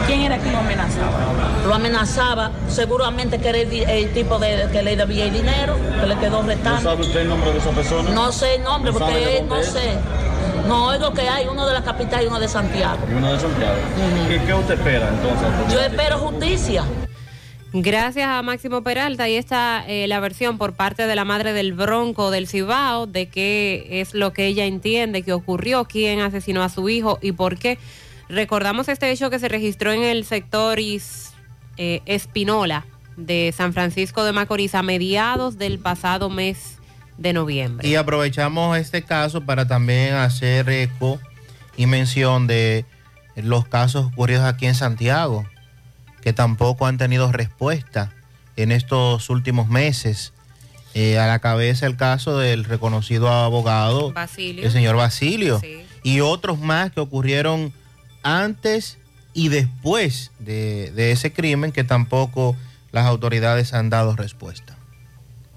¿Quién era que lo amenazaba? Lo amenazaba, seguramente que era el, tipo de, que le debía el dinero, que le quedó ¿No retando. sabe usted el nombre de esa persona? No sé el nombre, ¿No porque él, no es? sé. No, oigo que hay uno de la capital y uno de Santiago. Y uno de Santiago. ¿Qué, qué usted espera entonces? Yo espero justicia. Gracias a Máximo Peralta. Ahí está eh, la versión por parte de la madre del Bronco del Cibao de qué es lo que ella entiende que ocurrió, quién asesinó a su hijo y por qué. Recordamos este hecho que se registró en el sector Is- eh, Espinola de San Francisco de Macorís a mediados del pasado mes de noviembre. Y aprovechamos este caso para también hacer eco y mención de los casos ocurridos aquí en Santiago, que tampoco han tenido respuesta en estos últimos meses. Eh, a la cabeza el caso del reconocido abogado, Basilio. el señor Basilio, Sí. y otros más que ocurrieron antes y después de, ese crimen que tampoco las autoridades han dado respuesta.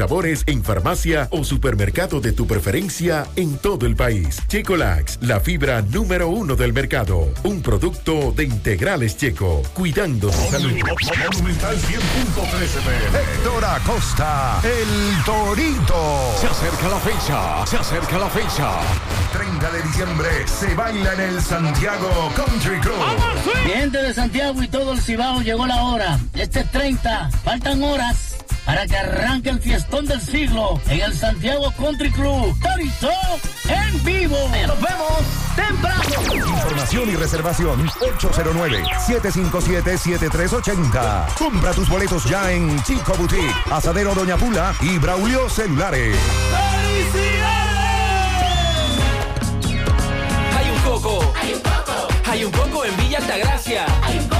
sabores en farmacia o supermercado de tu preferencia en todo el país. Checolax, la fibra número uno del mercado. Un producto de integrales checo, cuidando tu salud. Monumental 100.13 FM. Héctor Acosta, el Torito. Se acerca la fecha, se acerca la fecha. 30 de diciembre se baila en el Santiago Country Club. Gente de Santiago y todo el Cibao llegó la hora. Este es 30, faltan horas para que arranque el fiestón del siglo en el Santiago Country Club. Torito en vivo. Nos vemos temprano. Información y reservación 809-757-7380. Compra tus boletos ya en Chico Boutique, Asadero Doña Pula y Braulio Celulares. Hay un coco. Hay un coco. Hay un coco en Villa Altagracia. Hay un coco.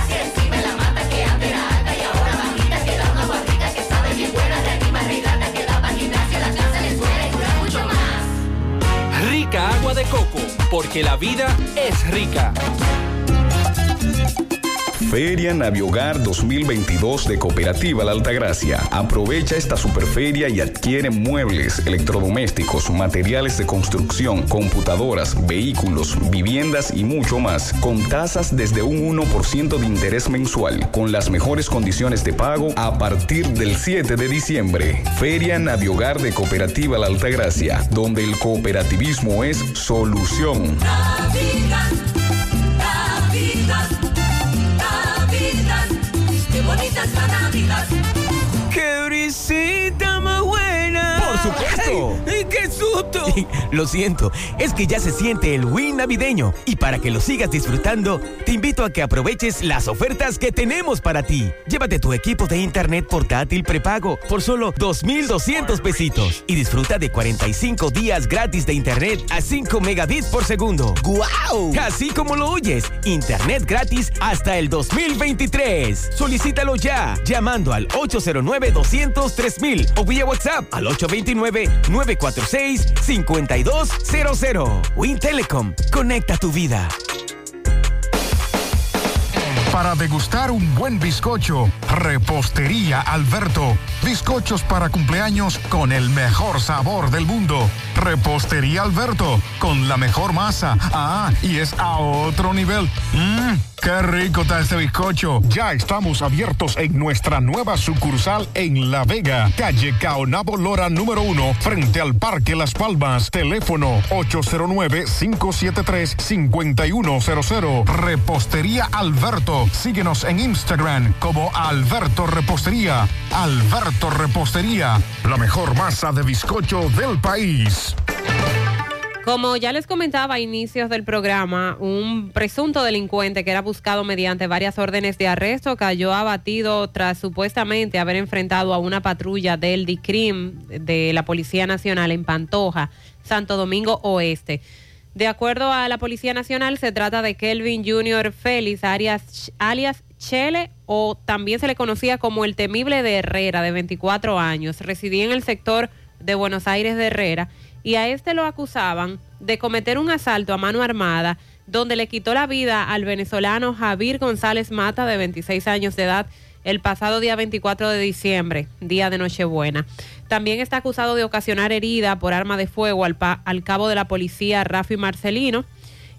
Agua de coco, porque la vida es rica. Feria Naviogar 2022 de Cooperativa La Altagracia. Aprovecha esta superferia y adquiere muebles, electrodomésticos, materiales de construcción, computadoras, vehículos, viviendas y mucho más, con tasas desde un 1% de interés mensual, con las mejores condiciones de pago a partir del 7 de diciembre. Feria Naviogar de Cooperativa La Altagracia, donde el cooperativismo es solución. Qué bonita es la Navidad. ¡Qué brisita más buena! ¡Por supuesto! ¡Ay, qué susto! Lo siento, es que ya se siente el win navideño y para que lo sigas disfrutando, te invito a que aproveches las ofertas que tenemos para ti. Llévate tu equipo de internet portátil prepago por solo 2.200 pesitos y disfruta de 45 días gratis de internet a 5 megabits por segundo. ¡Guau! Así como lo oyes, internet gratis hasta el 2023. Solicítalo ya llamando al 809-203 o vía WhatsApp al 829-946-5200. Win Telecom, conecta tu vida. Para degustar un buen bizcocho, Repostería Alberto. Bizcochos para cumpleaños con el mejor sabor del mundo. Repostería Alberto, con la mejor masa. Ah, y es a otro nivel. Mmm, qué rico está este bizcocho. Ya estamos abiertos en nuestra nueva sucursal en La Vega, calle Caonabo Lora número uno, frente al Parque Las Palmas. Teléfono 809-573-5100. Repostería Alberto. Síguenos en Instagram como Alberto Repostería. Alberto Repostería, la mejor masa de bizcocho del país. Como ya les comentaba a inicios del programa, un presunto delincuente que era buscado mediante varias órdenes de arresto cayó abatido tras supuestamente haber enfrentado a una patrulla del DICRIM de la Policía Nacional en Pantoja, Santo Domingo Oeste. De acuerdo a la Policía Nacional, se trata de Kelvin Junior Félix, alias, alias Chele, o también se le conocía como el temible de Herrera, de 24 años. Residía en el sector de Buenos Aires de Herrera y a este lo acusaban de cometer un asalto a mano armada donde le quitó la vida al venezolano Javier González Mata, de 26 años de edad, el pasado día 24 de diciembre, día de Nochebuena. También está acusado de ocasionar herida por arma de fuego al, cabo de la policía Rafi Marcelino,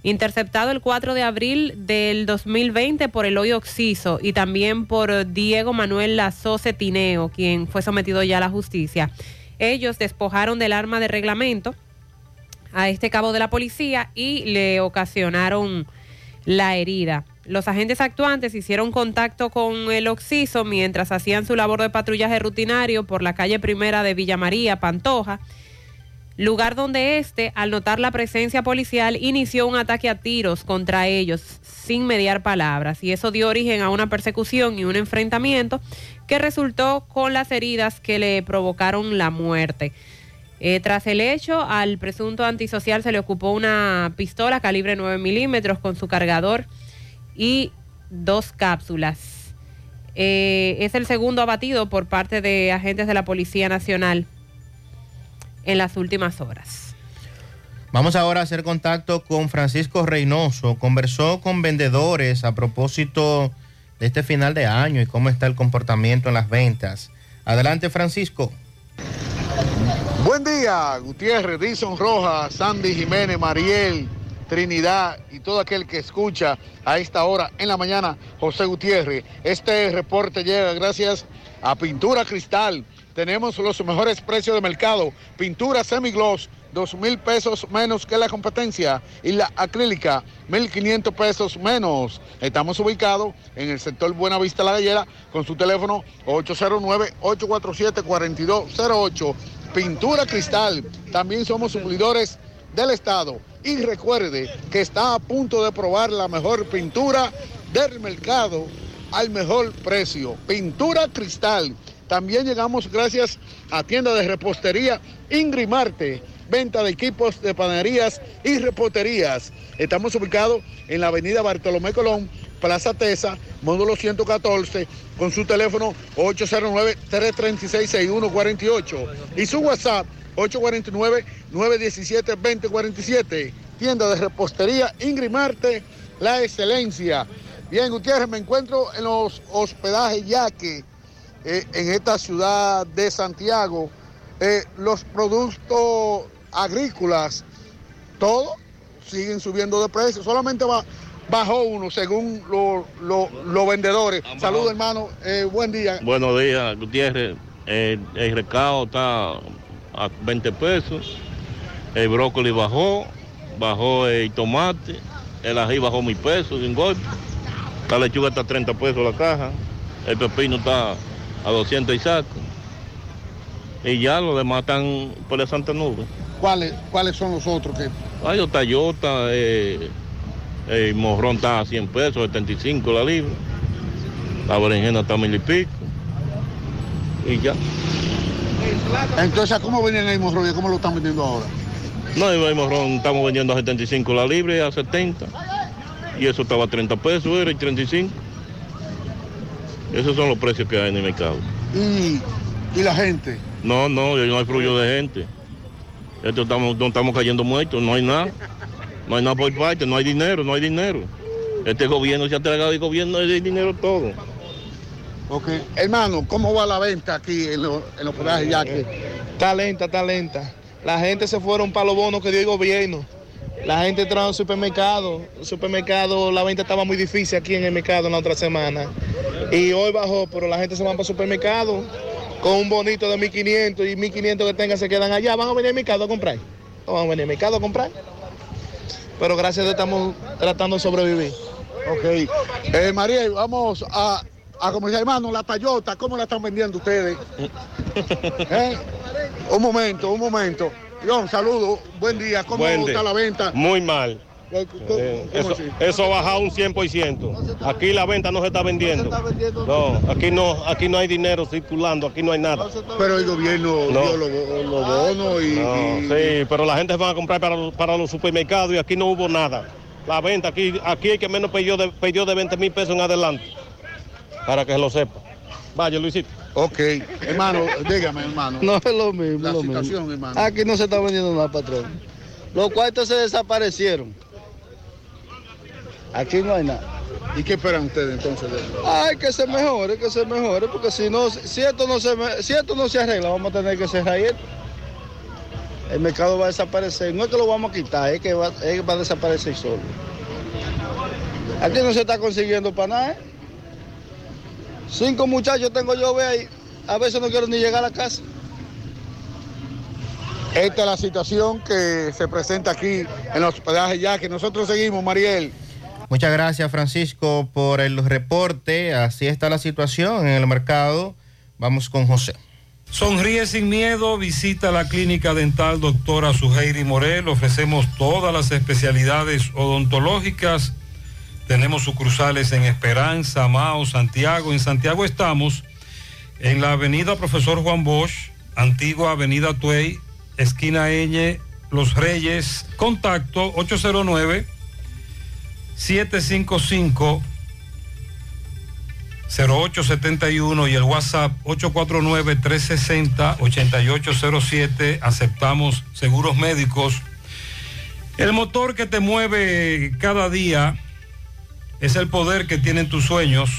interceptado el 4 de abril del 2020 por Eloy Oxiso y también por Diego Manuel Lazoce Tineo, quien fue sometido ya a la justicia. Ellos despojaron del arma de reglamento a este cabo de la policía y le ocasionaron la herida. Los agentes actuantes hicieron contacto con el Oxiso mientras hacían su labor de patrullaje rutinario por la calle primera de Villa María, Pantoja, lugar donde este, al notar la presencia policial, inició un ataque a tiros contra ellos sin mediar palabras y eso dio origen a una persecución y un enfrentamiento que resultó con las heridas que le provocaron la muerte. Eh, tras el hecho, al presunto antisocial se le ocupó una pistola calibre 9 milímetros con su cargador y dos cápsulas. Eh, es el segundo abatido por parte de agentes de la Policía Nacional en las últimas horas. Vamos ahora a hacer contacto con Francisco Reynoso. Conversó con vendedores a propósito de este final de año y cómo está el comportamiento en las ventas. Adelante, Francisco. Buen día, Gutiérrez, Dison Rojas, Sandy Jiménez, Mariel, Trinidad y todo aquel que escucha a esta hora en la mañana, José Gutiérrez. Este reporte llega gracias a Pintura Cristal. Tenemos los mejores precios de mercado. Pintura semigloss, dos mil pesos menos que la competencia. Y la acrílica, 1.500 pesos menos. Estamos ubicados en el sector Buenavista La Gallera con su teléfono 809-847-4208. Pintura Cristal. También somos suplidores del Estado. Y recuerde que está a punto de probar la mejor pintura del mercado al mejor precio. Pintura Cristal. También llegamos gracias a tienda de repostería Ingrimarte, venta de equipos de panaderías y reposterías. Estamos ubicados en la avenida Bartolomé Colón, Plaza Tesa, módulo 114, con su teléfono 809-336-6148 y su WhatsApp 849-917-2047. Tienda de repostería Ingrimarte, la excelencia. Bien, Gutiérrez, me encuentro en los hospedajes Yaque, eh, en esta ciudad de Santiago. Eh, los productos agrícolas, todos siguen subiendo de precio. Solamente va, bajó uno según lo- lo- los vendedores. Saludos, hermano. Eh, buen día. Buenos días, Gutiérrez. El recado está a 20 pesos. El brócoli bajó, bajó el tomate, el ají bajó mil pesos un golpe. La lechuga está a 30 pesos la caja. El pepino está a 200 y saco. Y ya los demás están por la Santa Nube. ¿Cuáles, ¿Cuáles son los otros que Hay Tayota, eh, el morrón está a 100 pesos, 75 la libra. La berenjena está a mil y pico. Y ya. Entonces, ¿cómo venían el morrón y cómo lo están vendiendo ahora? No, el morrón estamos vendiendo a 75 la libra y a 70. Y eso estaba a 30 pesos, era y 35. Esos son los precios que hay en el mercado. Y, y la gente. No, no, no hay fluyo de gente. Esto estamos, no estamos cayendo muertos, no hay nada. No hay nada por parte, no hay dinero, no hay dinero. Este gobierno se ha tragado el gobierno el dinero todo. Ok. Hermano, ¿cómo va la venta aquí en, los- en los hospedajes Yaque? Está lenta, está lenta. La gente se fueron para los bonos que dio el gobierno. La gente entró al supermercado. El supermercado, la venta estaba muy difícil aquí en el mercado en la otra semana. Y hoy bajó, pero la gente se va para el supermercado con un bonito de 1.500 y 1.500 que tengan se quedan allá. Van a venir al mercado a comprar. No van a venir al mercado a comprar. Pero gracias a Dios estamos tratando de sobrevivir. Ok. Eh, María, vamos a, a como dice hermano, la Tayota, ¿cómo la están vendiendo ustedes? ¿Eh? Un momento, un momento. John, saludo, buen día, ¿cómo Buen está la venta? Muy mal. ¿Cómo- Eh, cómo eso, eso ha bajado un 100%. Aquí la venta no se está vendiendo. No, aquí no, aquí no hay dinero circulando, aquí no hay nada. Pero el gobierno No. dio los, bo- los bonos y, No, y- sí, pero la gente se va a comprar para, los- para los supermercados y aquí no hubo nada. La venta, aquí, aquí el que menos pidió de, pidió de 20 mil pesos en adelante. Para que lo sepa. Vaya, Luisito. Ok, hermano, dígame, hermano. No es lo mismo. La lo situación, mismo. hermano. Aquí no se está vendiendo nada, patrón. Los cuartos se desaparecieron. Aquí no hay nada. ¿Y qué esperan ustedes entonces? Ay, que se mejore, que se mejore, porque si no, si esto no se, si esto no se arregla, vamos a tener que cerrar esto. El mercado va a desaparecer. No es que lo vamos a quitar, es que va, es que va a desaparecer solo. Aquí no se está consiguiendo para nada. ¿eh? Cinco muchachos tengo yo, ve ahí. A veces no quiero ni llegar a la casa. Esta es la situación que se presenta aquí en los hospedajes ya que nosotros seguimos, Mariel. Muchas gracias Francisco por el reporte. Así está la situación en el mercado. Vamos con José. Sonríe sin miedo, visita la clínica dental doctora Suheiri Morel. Ofrecemos todas las especialidades odontológicas. Tenemos sucursales en Esperanza, Mao, Santiago. En Santiago estamos en la avenida Profesor Juan Bosch, antigua avenida Tuey, esquina Eñe, Los Reyes. Contacto 809 755 0871 y el WhatsApp 849-360-8807. Aceptamos seguros médicos. El motor que te mueve cada día es el poder que tienen tus sueños.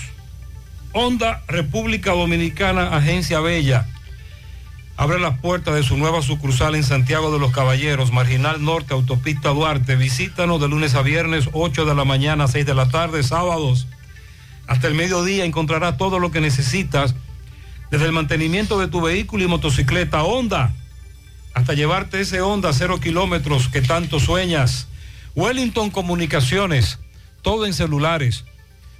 Honda República Dominicana, Agencia Bella. abre las puertas de su nueva sucursal en Santiago de los Caballeros, Marginal Norte, Autopista Duarte. Visítanos de lunes a viernes, 8 de la mañana, 6 de la tarde, sábados. Hasta el mediodía encontrarás todo lo que necesitas, desde el mantenimiento de tu vehículo y motocicleta Honda, hasta llevarte ese Honda cero kilómetros que tanto sueñas. Wellington Comunicaciones, todo en celulares.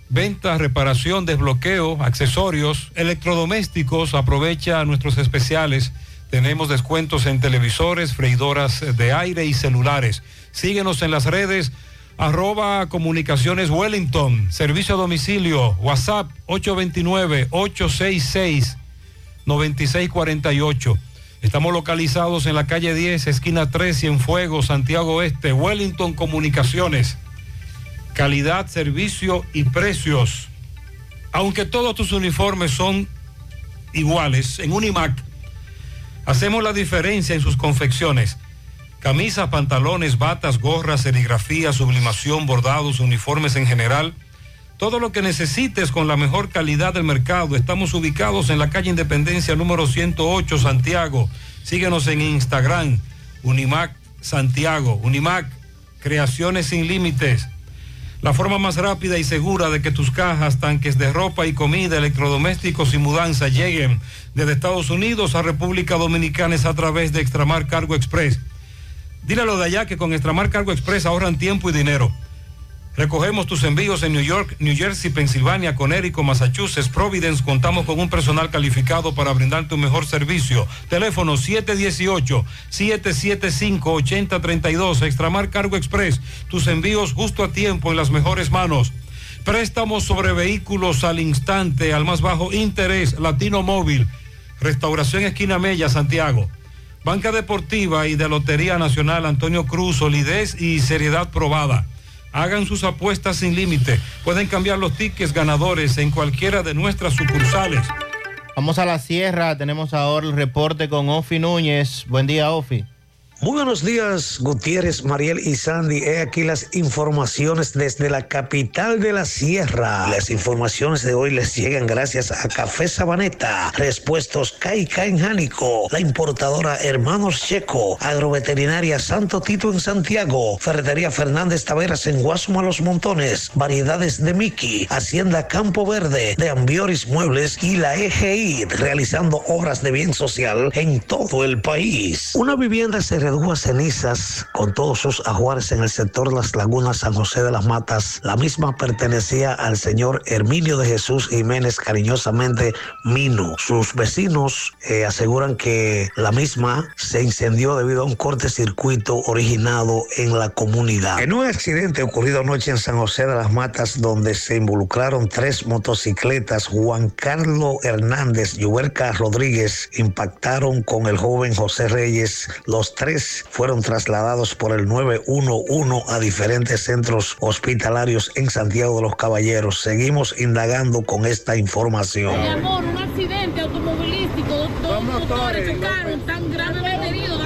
Venta, reparación, desbloqueo, accesorios, electrodomésticos. Aprovecha nuestros especiales. Tenemos descuentos en televisores, freidoras de aire y celulares. Síguenos en las redes arroba comunicaciones Wellington. Servicio a domicilio, WhatsApp 829-866-9648. Estamos localizados en la calle 10, esquina 3, Cienfuegos, Santiago Este, Wellington Comunicaciones calidad, servicio y precios. Aunque todos tus uniformes son iguales, en Unimac hacemos la diferencia en sus confecciones. Camisas, pantalones, batas, gorras, serigrafía, sublimación, bordados, uniformes en general. Todo lo que necesites con la mejor calidad del mercado. Estamos ubicados en la calle Independencia número 108, Santiago. Síguenos en Instagram, Unimac Santiago. Unimac, creaciones sin límites. La forma más rápida y segura de que tus cajas, tanques de ropa y comida, electrodomésticos y mudanza lleguen desde Estados Unidos a República Dominicana es a través de Extramar Cargo Express. Dílelo de allá que con Extramar Cargo Express ahorran tiempo y dinero. Recogemos tus envíos en New York, New Jersey, Pensilvania, Connecticut, Massachusetts, Providence. Contamos con un personal calificado para brindarte un mejor servicio. Teléfono 718-775-8032. Extramar Cargo Express. Tus envíos justo a tiempo en las mejores manos. Préstamos sobre vehículos al instante, al más bajo interés. Latino Móvil. Restauración Esquina Mella, Santiago. Banca Deportiva y de Lotería Nacional Antonio Cruz, solidez y seriedad probada. Hagan sus apuestas sin límite. Pueden cambiar los tickets ganadores en cualquiera de nuestras sucursales. Vamos a la sierra, tenemos ahora el reporte con Ofi Núñez. Buen día, Ofi. Muy buenos días, Gutiérrez, Mariel y Sandy. He aquí las informaciones desde la capital de la sierra. Las informaciones de hoy les llegan gracias a Café Sabaneta, Respuestos Caica en Jánico, la importadora Hermanos Checo, Agroveterinaria Santo Tito en Santiago, Ferretería Fernández Taveras en Guasuma Los Montones, Variedades de Miki, Hacienda Campo Verde, de Ambioris Muebles y la EGI, realizando obras de bien social en todo el país. Una vivienda se redujo a cenizas con todos sus ajuares en el sector Las Lagunas San José de las Matas. La misma pertenecía al señor Herminio de Jesús Jiménez, cariñosamente Mino. Sus vecinos eh, aseguran que la misma se incendió debido a un corte circuito originado en la comunidad. En un accidente ocurrido anoche en San José de las Matas, donde se involucraron tres motocicletas, Juan Carlos Hernández y Huerca Rodríguez impactaron con el joven José Reyes. Los tres fueron trasladados por el 911 a diferentes centros hospitalarios en Santiago de los Caballeros. Seguimos indagando con esta información. Mi amor, un accidente automovilístico. Dos motores chocaron, tan gravemente heridos.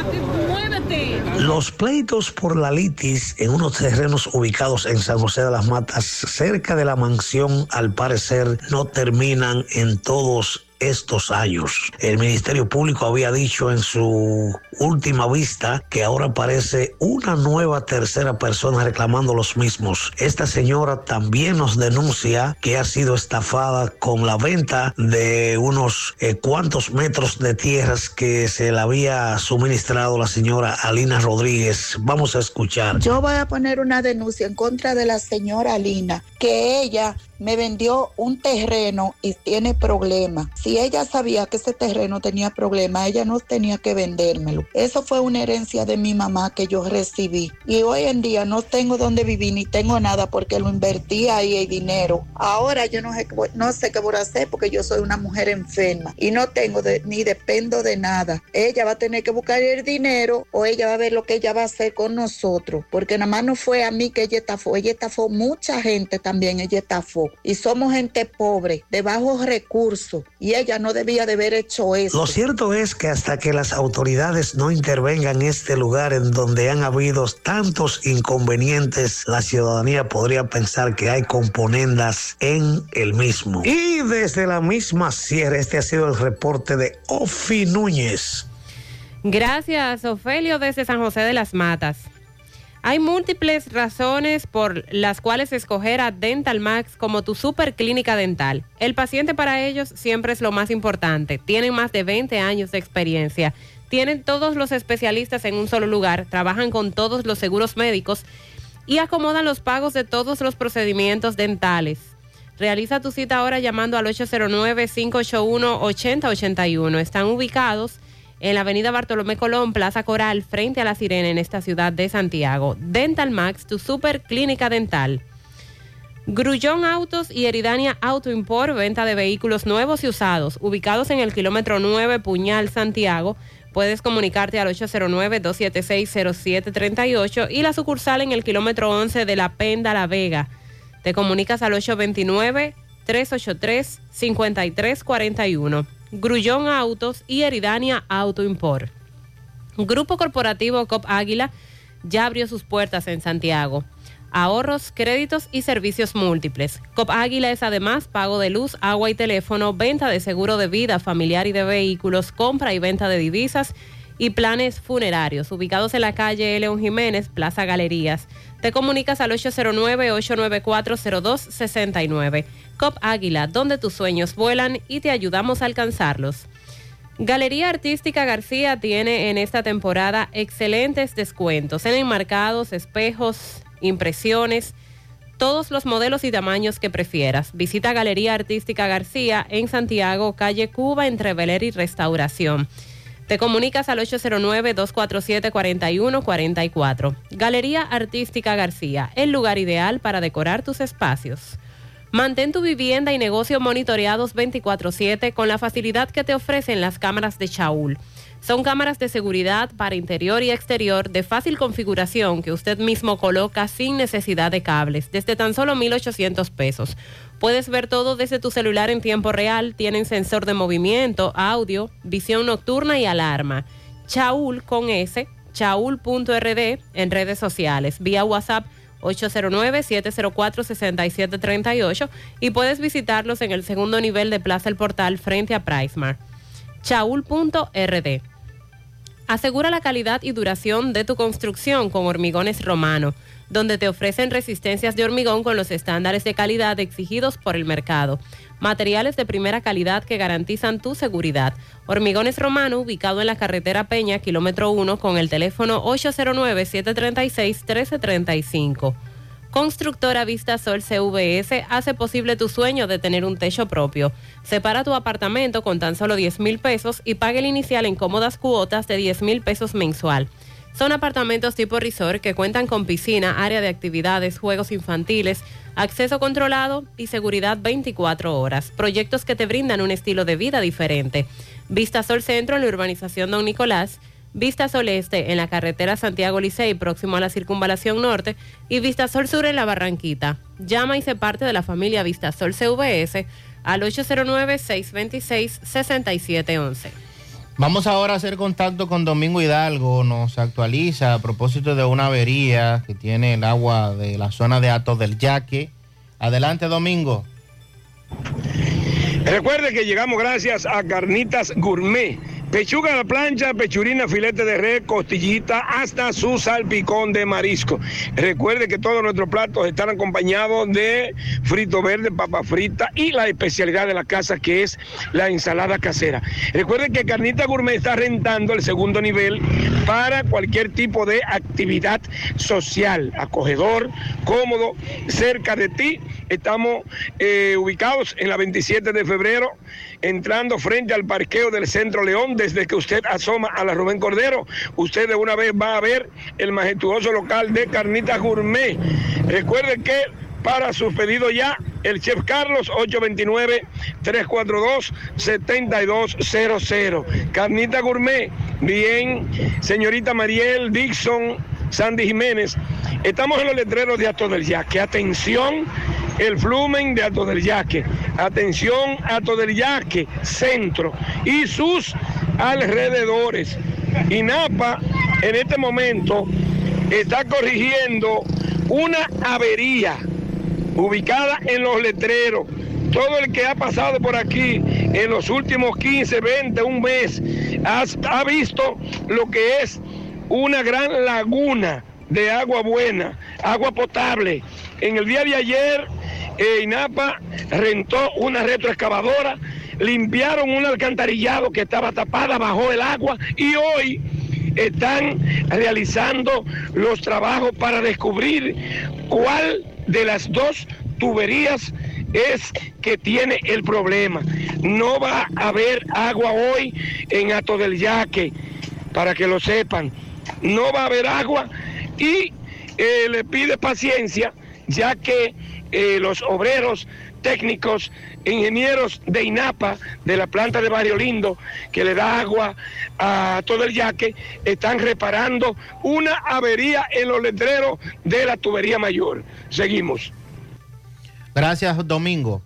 Muévete. Los pleitos por la litis en unos terrenos ubicados en San José de las Matas, cerca de la mansión, al parecer no terminan en todos estos años. El Ministerio Público había dicho en su última vista que ahora aparece una nueva tercera persona reclamando los mismos. Esta señora también nos denuncia que ha sido estafada con la venta de unos eh, cuantos metros de tierras que se le había suministrado la señora Alina Rodríguez. Vamos a escuchar. Yo voy a poner una denuncia en contra de la señora Alina, que ella me vendió un terreno y tiene problemas. Si ella sabía que ese terreno tenía problemas, ella no tenía que vendérmelo. Eso fue una herencia de mi mamá que yo recibí. Y hoy en día no tengo dónde vivir ni tengo nada porque lo invertí ahí el dinero. Ahora yo no sé, qué voy a hacer porque yo soy una mujer enferma y no tengo ni dependo de nada. Ella va a tener que buscar el dinero o ella va a ver lo que ella va a hacer con nosotros. Porque nada más no fue a mí que ella estafó, ella estafó mucha gente también, ella estafó. Y somos gente pobre, de bajos recursos, y ella no debía de haber hecho eso. Lo cierto es que hasta que las autoridades no intervengan en este lugar en donde han habido tantos inconvenientes, la ciudadanía podría pensar que hay componendas en el mismo. Y desde la misma sierra, este ha sido el reporte de Ofi Núñez. Gracias, Ofelio, desde San José de las Matas. Hay múltiples razones por las cuales escoger a Dental Max como tu super clínica dental. El paciente para ellos siempre es lo más importante. Tienen más de 20 años de experiencia. Tienen todos los especialistas en un solo lugar, trabajan con todos los seguros médicos y acomodan los pagos de todos los procedimientos dentales. Realiza tu cita ahora llamando al 809-581-8081. Están ubicados en la avenida Bartolomé Colón, Plaza Coral, frente a la Sirena en esta ciudad de Santiago. Dental Max, tu super clínica dental. Grullón Autos y Eridania Auto Import, venta de vehículos nuevos y usados, ubicados en el kilómetro 9 Puñal, Santiago. Puedes comunicarte al 809-276-0738 y la sucursal en el kilómetro 11 de La Penda, La Vega. Te comunicas al 829-383-5341. Grullón Autos y Eridania Auto Import. Grupo Corporativo COP Águila ya abrió sus puertas en Santiago. Ahorros, créditos y servicios múltiples. COP Águila es además pago de luz, agua y teléfono, venta de seguro de vida familiar y de vehículos, compra y venta de divisas y planes funerarios, ubicados en la calle León Jiménez, Plaza Galerías. Te comunicas al 809-894-0269. COP Águila, donde tus sueños vuelan y te ayudamos a alcanzarlos. Galería Artística García tiene en esta temporada excelentes descuentos en enmarcados, espejos, impresiones, todos los modelos y tamaños que prefieras. Visita Galería Artística García en Santiago, calle Cuba, entre Beler y Restauración. Te comunicas al 809-247-4144. Galería Artística García, el lugar ideal para decorar tus espacios. Mantén tu vivienda y negocio monitoreados 24/7 con la facilidad que te ofrecen las cámaras de Chaul. Son cámaras de seguridad para interior y exterior de fácil configuración que usted mismo coloca sin necesidad de cables, desde tan solo 1.800 pesos. Puedes ver todo desde tu celular en tiempo real, tienen sensor de movimiento, audio, visión nocturna y alarma. Chaul con S, chaul.rd en redes sociales, vía WhatsApp 809-704-6738 y puedes visitarlos en el segundo nivel de Plaza El Portal frente a Pricemar. Chaul.rd Asegura la calidad y duración de tu construcción con Hormigones Romano, donde te ofrecen resistencias de hormigón con los estándares de calidad exigidos por el mercado. Materiales de primera calidad que garantizan tu seguridad. Hormigones Romano, ubicado en la carretera Peña, kilómetro 1, con el teléfono 809-736-1335. Constructora Vista Sol CVS hace posible tu sueño de tener un techo propio. Separa tu apartamento con tan solo 10 mil pesos y pague el inicial en cómodas cuotas de 10 mil pesos mensual. Son apartamentos tipo resort que cuentan con piscina, área de actividades, juegos infantiles, acceso controlado y seguridad 24 horas. Proyectos que te brindan un estilo de vida diferente. Vista Sol Centro en la urbanización Don Nicolás. Vista Sol Este en la carretera Santiago Licey, próximo a la circunvalación norte, y Vista Sol Sur en la Barranquita. Llama y se parte de la familia Vista Sol CVS al 809-626-6711. Vamos ahora a hacer contacto con Domingo Hidalgo, nos actualiza a propósito de una avería que tiene el agua de la zona de Atos del Yaque. Adelante, Domingo. Recuerde que llegamos gracias a Carnitas Gourmet. Pechuga a la plancha, pechurina, filete de red, costillita, hasta su salpicón de marisco. Recuerde que todos nuestros platos están acompañados de frito verde, papa frita y la especialidad de la casa que es la ensalada casera. Recuerde que Carnita Gourmet está rentando el segundo nivel para cualquier tipo de actividad social, acogedor, cómodo, cerca de ti. Estamos eh, ubicados en la 27 de febrero entrando frente al parqueo del Centro León, desde que usted asoma a la Rubén Cordero, usted de una vez va a ver el majestuoso local de Carnitas Gourmet. Recuerde que para sus pedidos ya, el chef Carlos 829-342-7200. Carnita Gourmet, bien, señorita Mariel Dixon, Sandy Jiménez. Estamos en los letreros de Ato del Yaque. Atención, el flumen de Alto del Yaque. Atención, Alto del Yaque, centro y sus alrededores. INAPA en este momento está corrigiendo una avería ubicada en los letreros. Todo el que ha pasado por aquí en los últimos 15, 20, un mes, has- ha visto lo que es una gran laguna de agua buena, agua potable. En el día de ayer, eh, INAPA rentó una retroexcavadora, limpiaron un alcantarillado que estaba tapada bajo el agua y hoy están realizando los trabajos para descubrir cuál de las dos tuberías es que tiene el problema. No va a haber agua hoy en Ato del Yaque, para que lo sepan. No va a haber agua y eh, le pide paciencia, ya que eh, los obreros técnicos, ingenieros de INAPA, de la planta de Barrio Lindo, que le da agua a todo el yaque, están reparando una avería en los letreros de la tubería mayor. Seguimos. Gracias, Domingo.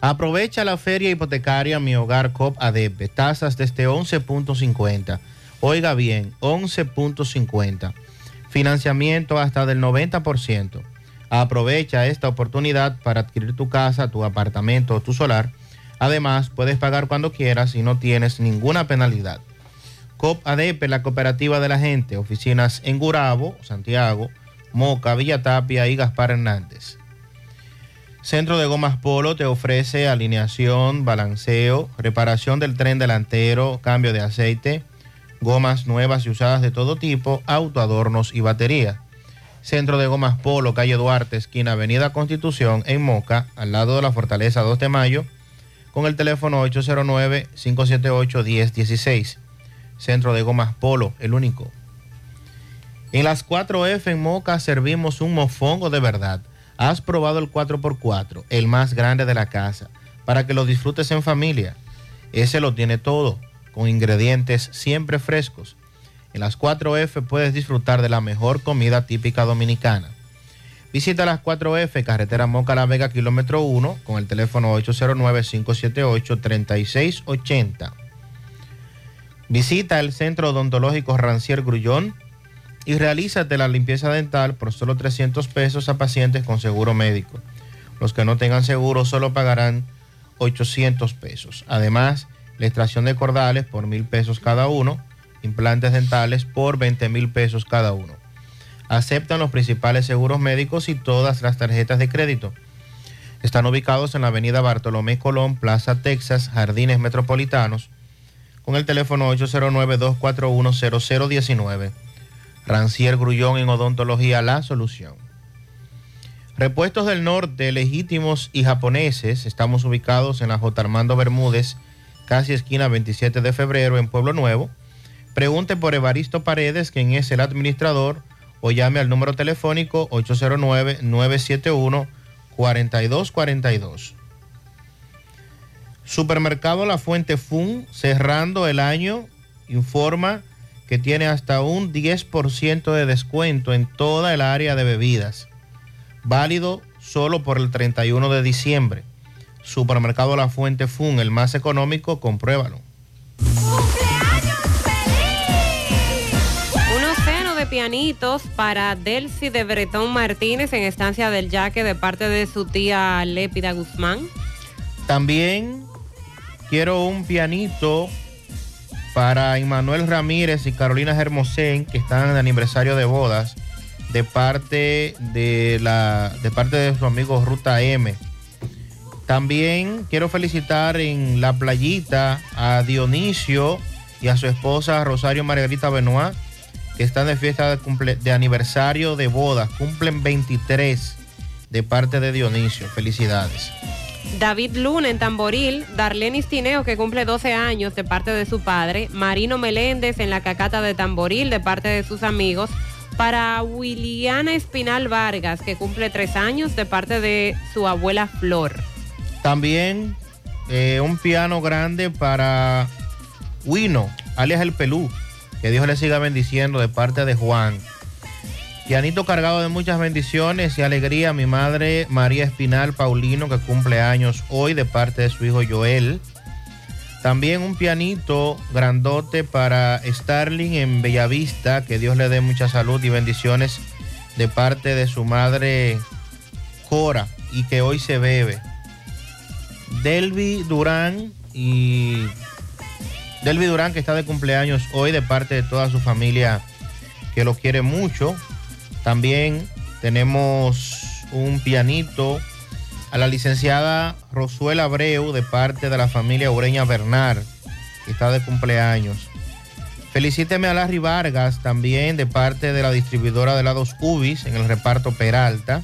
Aprovecha la feria hipotecaria Mi Hogar COP ADP. Tasas desde 11.50. Oiga bien, 11.50. Financiamiento hasta del 90%. Aprovecha esta oportunidad para adquirir tu casa, tu apartamento o tu solar. Además, puedes pagar cuando quieras y no tienes ninguna penalidad. COP ADP, la cooperativa de la gente. Oficinas en Gurabo, Santiago, Moca, Villa Tapia y Gaspar Hernández. Centro de Gomas Polo te ofrece alineación, balanceo, reparación del tren delantero, cambio de aceite, gomas nuevas y usadas de todo tipo, autoadornos y batería. Centro de Gomas Polo, calle Duarte, esquina Avenida Constitución, en Moca, al lado de la Fortaleza 2 de Mayo, con el teléfono 809-578-1016. Centro de Gomas Polo, el único. En las 4F en Moca servimos un mofongo de verdad. Has probado el 4x4, el más grande de la casa, para que lo disfrutes en familia. Ese lo tiene todo, con ingredientes siempre frescos. En las 4F puedes disfrutar de la mejor comida típica dominicana. Visita las 4F, carretera Moca La Vega, kilómetro 1, con el teléfono 809-578-3680. Visita el Centro Odontológico Rancier Grullón y realízate la limpieza dental por solo 300 pesos a pacientes con seguro médico. Los que no tengan seguro solo pagarán 800 pesos. Además, la extracción de cordales por mil pesos cada uno, implantes dentales por 20 mil pesos cada uno. Aceptan los principales seguros médicos y todas las tarjetas de crédito. Están ubicados en la avenida Bartolomé Colón, Plaza Texas, Jardines Metropolitanos, con el teléfono 809-241-0019. Rancier Grullón en Odontología La Solución. Repuestos del Norte, legítimos y japoneses. Estamos ubicados en la J. Armando Bermúdez, casi esquina 27 de febrero, en Pueblo Nuevo. Pregunte por Evaristo Paredes, quien es el administrador, o llame al número telefónico 809-971-4242. Supermercado La Fuente Fun, cerrando el año, informa que tiene hasta un 10% de descuento en toda el área de bebidas. Válido solo por el 31 de diciembre. Supermercado La Fuente Fun, el más económico, compruébalo. Un océano de pianitos para Delcy de Bretón Martínez en Estancia del Yaque de parte de su tía Lépida Guzmán. También quiero un pianito para Immanuel Ramírez y Carolina Hermosén, que están en aniversario de bodas, de parte de la, de parte de su amigo Ruta M. También quiero felicitar en la playita a Dionisio y a su esposa Rosario Margarita Benoit, que están de fiesta de, cumple- de aniversario de bodas, cumplen 23 de parte de Dionisio. Felicidades. David Luna en Tamboril, Darlenis Tineo que cumple 12 años de parte de su padre, Marino Meléndez en la Cacata de Tamboril de parte de sus amigos, para Williana Espinal Vargas que cumple 3 años de parte de su abuela Flor. También eh, un piano grande para Wino, alias El Pelú. Que Dios le siga bendiciendo de parte de Juan. Pianito cargado de muchas bendiciones y alegría. Mi madre María Espinal Paulino, que cumple años hoy de parte de su hijo Joel. También un pianito grandote para Starling en Bellavista. Que Dios le dé mucha salud y bendiciones de parte de su madre Cora y que hoy se bebe. Delvi Durán y Delvi Durán que está de cumpleaños hoy de parte de toda su familia que lo quiere mucho. También tenemos un pianito a la licenciada Rosuela Abreu de parte de la familia Ureña Bernard, que está de cumpleaños. Felicíteme a Larry Vargas también de parte de la distribuidora de helados Ubis en el reparto Peralta.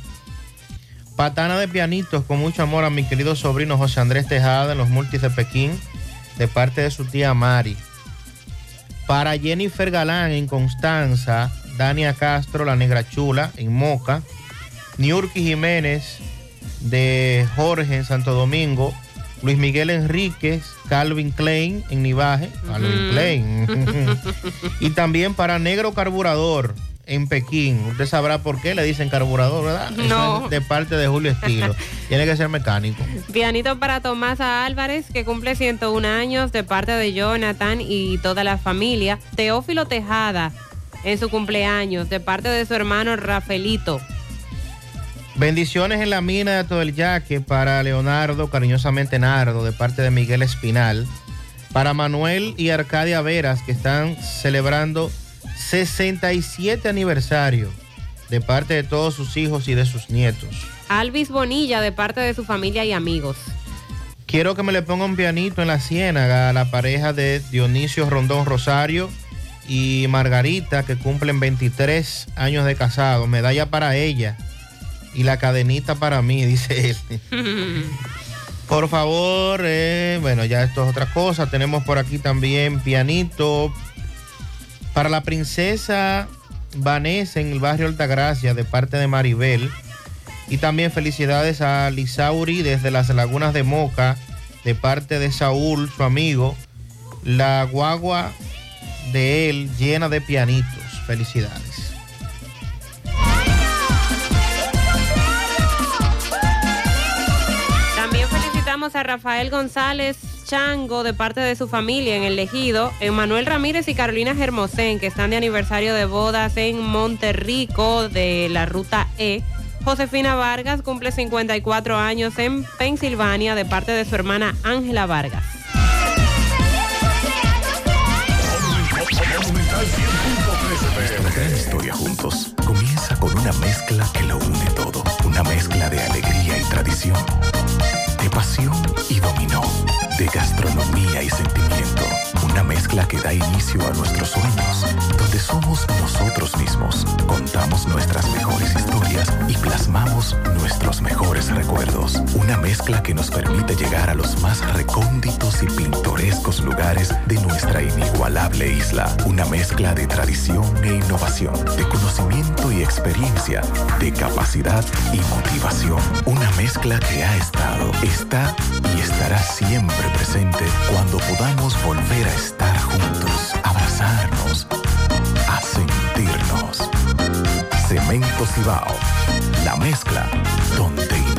Patana de pianitos con mucho amor a mi querido sobrino José Andrés Tejada en los multis de Pekín de parte de su tía Mari. Para Jennifer Galán en Constanza, Dania Castro, la Negra Chula en Moca, Niurki Jiménez de Jorge en Santo Domingo, Luis Miguel Enríquez, Calvin Klein en Nivaje, Calvin Klein. y también para Negro Carburador en Pekín. Usted sabrá por qué le dicen carburador, ¿verdad? Eso No. es de parte de Julio Estilo. Tiene que ser mecánico. Pianito para Tomasa Álvarez, que cumple 101 años, de parte de Jonathan y toda la familia. Teófilo Tejada, en su cumpleaños, de parte de su hermano Rafaelito. Bendiciones en la mina de todo el yaque para Leonardo, cariñosamente Nardo, de parte de Miguel Espinal. Para Manuel y Arcadia Veras, que están celebrando 67 aniversario, de parte de todos sus hijos y de sus nietos. Alvis Bonilla, de parte de su familia y amigos. Quiero que me le ponga un pianito en la ciénaga a la pareja de Dionisio Rondón Rosario y Margarita, que cumplen 23 años de casado. Medalla para ella y la cadenita para mí, dice él. Por favor, eh, bueno, ya esto es otra cosa. Tenemos por aquí también pianito para la princesa Vanessa en el barrio Altagracia de parte de Maribel. Y también felicidades a Lisauri desde las lagunas de Moca de parte de Saúl, su amigo. La guagua de él llena de pianitos. Felicidades. También felicitamos a Rafael González Chango de parte de su familia en el Ejido, Emanuel Ramírez y Carolina Germosén, que están de aniversario de bodas en Monterrico de la Ruta E. Josefina Vargas cumple 54 años en Pensilvania de parte de su hermana Ángela Vargas. Nuestra gran historia juntos comienza con una mezcla que lo une todo. Una mezcla de alegría y tradición, y dominó, de gastronomía y sentimiento. Una mezcla que da inicio a nuestros sueños, donde somos nosotros mismos, contamos nuestras mejores historias y plasmamos nuestros mejores mezcla que nos permite llegar a los más recónditos y pintorescos lugares de nuestra inigualable isla. Una mezcla de tradición e innovación, de conocimiento y experiencia, de capacidad y motivación. Una mezcla que ha estado, está y estará siempre presente cuando podamos volver a estar juntos, abrazarnos, a sentirnos. Cemento Cibao, la mezcla donde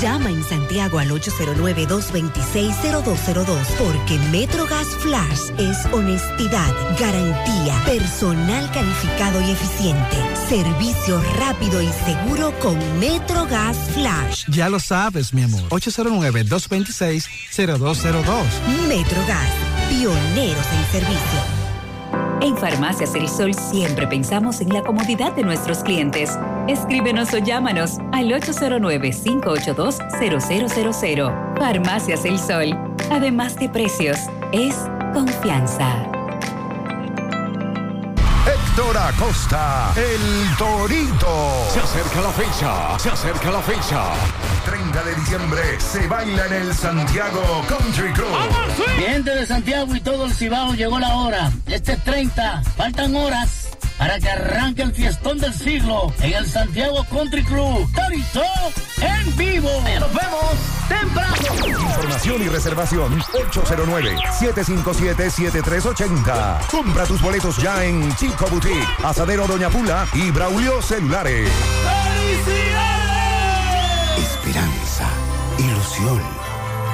Llama en Santiago al 809-226-0202 porque MetroGas Flash es honestidad, garantía, personal calificado y eficiente, servicio rápido y seguro con MetroGas Flash. Ya lo sabes, mi amor. 809-226-0202. MetroGas, pioneros en servicio. En Farmacias El Sol siempre pensamos en la comodidad de nuestros clientes. Escríbenos o llámanos al 809-582-0000. Farmacias El Sol. Además de precios, es confianza. Héctor Acosta, el Torito. Se acerca la fecha, se acerca la fecha. 30 de diciembre se baila en el Santiago Country Club. Gente de Santiago y todo el Cibao llegó la hora. Este es 30, faltan horas para que arranque el fiestón del siglo en el Santiago Country Club. Torito en vivo. Nos vemos temprano. Información y reservación 809-757-7380. Compra tus boletos ya en Chico Boutique, Asadero Doña Pula y Braulio Celulares. Esperanza, ilusión,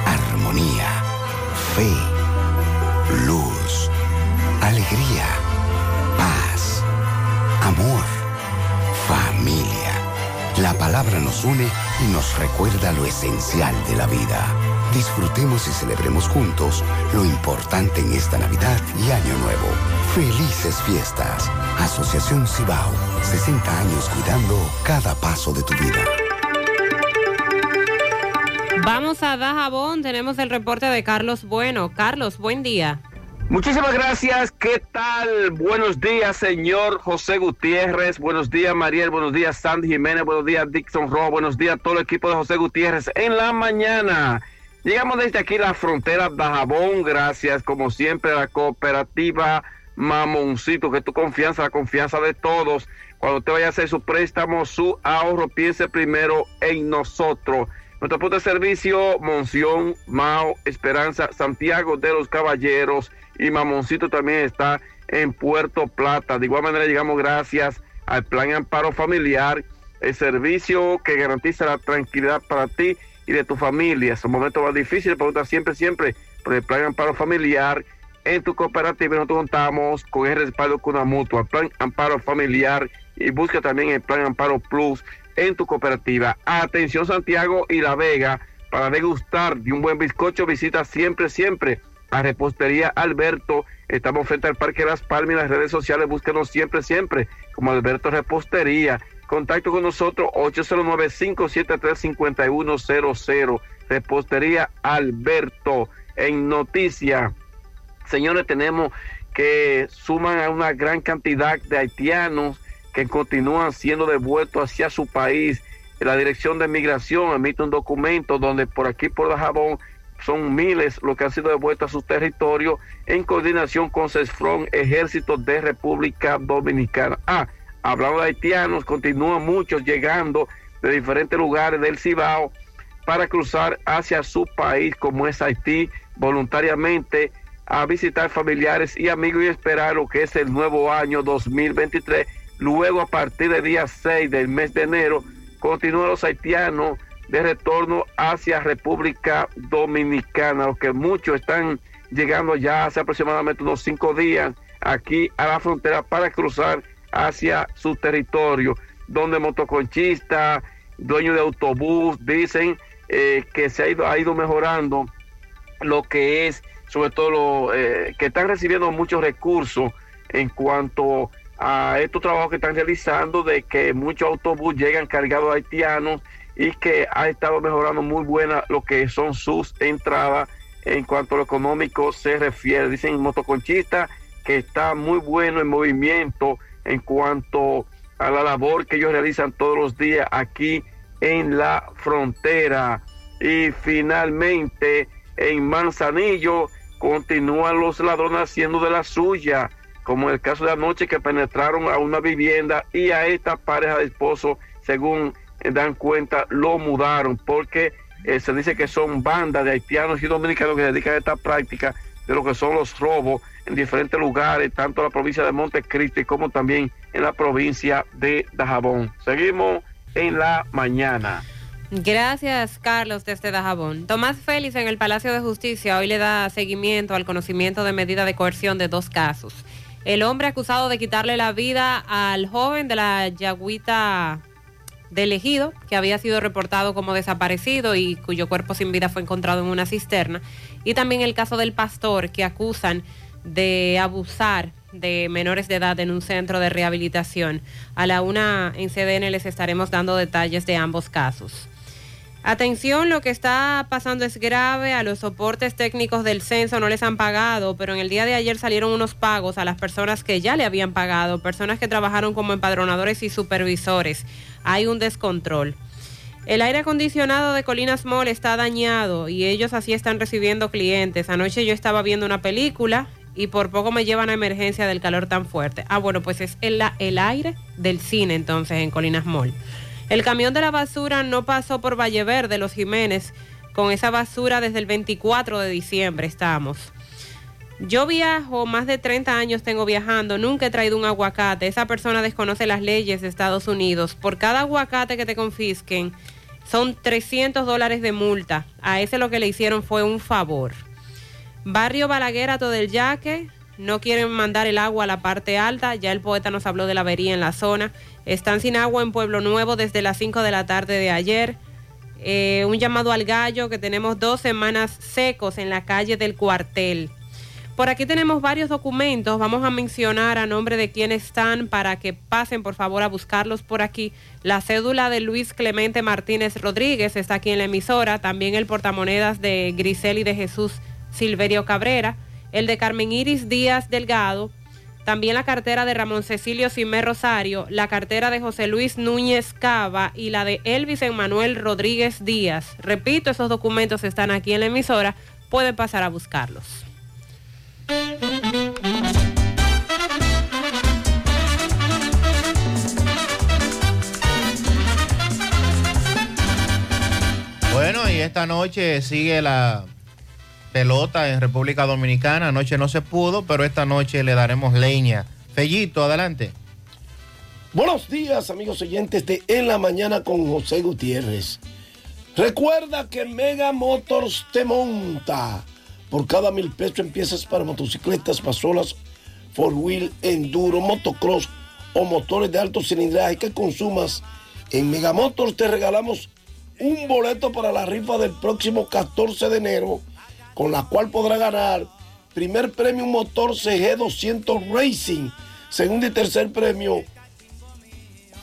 armonía, fe, La palabra nos une y nos recuerda lo esencial de la vida. Disfrutemos y celebremos juntos lo importante en esta Navidad y Año Nuevo. Felices fiestas. Asociación Cibao. 60 años cuidando cada paso de tu vida. Vamos a Dajabón, tenemos el reporte de Carlos Bueno. Carlos, buen día. Muchísimas gracias. ¿Qué tal? Buenos días, señor José Gutiérrez. Buenos días, Mariel. Buenos días, Sandy Jiménez. Buenos días, Dixon Rowe. Buenos días, todo el equipo de José Gutiérrez. En la mañana, llegamos desde aquí la frontera de Jabón. Gracias, como siempre, a la cooperativa Mamoncito, que tu confianza, la confianza de todos. Cuando usted vaya a hacer su préstamo, su ahorro, piense primero en nosotros. Nuestro punto de servicio, Monción, Mao, Esperanza, Santiago de los Caballeros y Mamoncito también está en Puerto Plata. De igual manera llegamos gracias al Plan Amparo Familiar, el servicio que garantiza la tranquilidad para ti y de tu familia. Son momentos más difíciles, pregunta siempre, siempre por el Plan Amparo Familiar. En tu cooperativa nosotros contamos con el respaldo con una mutua, Plan Amparo Familiar y busca también el Plan Amparo Plus en tu cooperativa. Atención Santiago y La Vega, para degustar de un buen bizcocho, visita siempre, siempre a Repostería Alberto. Estamos frente al Parque Las Palmas y las redes sociales, búsquenos siempre, siempre como Alberto Repostería. Contacto con nosotros 809-573-5100. Repostería Alberto. En noticia, señores, tenemos que suman a una gran cantidad de haitianos que continúan siendo devueltos hacia su país. La Dirección de Migración emite un documento donde por aquí, por Dajabón, son miles los que han sido devueltos a su territorio en coordinación con CESFRON, Ejército de República Dominicana. Ah, hablando de haitianos, continúan muchos llegando de diferentes lugares del Cibao para cruzar hacia su país, como es Haití, voluntariamente a visitar familiares y amigos y esperar lo que es el nuevo año 2023 Luego, a partir del día 6 del mes de enero, continúan los haitianos de retorno hacia República Dominicana, los que muchos están llegando ya hace aproximadamente unos cinco días aquí a la frontera para cruzar hacia su territorio, donde motoconchistas, dueños de autobús dicen eh, que se ha ido, ha ido mejorando lo que es, sobre todo, lo, eh, que están recibiendo muchos recursos en cuanto a estos trabajos que están realizando de que muchos autobuses llegan cargados de haitianos y que ha estado mejorando muy buena lo que son sus entradas en cuanto a lo económico se refiere. Dicen motoconchistas que está muy bueno el movimiento en cuanto a la labor que ellos realizan todos los días aquí en la frontera. Y finalmente en Manzanillo continúan los ladrones haciendo de la suya como el caso de anoche que penetraron a una vivienda y a esta pareja de esposos, según dan cuenta, lo mudaron porque eh, se dice que son bandas de haitianos y dominicanos que dedican a esta práctica de lo que son los robos en diferentes lugares, tanto en la provincia de Montecristi como también en la provincia de Dajabón. Seguimos en la mañana. Gracias, Carlos, desde Dajabón. Tomás Félix en el Palacio de Justicia hoy le da seguimiento al conocimiento de medida de coerción de dos casos. El hombre acusado de quitarle la vida al joven de la Yagüita de Ejido, que había sido reportado como desaparecido y cuyo cuerpo sin vida fue encontrado en una cisterna. Y también el caso del pastor que acusan de abusar de menores de edad en un centro de rehabilitación. A la una en CDN les estaremos dando detalles de ambos casos. Atención, lo que está pasando es grave. A los soportes técnicos del censo no les han pagado, pero en el día de ayer salieron unos pagos a las personas que ya le habían pagado, personas que trabajaron como empadronadores y supervisores. Hay un descontrol. El aire acondicionado de Colinas Mall está dañado y ellos así están recibiendo clientes. Anoche yo estaba viendo una película y por poco me llevan a emergencia del calor tan fuerte. Ah, bueno, pues es el, el aire del cine entonces en Colinas Mall. El camión de la basura no pasó por Valle Verde, Los Jiménez, con esa basura desde el 24 de diciembre estamos. Yo viajo, más de 30 años tengo viajando, nunca he traído un aguacate. Esa persona desconoce las leyes de Estados Unidos. Por cada aguacate que te confisquen, son 300 dólares de multa. A ese lo que le hicieron fue un favor. Barrio Balaguer, todo el Yaque, no quieren mandar el agua a la parte alta. Ya el poeta nos habló de la avería en la zona. Están sin agua en Pueblo Nuevo desde las 5 de la tarde de ayer. Eh, un llamado al gallo que tenemos dos semanas secos en la calle del cuartel. Por aquí tenemos varios documentos, vamos a mencionar a nombre de quienes están para que pasen por favor a buscarlos por aquí. La cédula de Luis Clemente Martínez Rodríguez está aquí en la emisora, también el portamonedas de Grisel y de Jesús Silverio Cabrera, el de Carmen Iris Díaz Delgado, también la cartera de Ramón Cecilio Simé Rosario, la cartera de José Luis Núñez Cava y la de Elvis Emanuel Rodríguez Díaz. Repito, esos documentos están aquí en la emisora, pueden pasar a buscarlos. Bueno, y esta noche sigue la pelota en República Dominicana. Anoche no se pudo, pero esta noche le daremos leña. Fellito, adelante. Buenos días, amigos oyentes de En la Mañana con José Gutiérrez. Recuerda que Mega Motors te monta. Por cada mil pesos en piezas para motocicletas, pasolas, four wheel, enduro, motocross o motores de alto cilindraje que consumas. En Mega Motors te regalamos un boleto para la rifa del próximo 14 de enero, con la cual podrá ganar primer premio un motor CG 200 Racing, segundo y tercer premio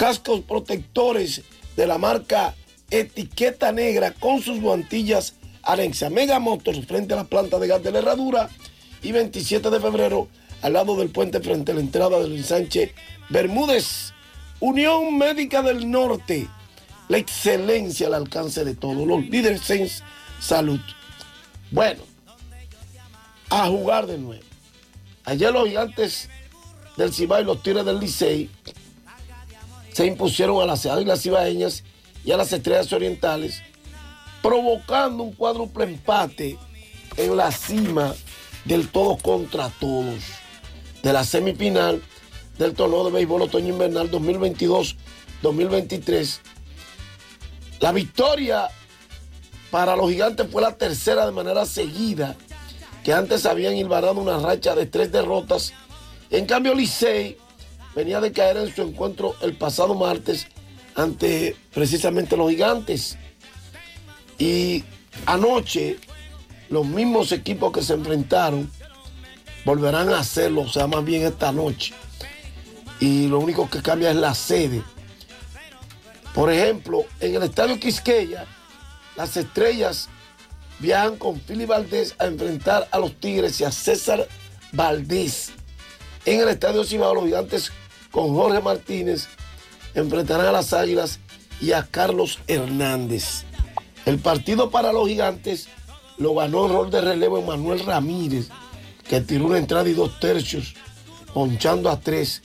cascos protectores de la marca Etiqueta Negra con sus guantillas Anexa Mega Motors frente a la planta de gas de la herradura y 27 de febrero al lado del puente frente a la entrada del ensanche Bermúdez. Unión Médica del Norte, la excelencia al alcance de todos los líderes en salud. Bueno, a jugar de nuevo. Ayer los gigantes del Cibao y los Tigres del Licey se impusieron a las Águilas Cibaeñas y a las Estrellas Orientales, provocando un cuádruple empate en la cima del todos contra todos de la semifinal del torneo de béisbol otoño invernal 2022-2023. La victoria para los gigantes fue la tercera de manera seguida, que antes habían hilvanado una racha de tres derrotas. En cambio, Licey venía de caer en su encuentro el pasado martes ante precisamente los gigantes. Y anoche los mismos equipos que se enfrentaron volverán a hacerlo, o sea, más bien esta noche. Y lo único que cambia es la sede. Por ejemplo, en el estadio Quisqueya, las estrellas viajan con Philly Valdés a enfrentar a los Tigres y a César Valdés. En el estadio Cibao, los gigantes con Jorge Martínez enfrentarán a las Águilas y a Carlos Hernández. El partido para los gigantes lo ganó el rol de relevo Manuel Ramírez, que tiró una entrada y dos tercios, ponchando a tres.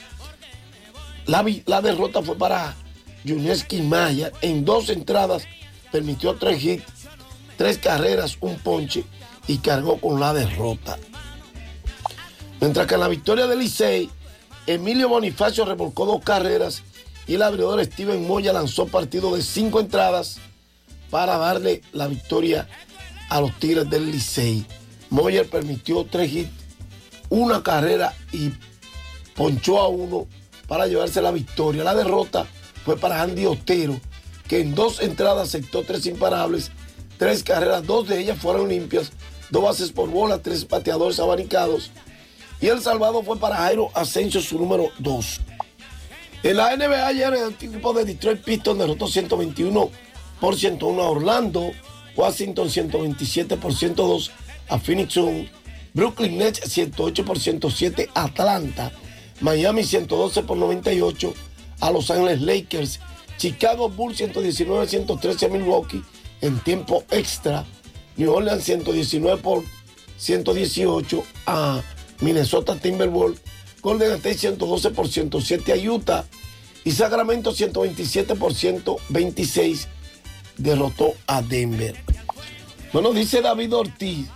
La, derrota fue para Yuneski Maya. En dos entradas permitió tres hits, tres carreras, un ponche y cargó con la derrota. Mientras que en la victoria del Licey, Emilio Bonifacio revolcó dos carreras y el abridor Steven Moya lanzó partido de cinco entradas para darle la victoria a los Tigres del Licey. Moyer permitió tres hits, una carrera y ponchó a uno para llevarse la victoria. La derrota fue para Andy Otero, que en dos entradas aceptó tres imparables, tres carreras, dos de ellas fueron limpias, dos bases por bola, tres pateadores abanicados. Y el salvado fue para Jairo Asensio, su número dos. En la NBA ayer el equipo de Detroit Pistons derrotó 121 por 101 a Orlando, Washington 127 por 102 a Phoenix Sun, Brooklyn Nets 108 por 107 a Atlanta, Miami 112 por 98 a Los Ángeles Lakers, Chicago Bulls 119 113 a Milwaukee en tiempo extra, New Orleans 119 por 118 a Minnesota Timberwolves, Golden State 112 por 107 a Utah y Sacramento 127 por 126 derrotó a Denver. Bueno, dice David Ortiz